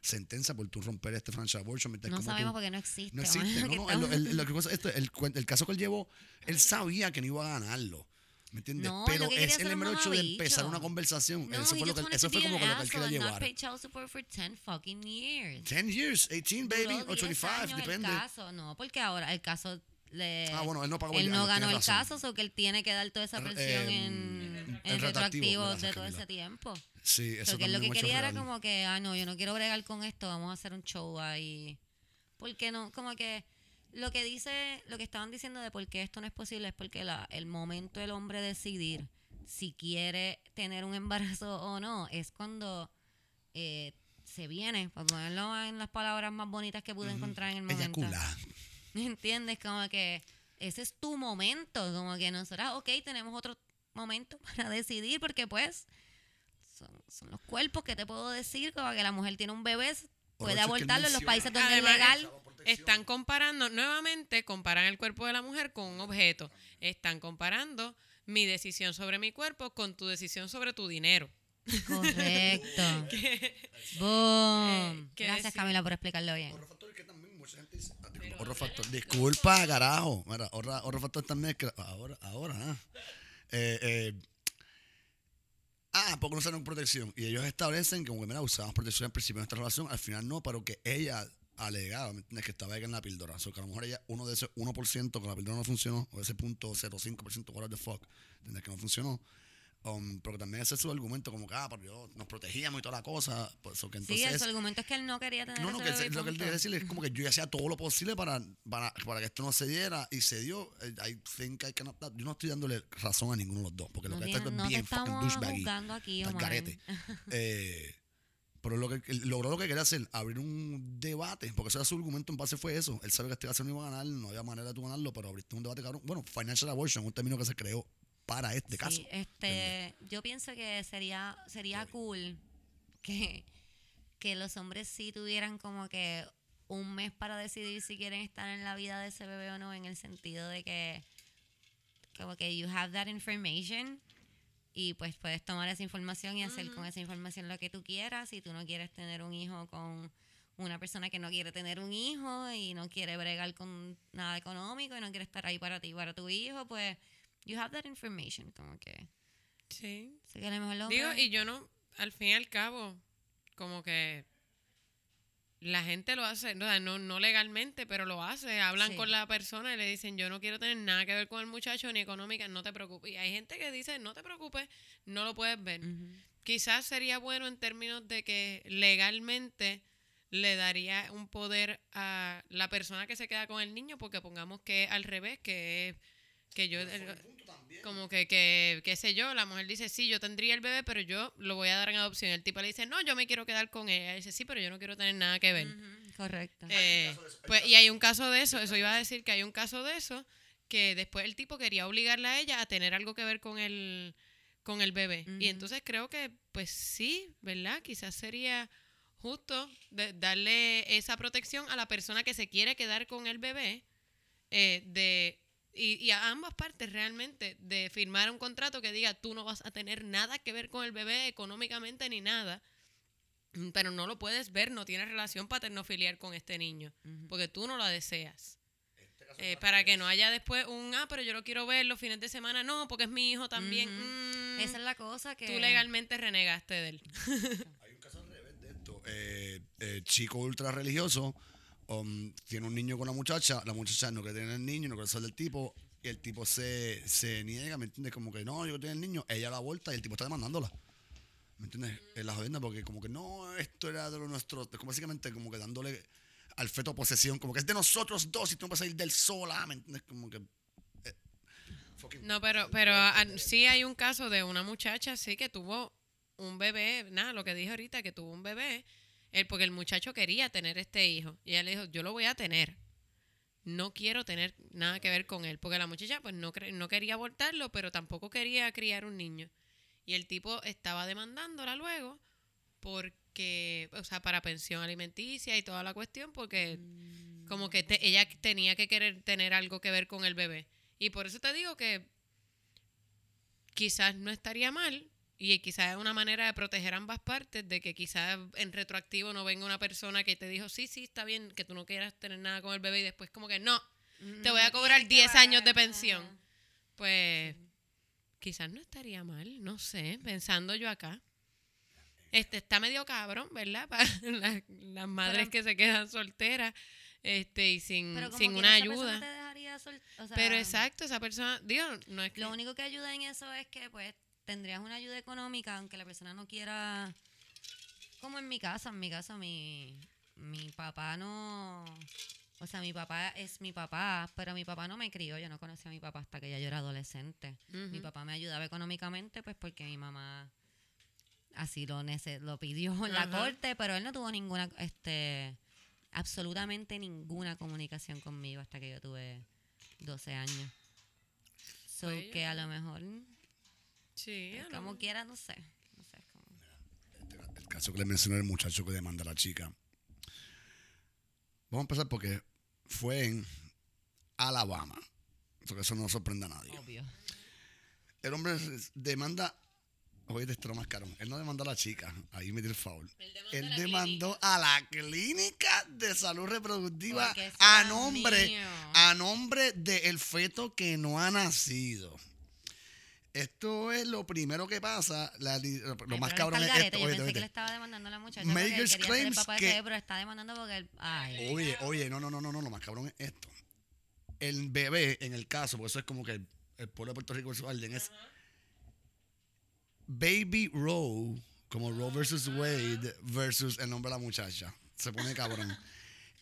sentencia por tú romper este financial abortion? ¿Mientras no como tú- sabemos porque no existe. no existe. No, no, el, el- el, el caso que él llevó, él sabía que no iba a ganarlo. ¿Me entiendes? No, Pero que es el hecho de empezar una conversación. No, eso fue, lo que, wanted eso fue como que lo que él quería llevar. Pay child support for 10 fucking years. 10 years, 18 baby, o 10 25, años depende. El caso, no, porque ahora el caso le. Ah, bueno, él no pagó él el no ganó el razón. caso, o que él tiene que dar toda esa Eh, presión em, en, en en retroactivo, de todo ese tiempo. Sí, eso él también lo que quería era real. como que, ah, no, yo no quiero bregar con esto, vamos a hacer un show ahí. Porque no, como que lo que dice, lo que estaban diciendo de por qué esto no es posible es porque la, el momento del hombre decidir si quiere tener un embarazo o no es cuando eh, se viene, para ponerlo en las palabras más bonitas que pude encontrar en el momento. Eyacula. ¿Entiendes? Como que ese es tu momento, como que nosotras, ok, tenemos otro momento para decidir, porque pues son, son los cuerpos que te puedo decir, como que la mujer tiene un bebé, puede abortarlo en los países donde Además, es legal. Están comparando, nuevamente, comparan el cuerpo de la mujer con un objeto. Están comparando mi decisión sobre mi cuerpo con tu decisión sobre tu dinero. Correcto. Boom. ¿qué Gracias decir? Camila por explicarlo bien. Horror factor que también mucha gente dice, ah, disculpa, horror factor. Disculpa, carajo. Mira, horror, horror factor también es que ahora, ahora, ah. Eh, eh, ah, porque no usaron protección. Y ellos establecen que, que, mira, usamos protección al principio de nuestra relación, al final no, pero que ella alegaba, ¿me entiendes? Que estaba ahí en la píldora. O sea, que a lo mejor ella, uno de ese 1% que la píldora no funcionó, o ese punto 0.5%, whatever the fuck, ¿entiendes? Que no funcionó. Um, pero también ese es su argumento, como que, ah, pero yo nos protegíamos y toda la cosa. Pues, so que Sí, entonces, el- su argumento es que él no quería tener no, no, que lo que él quiere decir es como que yo hacía todo lo posible para, para, para que esto no se diera y se dio. Eh, I think I cannot- yo no estoy dándole razón a ninguno de los dos, porque No, lo que está es no bien fucking douchebaggy. aquí, al Omar. garete. Eh, pero lo que, él logró lo que quería hacer, abrir un debate, porque ese era su argumento en base fue eso. Él sabe que este caso no iba a ganar, no había manera de tú ganarlo, pero abriste un debate cabrón. Bueno, financial abortion, un término que se creó para este caso. Sí, este, yo pienso que sería sería cool que, que los hombres sí tuvieran como que un mes para decidir si quieren estar en la vida de ese bebé o no, en el sentido de que como que you have that information y pues puedes tomar esa información y hacer con esa información lo que tú quieras. Si tú no quieres tener un hijo con una persona que no quiere tener un hijo y no quiere bregar con nada económico y no quiere estar ahí para ti y para tu hijo, pues you have that information, como que Sí. sé que a lo mejor los Digo, y yo no, al fin y al cabo, como que la gente lo hace, no, no, no legalmente, pero lo hace. Hablan Sí. con la persona y le dicen, yo no quiero tener nada que ver con el muchacho ni económica, no te preocupes. Y hay gente que dice, no te preocupes, no lo puedes ver. Quizás sería bueno en términos de que legalmente le daría un poder a la persona que se queda con el niño, porque pongamos que al revés, que, que yo... Como que, que, qué sé yo, la mujer dice, sí, yo tendría el bebé, pero yo lo voy a dar en adopción. El tipo le dice, no, yo me quiero quedar con ella. Ella dice, sí, pero yo no quiero tener nada que ver. Ujú, Correcto. Eh, pues, y hay un caso de eso, eso iba a decir que hay un caso de eso, que después el tipo quería obligarla a ella a tener algo que ver con el, con el bebé. Y entonces creo que, pues sí, ¿verdad? Quizás sería justo de- darle esa protección a la persona que se quiere quedar con el bebé eh, de y, y a ambas partes realmente de firmar un contrato que diga tú no vas a tener nada que ver con el bebé económicamente ni nada, mm, pero no lo puedes ver, no tienes relación paterno-filial con este niño, porque tú no lo deseas. Eh, para que no haya después un, ah, pero yo lo quiero ver los fines de semana, no, porque es mi hijo también. Mm, Esa es la cosa que... tú legalmente renegaste de él. Hay un caso al revés de esto. Eh, eh, chico ultra religioso um, tiene un niño con la muchacha, la muchacha no quiere tener el niño, no quiere ser del tipo, y el tipo se, se niega, ¿me entiendes? Como que no, yo quiero tener el niño, ella la vuelta y el tipo está demandándola. ¿Me entiendes? En la jodienda, porque como que no, esto era de lo nuestro, como básicamente como que dándole al feto posesión, como que es de nosotros dos y tú no puedes salir del sola, ¿me entiendes? Como que... eh, No, pero, pero ah, sí hay un caso de una muchacha, sí, que tuvo un bebé, nada, lo que dije ahorita, que tuvo un bebé, él, porque el muchacho quería tener este hijo. Y ella le dijo, yo lo voy a tener. No quiero tener nada que ver con él. Porque la muchacha, pues, no, cre- no quería abortarlo, pero tampoco quería criar un niño. Y el tipo estaba demandándola luego porque, o sea, para pensión alimenticia y toda la cuestión, porque como que ella tenía que querer tener algo que ver con el bebé. Y por eso te digo que quizás no estaría mal y quizás es una manera de proteger ambas partes, de que quizás en retroactivo no venga una persona que te dijo, sí, sí, está bien que tú no quieras tener nada con el bebé y después como que no, te voy a cobrar tienes que 10 años de pensión. ajá. Pues quizás no estaría mal, no sé, pensando yo acá. Este está medio cabrón, ¿verdad? Para las, las madres Pero- que se quedan solteras este y sin, Pero como sin una ayuda. te dejaría sol- o sea, Pero exacto, esa persona, digo, no es que Lo único que ayuda en eso es que pues tendrías una ayuda económica, aunque la persona no quiera, como en mi casa, en mi casa mi, mi papá no, o sea, mi papá es mi papá, pero mi papá no me crió, yo no conocí a mi papá hasta que ya yo era adolescente. Mi papá me ayudaba económicamente pues porque mi mamá así lo, nece- lo pidió en la corte, pero él no tuvo ninguna, este, absolutamente ninguna comunicación conmigo hasta que yo tuve 12 años. So Pues, que a lo mejor, Sí, lo como quiera, no sé. No sé es como- El caso que le mencioné el muchacho que demanda a la chica. Vamos a empezar porque fue en Alabama. Porque eso no sorprende a nadie. obvio. El hombre demanda. Oye, este es lo más caro. Él no demandó a la chica. Ahí me dio el foul. Él demandó a la demandó a la clínica de salud reproductiva a nombre, mío. a nombre del feto que no ha nacido. Esto es lo primero que pasa. la lo Ay, más cabrón es garete, esto. Yo oye, pensé oye, que le estaba demandando a la muchacha Makers el claims papá que- ese pero está demandando porque. Ay, Oye, oye, no, no, no, no, no, lo más cabrón es esto. El bebé, en el caso, porque eso es como que el, el pueblo de Puerto Rico su orden, es Baby Roe, como Roe versus Wade versus el nombre de la muchacha. Se pone cabrón.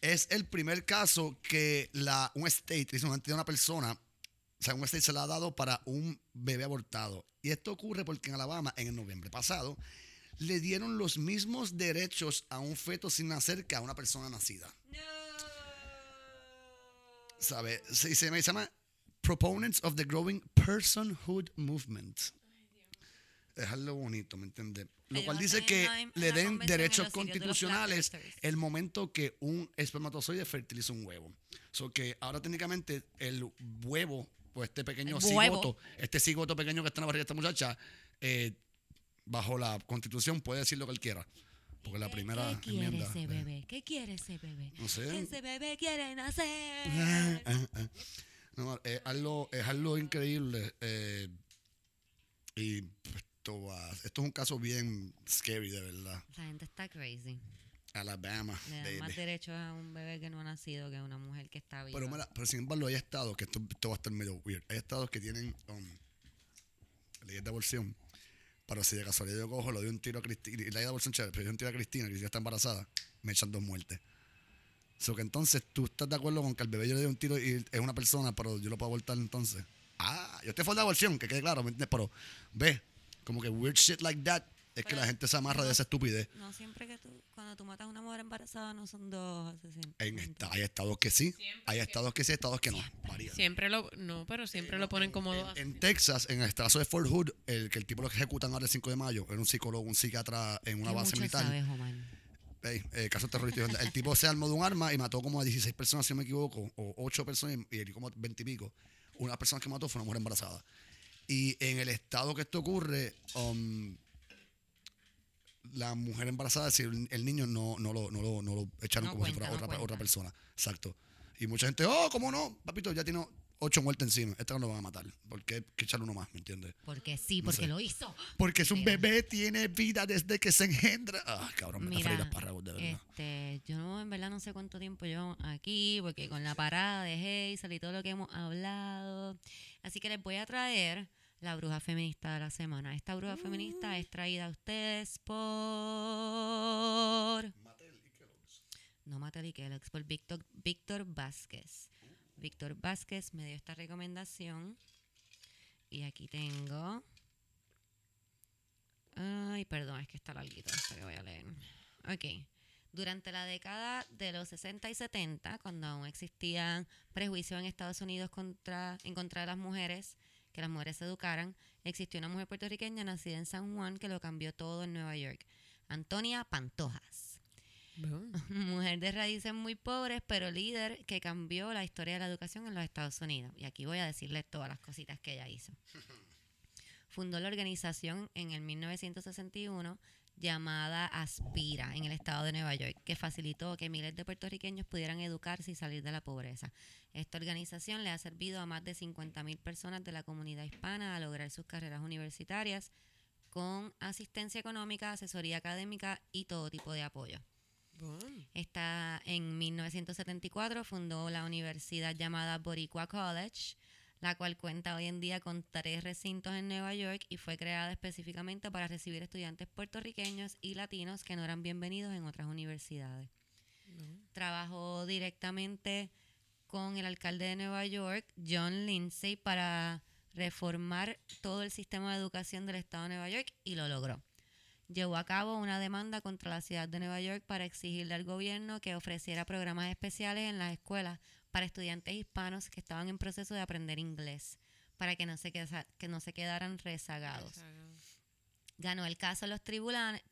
es el primer caso que la, un state, dice una una persona, un state se la ha dado para un bebé abortado. Y esto ocurre porque en Alabama, en el noviembre pasado, le dieron los mismos derechos a un feto sin nacer que a una persona nacida. ¿Sabe? Se, se me llama Proponents of the Growing Personhood Movement. Dejarlo bonito, ¿me entiendes? Lo cual dice que le den derechos constitucionales el momento que un espermatozoide fertiliza un huevo. So que ahora técnicamente el huevo, o este pequeño cigoto, este cigoto pequeño que está en la barriga de esta muchacha, eh, bajo la constitución puede decir lo que él quiera. Porque la primera ¿Qué quiere enmienda. ese bebé? ¿Qué quiere ese bebé? No sé. Ese bebé quiere nacer. No, es, algo, es algo increíble. eh, y esto, va- esto es un caso bien scary, de verdad. La gente está crazy. Alabama, Le dan más baby. derechos a un bebé que no ha nacido que a una mujer que está viva. Pero, mira, pero sin embargo, hay estados que esto, esto va a estar medio weird. Hay estados que tienen um, leyes de aborción. Pero si de casualidad yo cojo, le doy un tiro a Cristina, y la ley de aborción chévere, pero yo doy un tiro a Cristina, Cristina está embarazada, me echan dos muertes. So que entonces tú estás de acuerdo con que al bebé yo le doy un tiro y es una persona, pero yo lo puedo abortar entonces. Ah, yo estoy fuera de aborción, que quede claro, ¿me entiendes? Pero ve, como que weird shit like that, es que la gente se amarra de esa estupidez. No siempre que tú, cuando tú matas a una mujer embarazada, no son dos asesinos. En esta- hay estados que sí, hay estados que sí, estados que no. Varía. Siempre lo, no, pero siempre lo ponen como dos. En Texas, en el caso de Fort Hood, el que el tipo lo ejecutan ahora el 5 de mayo, era un psicólogo, un psiquiatra en una ¿Qué base militar. sabes, Omar? Ey, eh, caso terrorista. El tipo se armó de un arma y mató como a 16 personas, si no me equivoco, o 8 personas y como 20 y pico. Una de las personas que mató fue una mujer embarazada. Y en el estado que esto ocurre, um, la mujer embarazada, si el, el niño no, no, lo, no, lo, no lo echaron No como si fuera otra, otra persona. Exacto. Y mucha gente, oh, ¿cómo no? Papito, ya tiene ocho muertes encima. Esta no lo van a matar. ¿Por qué que echarle uno más? ¿Me entiendes? Porque sí, porque sé. lo hizo. Porque es un Mira. bebé, tiene vida desde que se engendra. Ah, cabrón, me Mira, las párragos, de verdad. este, yo no, en verdad no sé cuánto tiempo llevo aquí, porque con la parada de Hazel y todo lo que hemos hablado. Así que les voy a traer la bruja feminista de la semana. Esta bruja feminista es traída a ustedes por... No Mattel y Kellogg's, por Víctor, Víctor Vázquez. Víctor Vázquez me dio esta recomendación. Y aquí tengo... Ay, perdón, es que está larguito esto que voy a leer. Ok. Durante la década de los 60 y 70, cuando aún existían prejuicios en Estados Unidos contra, en contra de las mujeres, que las mujeres se educaran, existió una mujer puertorriqueña nacida en San Juan que lo cambió todo en Nueva York. Antonia Pantojas. Boom. Mujer de raíces muy pobres, pero líder que cambió la historia de la educación en los Estados Unidos. Y aquí voy a decirles todas las cositas que ella hizo. Fundó la organización en el 1961 llamada Aspira en el estado de Nueva York, que facilitó que miles de puertorriqueños pudieran educarse y salir de la pobreza. Esta organización le ha servido a más de 50.000 personas de la comunidad hispana a lograr sus carreras universitarias con asistencia económica, asesoría académica y todo tipo de apoyo. Está en 1974 fundó la universidad llamada Boricua College, la cual cuenta hoy en día con tres recintos en Nueva York y fue creada específicamente para recibir estudiantes puertorriqueños y latinos que no eran bienvenidos en otras universidades. Trabajó directamente con el alcalde de Nueva York, John Lindsay, para reformar todo el sistema de educación del estado de Nueva York y lo logró llevó a cabo una demanda contra la ciudad de Nueva York para exigirle al gobierno que ofreciera programas especiales en las escuelas para estudiantes hispanos que estaban en proceso de aprender inglés, para que no se, queda- que no se quedaran rezagados. Ganó el caso en los tribunales,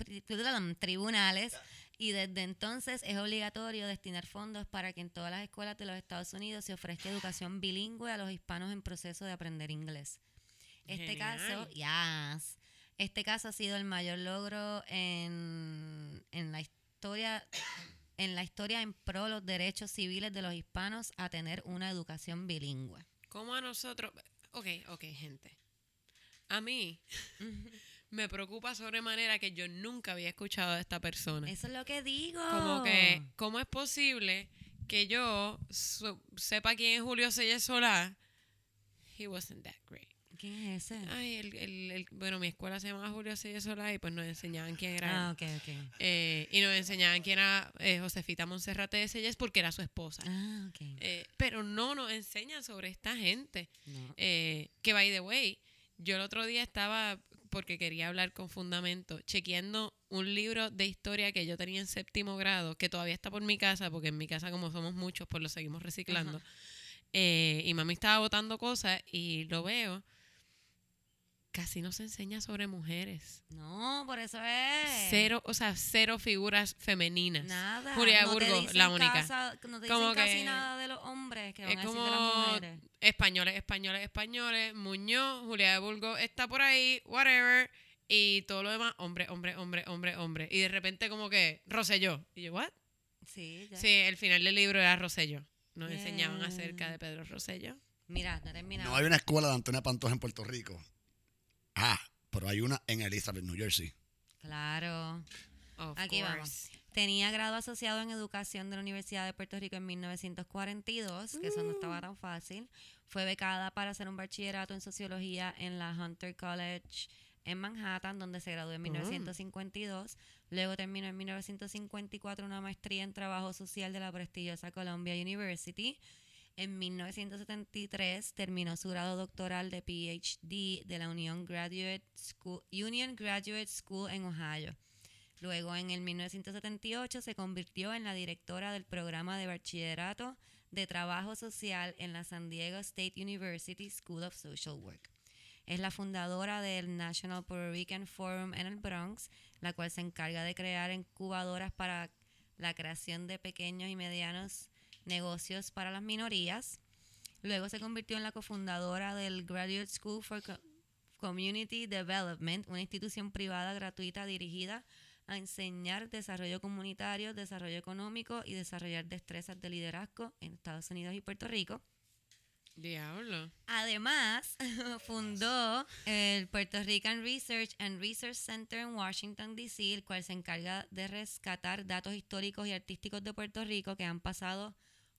tribunales y desde entonces es obligatorio destinar fondos para que en todas las escuelas de los Estados Unidos se ofrezca educación bilingüe a los hispanos en proceso de aprender inglés. Este caso, yes, este caso ha sido el mayor logro en, en la historia en la historia en pro de los derechos civiles de los hispanos a tener una educación bilingüe. ¿Cómo a nosotros? Ok, ok, gente. A mí me preocupa sobremanera que yo nunca había escuchado de esta persona. Eso es lo que digo. Como que, ¿cómo es posible que yo sepa quién es Julio César Solá? He wasn't that great. ¿Quién es ese? Ay, el, el- el- bueno, mi escuela se llamaba Julio César Solá y pues nos enseñaban quién era. Ah, ok, ok. Eh, y nos enseñaban quién era eh, Josefita Monserrate de Selles porque era su esposa. Ah, ok. Eh, pero no nos enseñan sobre esta gente. No. Eh, que by the way, yo el otro día estaba, porque quería hablar con fundamento, chequeando un libro de historia que yo tenía en séptimo grado, que todavía está por mi casa, porque en mi casa como somos muchos, pues lo seguimos reciclando. Eh, y mami estaba botando cosas y lo veo. Casi no se enseña sobre mujeres. No, por eso es. Cero, o sea, cero figuras femeninas. Nada. Julia no te Burgos, dicen la única. casa- no te Como dicen casi nada de los hombres que van Es a decir de las como mujeres. españoles, españoles, españoles, Muñoz, Julia de Burgos está por ahí, whatever, y todo lo demás, hombre, hombre, hombre, hombre, hombre. Y de repente como que, Rosselló. Y yo, ¿what? Sí, ya. Sí, el final del libro era Rosselló. Nos enseñaban Yeah. acerca de Pedro Rosselló. Mira, no he terminado. No hay una escuela de Antonia Pantoja en Puerto Rico. Ah, pero hay una en Elizabeth, New Jersey. Claro. Of Aquí course. vamos. Tenía grado asociado en educación de la Universidad de Puerto Rico en 1942, que eso no estaba tan fácil. Fue becada para hacer un bachillerato en sociología en la Hunter College en Manhattan, donde se graduó en 1952. Luego terminó en 1954 una maestría en trabajo social de la prestigiosa Columbia University. En 1973 terminó su grado doctoral de PhD de la Union Graduate School, Union Graduate School en Ohio. Luego, en el 1978, se convirtió en la directora del programa de bachillerato de trabajo social en la San Diego State University School of Social Work. Es la fundadora del National Puerto Rican Forum en el Bronx, la cual se encarga de crear incubadoras para la creación de pequeños y medianos negocios para las minorías. Luego se convirtió en la cofundadora del Graduate School for Co- Community Development, una institución privada gratuita dirigida a enseñar desarrollo comunitario, desarrollo económico y desarrollar destrezas de liderazgo en Estados Unidos y Puerto Rico. Diablo. Además, fundó el Puerto Rican Research and Research Center en Washington, D.C., el cual se encarga de rescatar datos históricos y artísticos de Puerto Rico que han pasado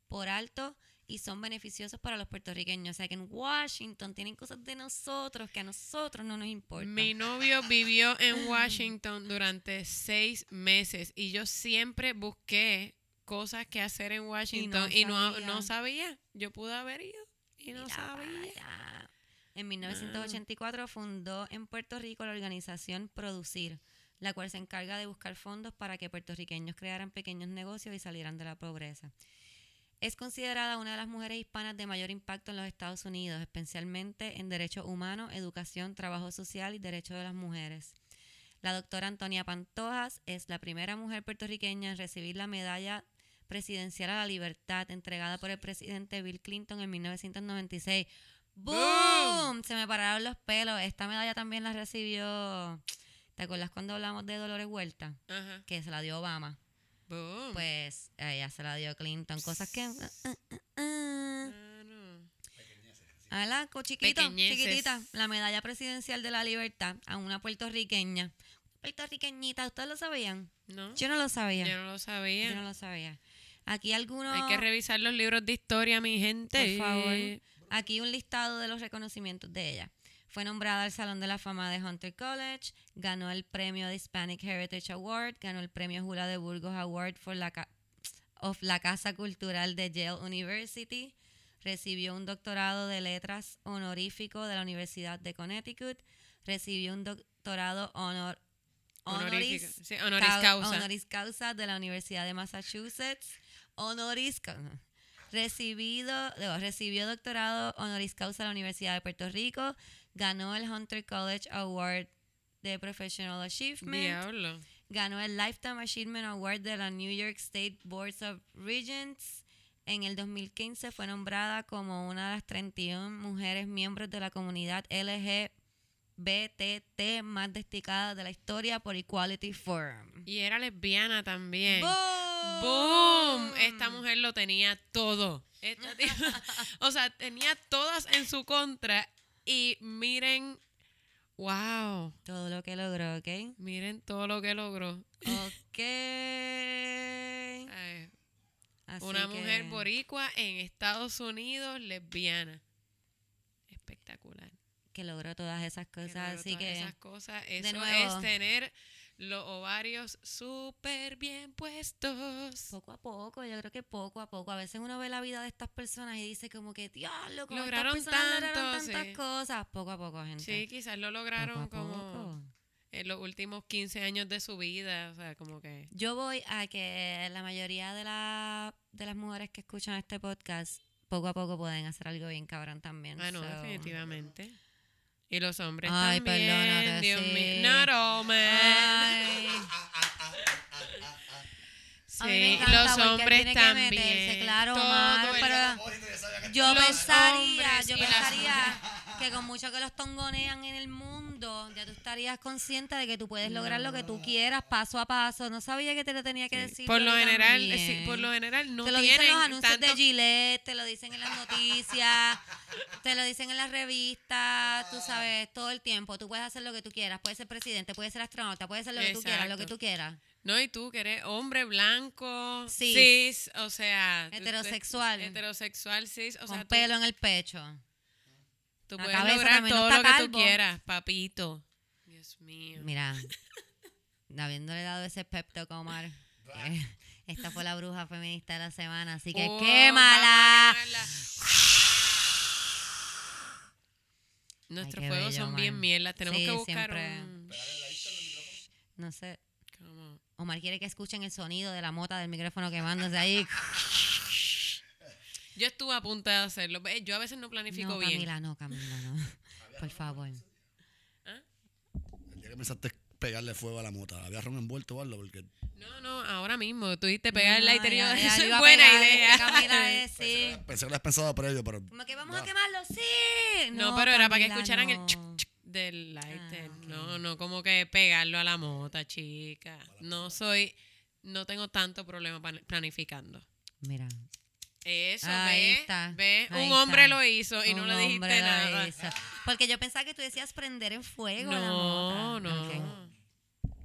por alto y son beneficiosos para los puertorriqueños. O sea que en Washington tienen cosas de nosotros que a nosotros no nos importan. Mi novio vivió en Washington durante seis meses y yo siempre busqué cosas que hacer en Washington y no, sabía. no sabía. Yo pude haber ido y no Mira sabía. En 1984 fundó en Puerto Rico la organización Producir, la cual se encarga de buscar fondos para que puertorriqueños crearan pequeños negocios y salieran de la pobreza. Es considerada una de las mujeres hispanas de mayor impacto en los Estados Unidos, especialmente en derechos humanos, educación, trabajo social y derechos de las mujeres. La doctora Antonia Pantojas es la primera mujer puertorriqueña en recibir la medalla presidencial a la libertad entregada por el presidente Bill Clinton en 1996. ¡Boom! Se me pararon los pelos. Esta medalla también la recibió. ¿Te acuerdas cuando hablamos de Dolores Huerta? Ajá. Que se la dio Obama. Boom. Pues ella se la dio Clinton. Cosas que. A la co- chiquito, chiquitita, la medalla presidencial de la libertad a una puertorriqueña. Puertorriqueñita, ¿ustedes lo sabían? No, Yo no lo sabía. yo no lo sabía. Yo no lo sabía. Aquí algunos. Hay que revisar los libros de historia, mi gente. Por favor. Aquí un listado de los reconocimientos de ella. Fue nombrada al Salón de la Fama de Hunter College, ganó el premio de Hispanic Heritage Award, ganó el premio Jula de Burgos Award for la of la Casa Cultural de Yale University, recibió un doctorado de letras honorífico de la Universidad de Connecticut, recibió un doctorado honor, honoris, Sí, honoris cau- causa. honoris causa de la Universidad de Massachusetts, honoris causa. Recibido, recibió doctorado honoris causa de la Universidad de Puerto Rico, ganó el Hunter College Award de Professional Achievement, Diablo. ganó el Lifetime Achievement Award de la New York State Boards of Regents. En el 2015 fue nombrada como una de las 31 mujeres miembros de la comunidad LGBTT más destacadas de la historia por Equality Forum. Y era lesbiana también. ¡Boom! ¡Boom! Esta mujer lo tenía todo. Esta tía- o sea, tenía todas en su contra. Y miren, wow. Todo lo que logró, ¿ok? Miren todo lo que logró. Ok. Ay, Así Una mujer que- boricua en Estados Unidos, lesbiana. Espectacular. que logró todas esas Que cosas. logró Así todas que esas cosas. Eso nuevo. es tener los ovarios súper bien puestos. poco a poco, yo creo que poco a poco. A veces uno ve la vida de estas personas y dice como que, diablo, como Lograron estas personas lograron tanto, tantas sí. cosas. Poco a poco, gente. Sí, quizás lo lograron como poco. en los últimos 15 años de su vida. O sea, como que. Yo voy a que la mayoría de, la, de las mujeres que escuchan este podcast poco a poco pueden hacer algo bien cabrón también. Ah, no, so- definitivamente. Y los hombres Ay, también. perdónate, Dios sí. mío. Not all men. Ay, Sí, a mí me encanta los hombres tiene que también. meterse, claro, Todo Omar, el- pero yo pensaría, yo pensaría que con mucho que los tongonean en el mundo, ya tú estarías consciente de que tú puedes lograr lo que tú quieras paso a paso. No sabía que te lo tenía que decir. Por lo general, sí, por lo general no te lo dicen los anuncios tanto de Gillette, te lo dicen en las noticias, te lo dicen en las revistas, tú sabes, todo el tiempo. Tú puedes hacer lo que tú quieras, puedes ser presidente, puedes ser astronauta, puedes hacer lo que tú quieras, lo que tú quieras. No, y tú que eres hombre blanco, Cis. cis, o sea, Heterosexual. heterosexual, cis, o con sea, tú, pelo en el pecho. Tú la puedes cabeza lograr también no todo está lo que tú quieras, papito. Dios mío. Mira, habiéndole dado ese pep talk a Omar, eh, esta fue la bruja feminista de la semana, así que Oh, quémala. Nuestros qué fuegos bello, son bien Omar. mierdas. Tenemos Sí, que buscar siempre. un... No sé, Omar quiere que escuchen el sonido de la mota del micrófono quemándose ahí. Yo estuve a punto de hacerlo. Ve, Yo a veces no planifico No, bien. Camila, no, Camila, no. Por favor. El día que pensaste pegarle fuego a la mota. ¿Había ron envuelto o algo? Porque No, no, ahora mismo. Tú dijiste pegar el lighter y yo, ya- buena pegar, idea. Camila es, sí. pensé que lo has pensado previo, pero Como que vamos a quemarlo, sí. No, pero era para que escucharan el chuc, chuc del lighter. Ah. No, no, como que pegarlo a la mota, chica. No soy, no tengo tanto problema planificando. Mira. Eso, Ahí ve, está, ve, ahí un hombre está. lo hizo y no Un le dijiste hombre lo nada. hizo. Porque yo pensaba que tú decías prender en fuego la No, mota. no. Ok.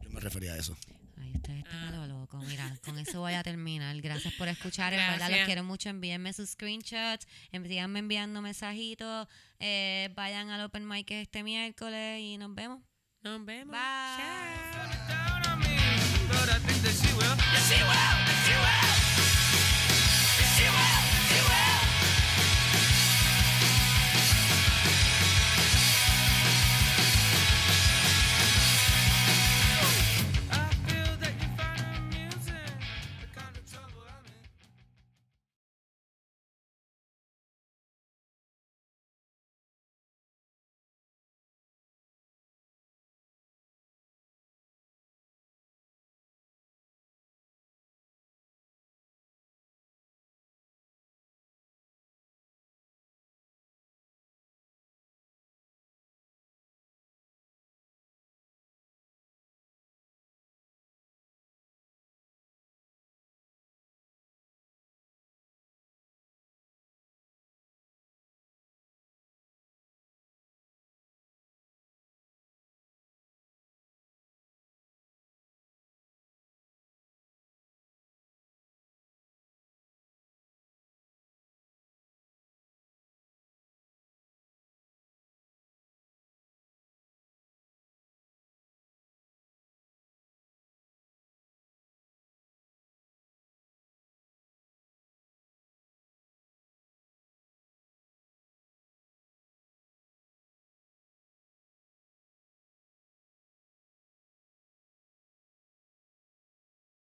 yo me refería a eso. Ay, ustedes están a Ah. lo loco. Mira, con eso voy a terminar. Gracias por escuchar. En verdad los quiero mucho. Envíenme sus screenshots. en- Síganme enviando mensajitos. eh, vayan al Open Mic este miércoles y nos vemos. Nos vemos. Bye. Chao.